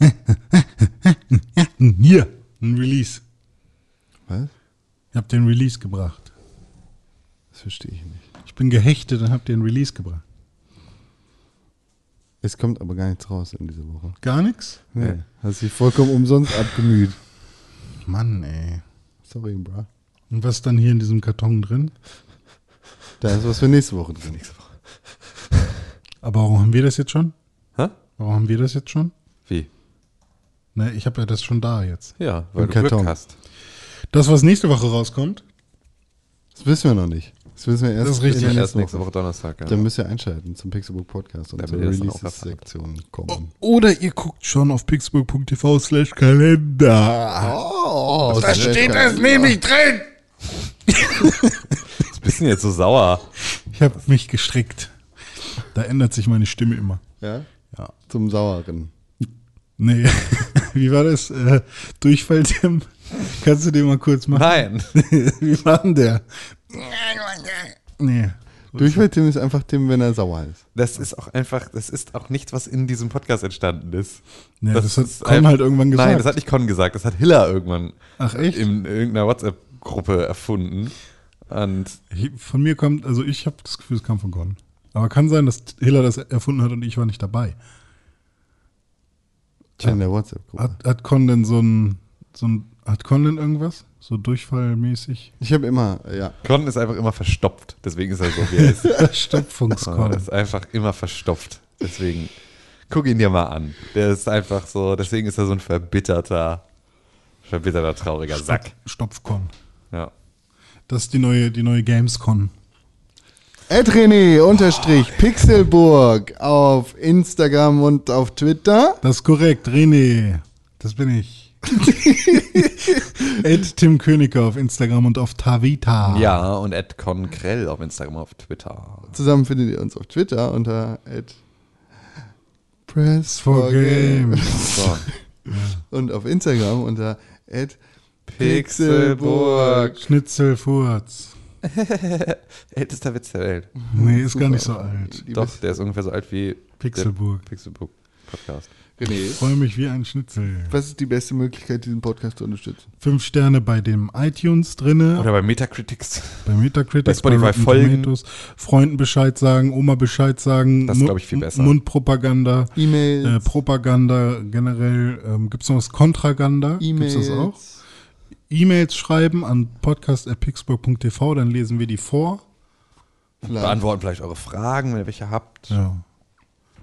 (laughs) (laughs) Hier, ein Release. Was? Ich hab den Release gebracht. Das verstehe ich nicht. Ich bin gehechtet und hab den Release gebracht. Es kommt aber gar nichts raus in dieser Woche. Gar nichts? Nee. Hast dich vollkommen umsonst abgemüht. Mann, ey. Sorry, bra. Und was ist dann hier in diesem Karton drin? Da ist was für nächste Woche drin. Aber warum haben wir das jetzt schon? Hä? Warum haben wir das jetzt schon? Wie? Ne, ich habe ja das schon da jetzt. Ja, weil Im du Glück Karton. hast. Das, was nächste Woche rauskommt, Das wissen wir noch nicht. Das wissen wir erst Das ist richtig. Erst nächsten nächste Woche. Woche Donnerstag, ja. Dann müsst ihr einschalten zum Pixelbook Podcast und Damit zur Releases-Sektion kommen. Oder ihr guckt schon auf pixburg.tv slash Kalender. Oh, Da steht es nämlich drin. Was bist du denn jetzt so sauer? Ich habe mich gestrickt. Da ändert sich meine Stimme immer. Ja? Ja. Zum Saueren. Nee. (laughs) Wie war das? Äh, Durchfall, Tim? Kannst du den mal kurz machen? Nein. (laughs) Wie war denn der? Nee. Durchfall-Tim ist einfach Tim, wenn er sauer ist. Das ist auch einfach, das ist auch nichts, was in diesem Podcast entstanden ist. Nee, das hat ist Con einfach- halt irgendwann gesagt. Nein, das hat nicht Con gesagt, das hat Hiller irgendwann Ach echt? in irgendeiner WhatsApp-Gruppe erfunden. Und Von mir kommt, also ich habe das Gefühl, es kam von Con. Aber kann sein, dass Hiller das erfunden hat und ich war nicht dabei. In der WhatsApp-Gruppe. Hat, hat Con denn so ein, so ein, hat Con denn irgendwas? So durchfallmäßig? Ich habe immer, ja. Con ist einfach immer verstopft, deswegen ist er so, wie er ist. (laughs) Con Stopfungskon. (laughs) ist einfach immer verstopft, deswegen guck ihn dir mal an. Der ist einfach so, deswegen ist er so ein verbitterter, verbitterter, trauriger Sack. Stopfkon. Ja. Das ist die neue, die neue Gamescon. René unterstrich Pixelburg auf Instagram und auf Twitter. Das ist korrekt, René. Das bin ich. (laughs) Ed Tim Königer auf Instagram und auf Tavita. Ja, und Ed Konkrell auf Instagram, auf Twitter. Zusammen findet ihr uns auf Twitter unter Press For for Game. (laughs) So. Und auf Instagram unter Pixelburg. Schnitzelfurz. (laughs) Ältester Witz der Welt. Nee, ist gar nicht so alt. Doch, der ist ungefähr so alt wie Pixelburg. Pixelburg Podcast. René, Ich freue mich wie ein Schnitzel. was ist die beste Möglichkeit, diesen Podcast zu unterstützen? Fünf Sterne bei dem iTunes drinne, Oder bei Metacritics. bei Metacritic, bei Spotify Rotten folgen. Tomatoes, Freunden Bescheid sagen, Oma Bescheid sagen. Das ist, Mu- glaub ich, viel besser. Mundpropaganda, E-Mails, äh, Propaganda generell. Ähm, Gibt es noch was? Kontraganda? Gibt E-Mails. es das auch? E-Mails schreiben an podcast.pixburg.tv, dann lesen wir die vor. Vielleicht. Beantworten vielleicht eure Fragen, wenn ihr welche habt. Ja.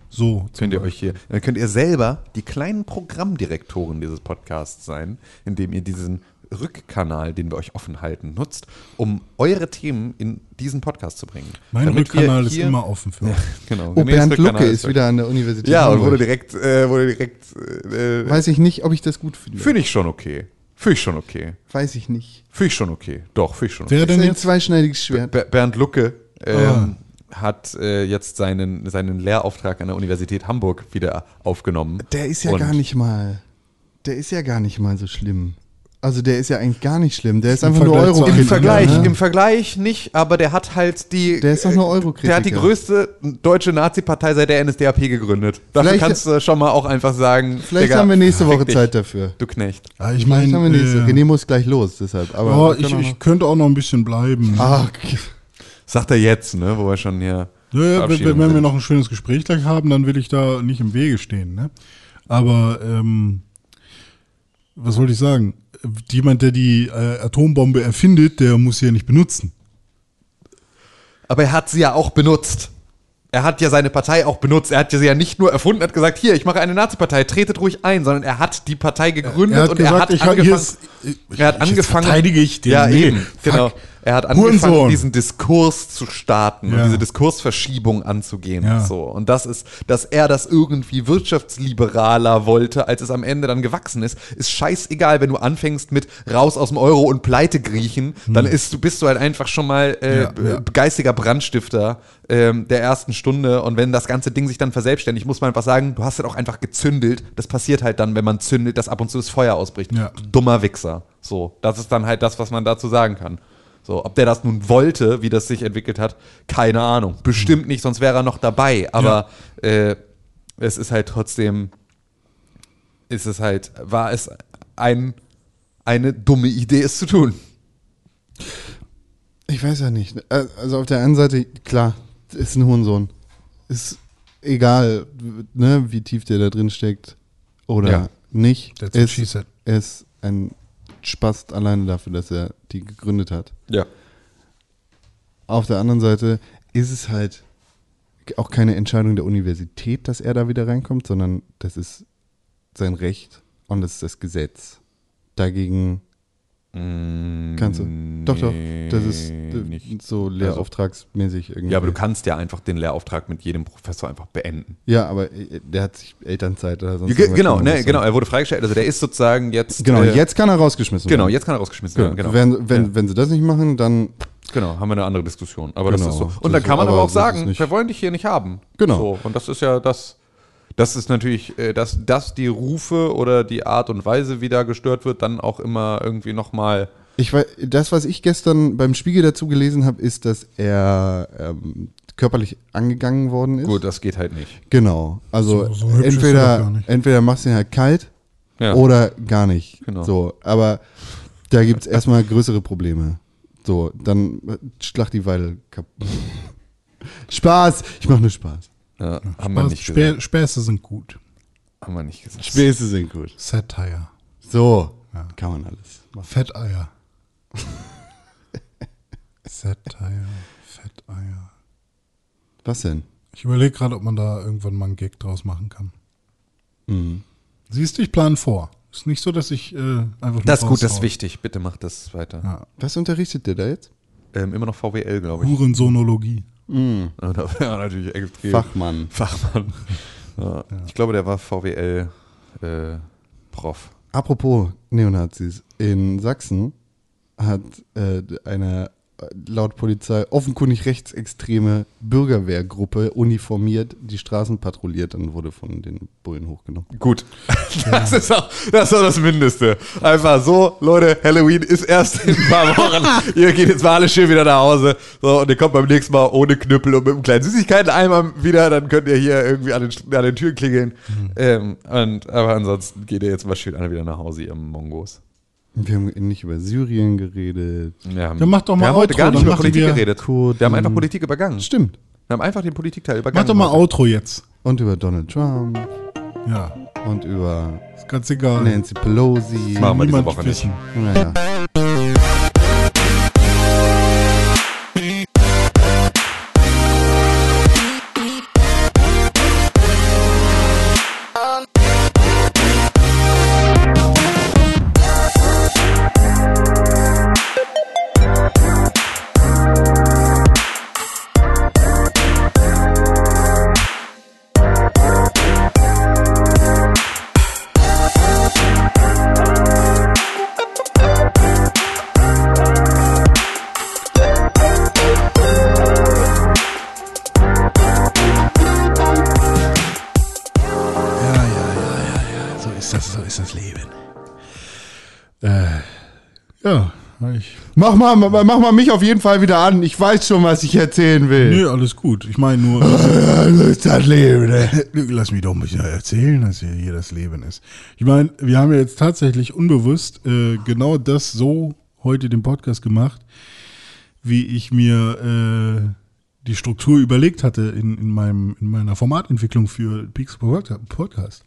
So. Könnt ihr euch hier, dann könnt ihr selber die kleinen Programmdirektoren dieses Podcasts sein, indem ihr diesen Rückkanal, den wir euch offen halten, nutzt, um eure Themen in diesen Podcast zu bringen. Mein Damit Rückkanal ist immer offen für (laughs) euch. Genau. Oh, Renés Bernd Lucke ist wieder an der Universität. Ja, und wurde direkt, äh, wurde direkt, äh, Weiß ich nicht, ob ich das gut finde. finde ich schon okay. Finde ich schon okay. Weiß ich nicht. Finde ich schon okay. Doch, finde ich schon okay. Wer denn ein jetzt? zweischneidiges Schwert. Ber- Bernd Lucke ähm, hat äh, jetzt seinen, seinen Lehrauftrag an der Universität Hamburg wieder aufgenommen. Der ist ja Und- gar nicht mal. Der ist ja gar nicht mal so schlimm. Also der ist ja eigentlich gar nicht schlimm. Der ist Im einfach nur Vergleich Euro. Im Vergleich, ne? im Vergleich nicht, aber der hat halt die. Der ist doch nur äh, Eurokritiker. Der hat die größte deutsche Nazi-Partei seit der NSDAP gegründet. Dafür Vielleicht- kannst du schon mal auch einfach sagen. Vielleicht Digga, haben wir nächste Woche dich, Zeit dafür. Du Knecht. Ja, ich Vielleicht meine, haben wir nächste. äh, René muss gleich los, deshalb. Aber oh, ich, ich könnte auch noch ein bisschen bleiben. Ah, okay. Sagt er jetzt, ne? Wo wir schon hier. Ja, ja, wenn, wenn wir sind. noch ein schönes Gespräch gleich haben, dann will ich da nicht im Wege stehen. Ne? Aber ähm, was wollte ich sagen? Jemand, der die äh, Atombombe erfindet, der muss sie ja nicht benutzen. Aber er hat sie ja auch benutzt. Er hat ja seine Partei auch benutzt. Er hat sie ja nicht nur erfunden, hat gesagt, hier, ich mache eine Nazi-Partei, tretet ruhig ein, sondern er hat die Partei gegründet Er und gesagt, er hat ich angefangen. ist- er hat angefangen. verteidige ich den. Ja, Nee, eben. fuck. Genau. Er hat angefangen, Hurensohn. diesen Diskurs zu starten und Ja. diese Diskursverschiebung anzugehen. Ja. So. Und das ist, dass er das irgendwie wirtschaftsliberaler wollte, als es am Ende dann gewachsen ist, ist scheißegal, wenn du anfängst mit raus aus dem Euro und Pleite griechen, dann ist, du bist du halt einfach schon mal äh, Hm. Ja, geistiger Brandstifter ähm, der ersten Stunde. Und wenn das ganze Ding sich dann verselbstständigt, muss man einfach sagen, du hast halt auch einfach gezündelt. Das passiert halt dann, wenn man zündelt, dass ab und zu das Feuer ausbricht. Ja. Du dummer Wichser. So, das ist dann halt das, was man dazu sagen kann. So, ob der das nun wollte, wie das sich entwickelt hat, keine Ahnung. Bestimmt nicht, sonst wäre er noch dabei. Aber äh, es ist halt trotzdem, ist es halt, war es ein, eine dumme Idee, es zu tun. Ich weiß ja nicht. Äh, Also auf der einen Seite, klar, ist ein Hurensohn. Ist egal, ne, wie tief der da drin steckt oder Ja. nicht. That's said. er ist ein Spast alleine dafür, dass er die gegründet hat. Ja. Auf der anderen Seite ist es halt auch keine Entscheidung der Universität, dass er da wieder reinkommt, sondern das ist sein Recht und das ist das Gesetz. Dagegen kannst du. Doch, doch. Das ist äh, nicht. so lehrauftragsmäßig irgendwie. Ja, aber du kannst ja einfach den Lehrauftrag mit jedem Professor einfach beenden. Ja, aber äh, der hat sich Elternzeit oder sonst Ge- Genau, ne, so. genau, er wurde freigestellt. Also der ist sozusagen jetzt. Genau, äh, jetzt kann er rausgeschmissen Genau, werden. jetzt kann er rausgeschmissen werden. Genau. Wenn, wenn, ja. wenn sie das nicht machen, dann genau, haben wir eine andere Diskussion. Aber Genau, das ist so. Und dann kann man aber aber auch sagen, wir wollen dich hier nicht haben. Genau. So, und das ist ja das. Das ist natürlich, äh, dass, dass die Rufe oder die Art und Weise, wie da gestört wird, dann auch immer irgendwie nochmal. Ich weiß, das, was ich gestern beim Spiegel dazu gelesen habe, ist, dass er ähm, körperlich angegangen worden ist. Gut, das geht halt nicht. Genau. Also So- so er entweder, entweder machst du ihn halt kalt Ja. oder gar nicht. Genau. So, aber da gibt es erstmal größere Probleme. So, dann schlag die Weidel kaputt. (laughs) Spaß! Ich mache nur Spaß. Ja, haben, wir Spaß, nicht Spä gesagt. Späße sind gut. haben wir nicht gesagt. Späße sind gut. Satire. So, Ja. kann man alles machen. Fetteier. (laughs) Satire. Fetteier. Was denn? Ich überlege gerade, ob man da irgendwann mal einen Gag draus machen kann. Mhm. Siehst du, ich plan vor. Ist nicht so, dass ich äh, einfach nur Das ist gut, das ist wichtig. Bitte mach das weiter. Ja. Was unterrichtet der da jetzt? Ähm, immer noch VWL, glaube ich. Hurensonologie. (laughs) Oder, ja, natürlich extrem. Fachmann. Fachmann. (laughs) Ja. Ich glaube, der war VWL äh, Prof. Apropos Neonazis. In Sachsen hat äh, eine laut Polizei offenkundig rechtsextreme Bürgerwehrgruppe uniformiert die Straßen patrouilliert und wurde von den Bullen hochgenommen. Gut. (laughs) (laughs) Das ist auch das, ist auch das Mindeste. Einfach so, Leute, Halloween ist erst in ein paar Wochen. (laughs) ihr geht jetzt mal alle schön wieder nach Hause. So, und ihr kommt beim nächsten Mal ohne Knüppel und mit einem kleinen Süßigkeiten-Eimer wieder. Dann könnt ihr hier irgendwie an den, an den Türen klingeln. Ähm, und, aber ansonsten geht ihr jetzt mal schön alle wieder nach Hause, ihr Mongos. Wir haben nicht über Syrien geredet. Wir haben, Dann mach doch mal wir haben heute Outro, gar nicht über Politik wir geredet. Kurden. Wir haben einfach Politik übergangen. Stimmt. Wir haben einfach den Politikteil übergangen. Mach doch mal heute. Outro jetzt. Und über Donald Trump Ja, und über ist ganz egal. Nancy Pelosi. Machen wir diese Woche nicht. wissen. Naja. Mach mal, mach mal mich auf jeden Fall wieder an. Ich weiß schon, was ich erzählen will. Nee, alles gut. Ich meine nur, (laughs) Das Leben, ne? lass mich doch ein bisschen erzählen, dass hier, hier das Leben ist. Ich meine, wir haben ja jetzt tatsächlich unbewusst äh, genau das so heute den Podcast gemacht, wie ich mir äh, die Struktur überlegt hatte in, in, meinem, in meiner Formatentwicklung für Peaks Podcast.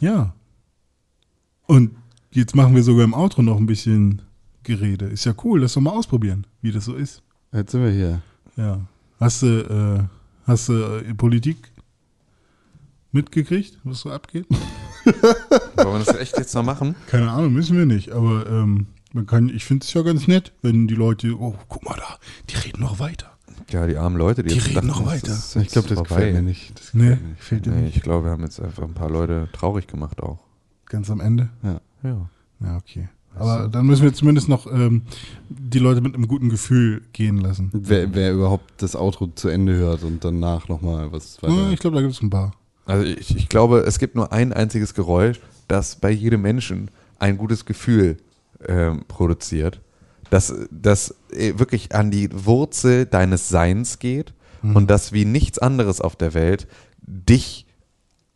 Ja. Und jetzt machen wir sogar im Outro noch ein bisschen Gerede. Ist ja cool, lass doch mal ausprobieren, wie das so ist. Jetzt sind wir hier. Ja. Hast du, äh, hast du äh, Politik mitgekriegt, was so abgeht? (laughs) Wollen wir das echt jetzt noch machen? Keine Ahnung, müssen wir nicht, aber ähm, man kann, ich finde es ja ganz nett, wenn die Leute, oh, guck mal da, die reden noch weiter. Ja, die armen Leute, die, Die jetzt reden dachten, noch das weiter. ist- Ich glaube, das ist gefällt vorbei. mir nicht. Das Nee, mir nicht. dir Nee, nicht. ich glaube, wir haben jetzt einfach ein paar Leute traurig gemacht auch. Ganz am Ende. Ja. Ja. Ja, okay. Aber dann müssen wir zumindest noch ähm, die Leute mit einem guten Gefühl gehen lassen. Wer, wer überhaupt das Outro zu Ende hört und danach nochmal was weiter. Ja, ich glaube, da gibt es ein paar. Also ich, ich glaube, es gibt nur ein einziges Geräusch, das bei jedem Menschen ein gutes Gefühl ähm, produziert, das, das äh, wirklich an die Wurzel deines Seins geht und das wie nichts anderes auf der Welt dich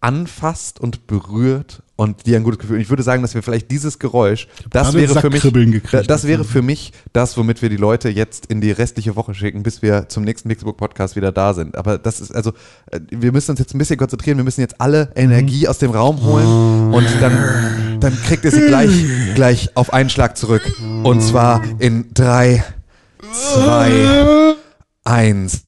anfasst und berührt und dir ein gutes Gefühl. Und ich würde sagen, dass wir vielleicht dieses Geräusch, das wäre für mich, gekriegt. das wäre für mich das, womit wir die Leute jetzt in die restliche Woche schicken, bis wir zum nächsten Mixbook Podcast wieder da sind. Aber das ist also, äh, wir müssen uns jetzt ein bisschen konzentrieren. Wir müssen jetzt alle Energie aus dem Raum holen und dann, dann kriegt ihr sie gleich, gleich auf einen Schlag zurück. Und zwar in drei, zwei, eins.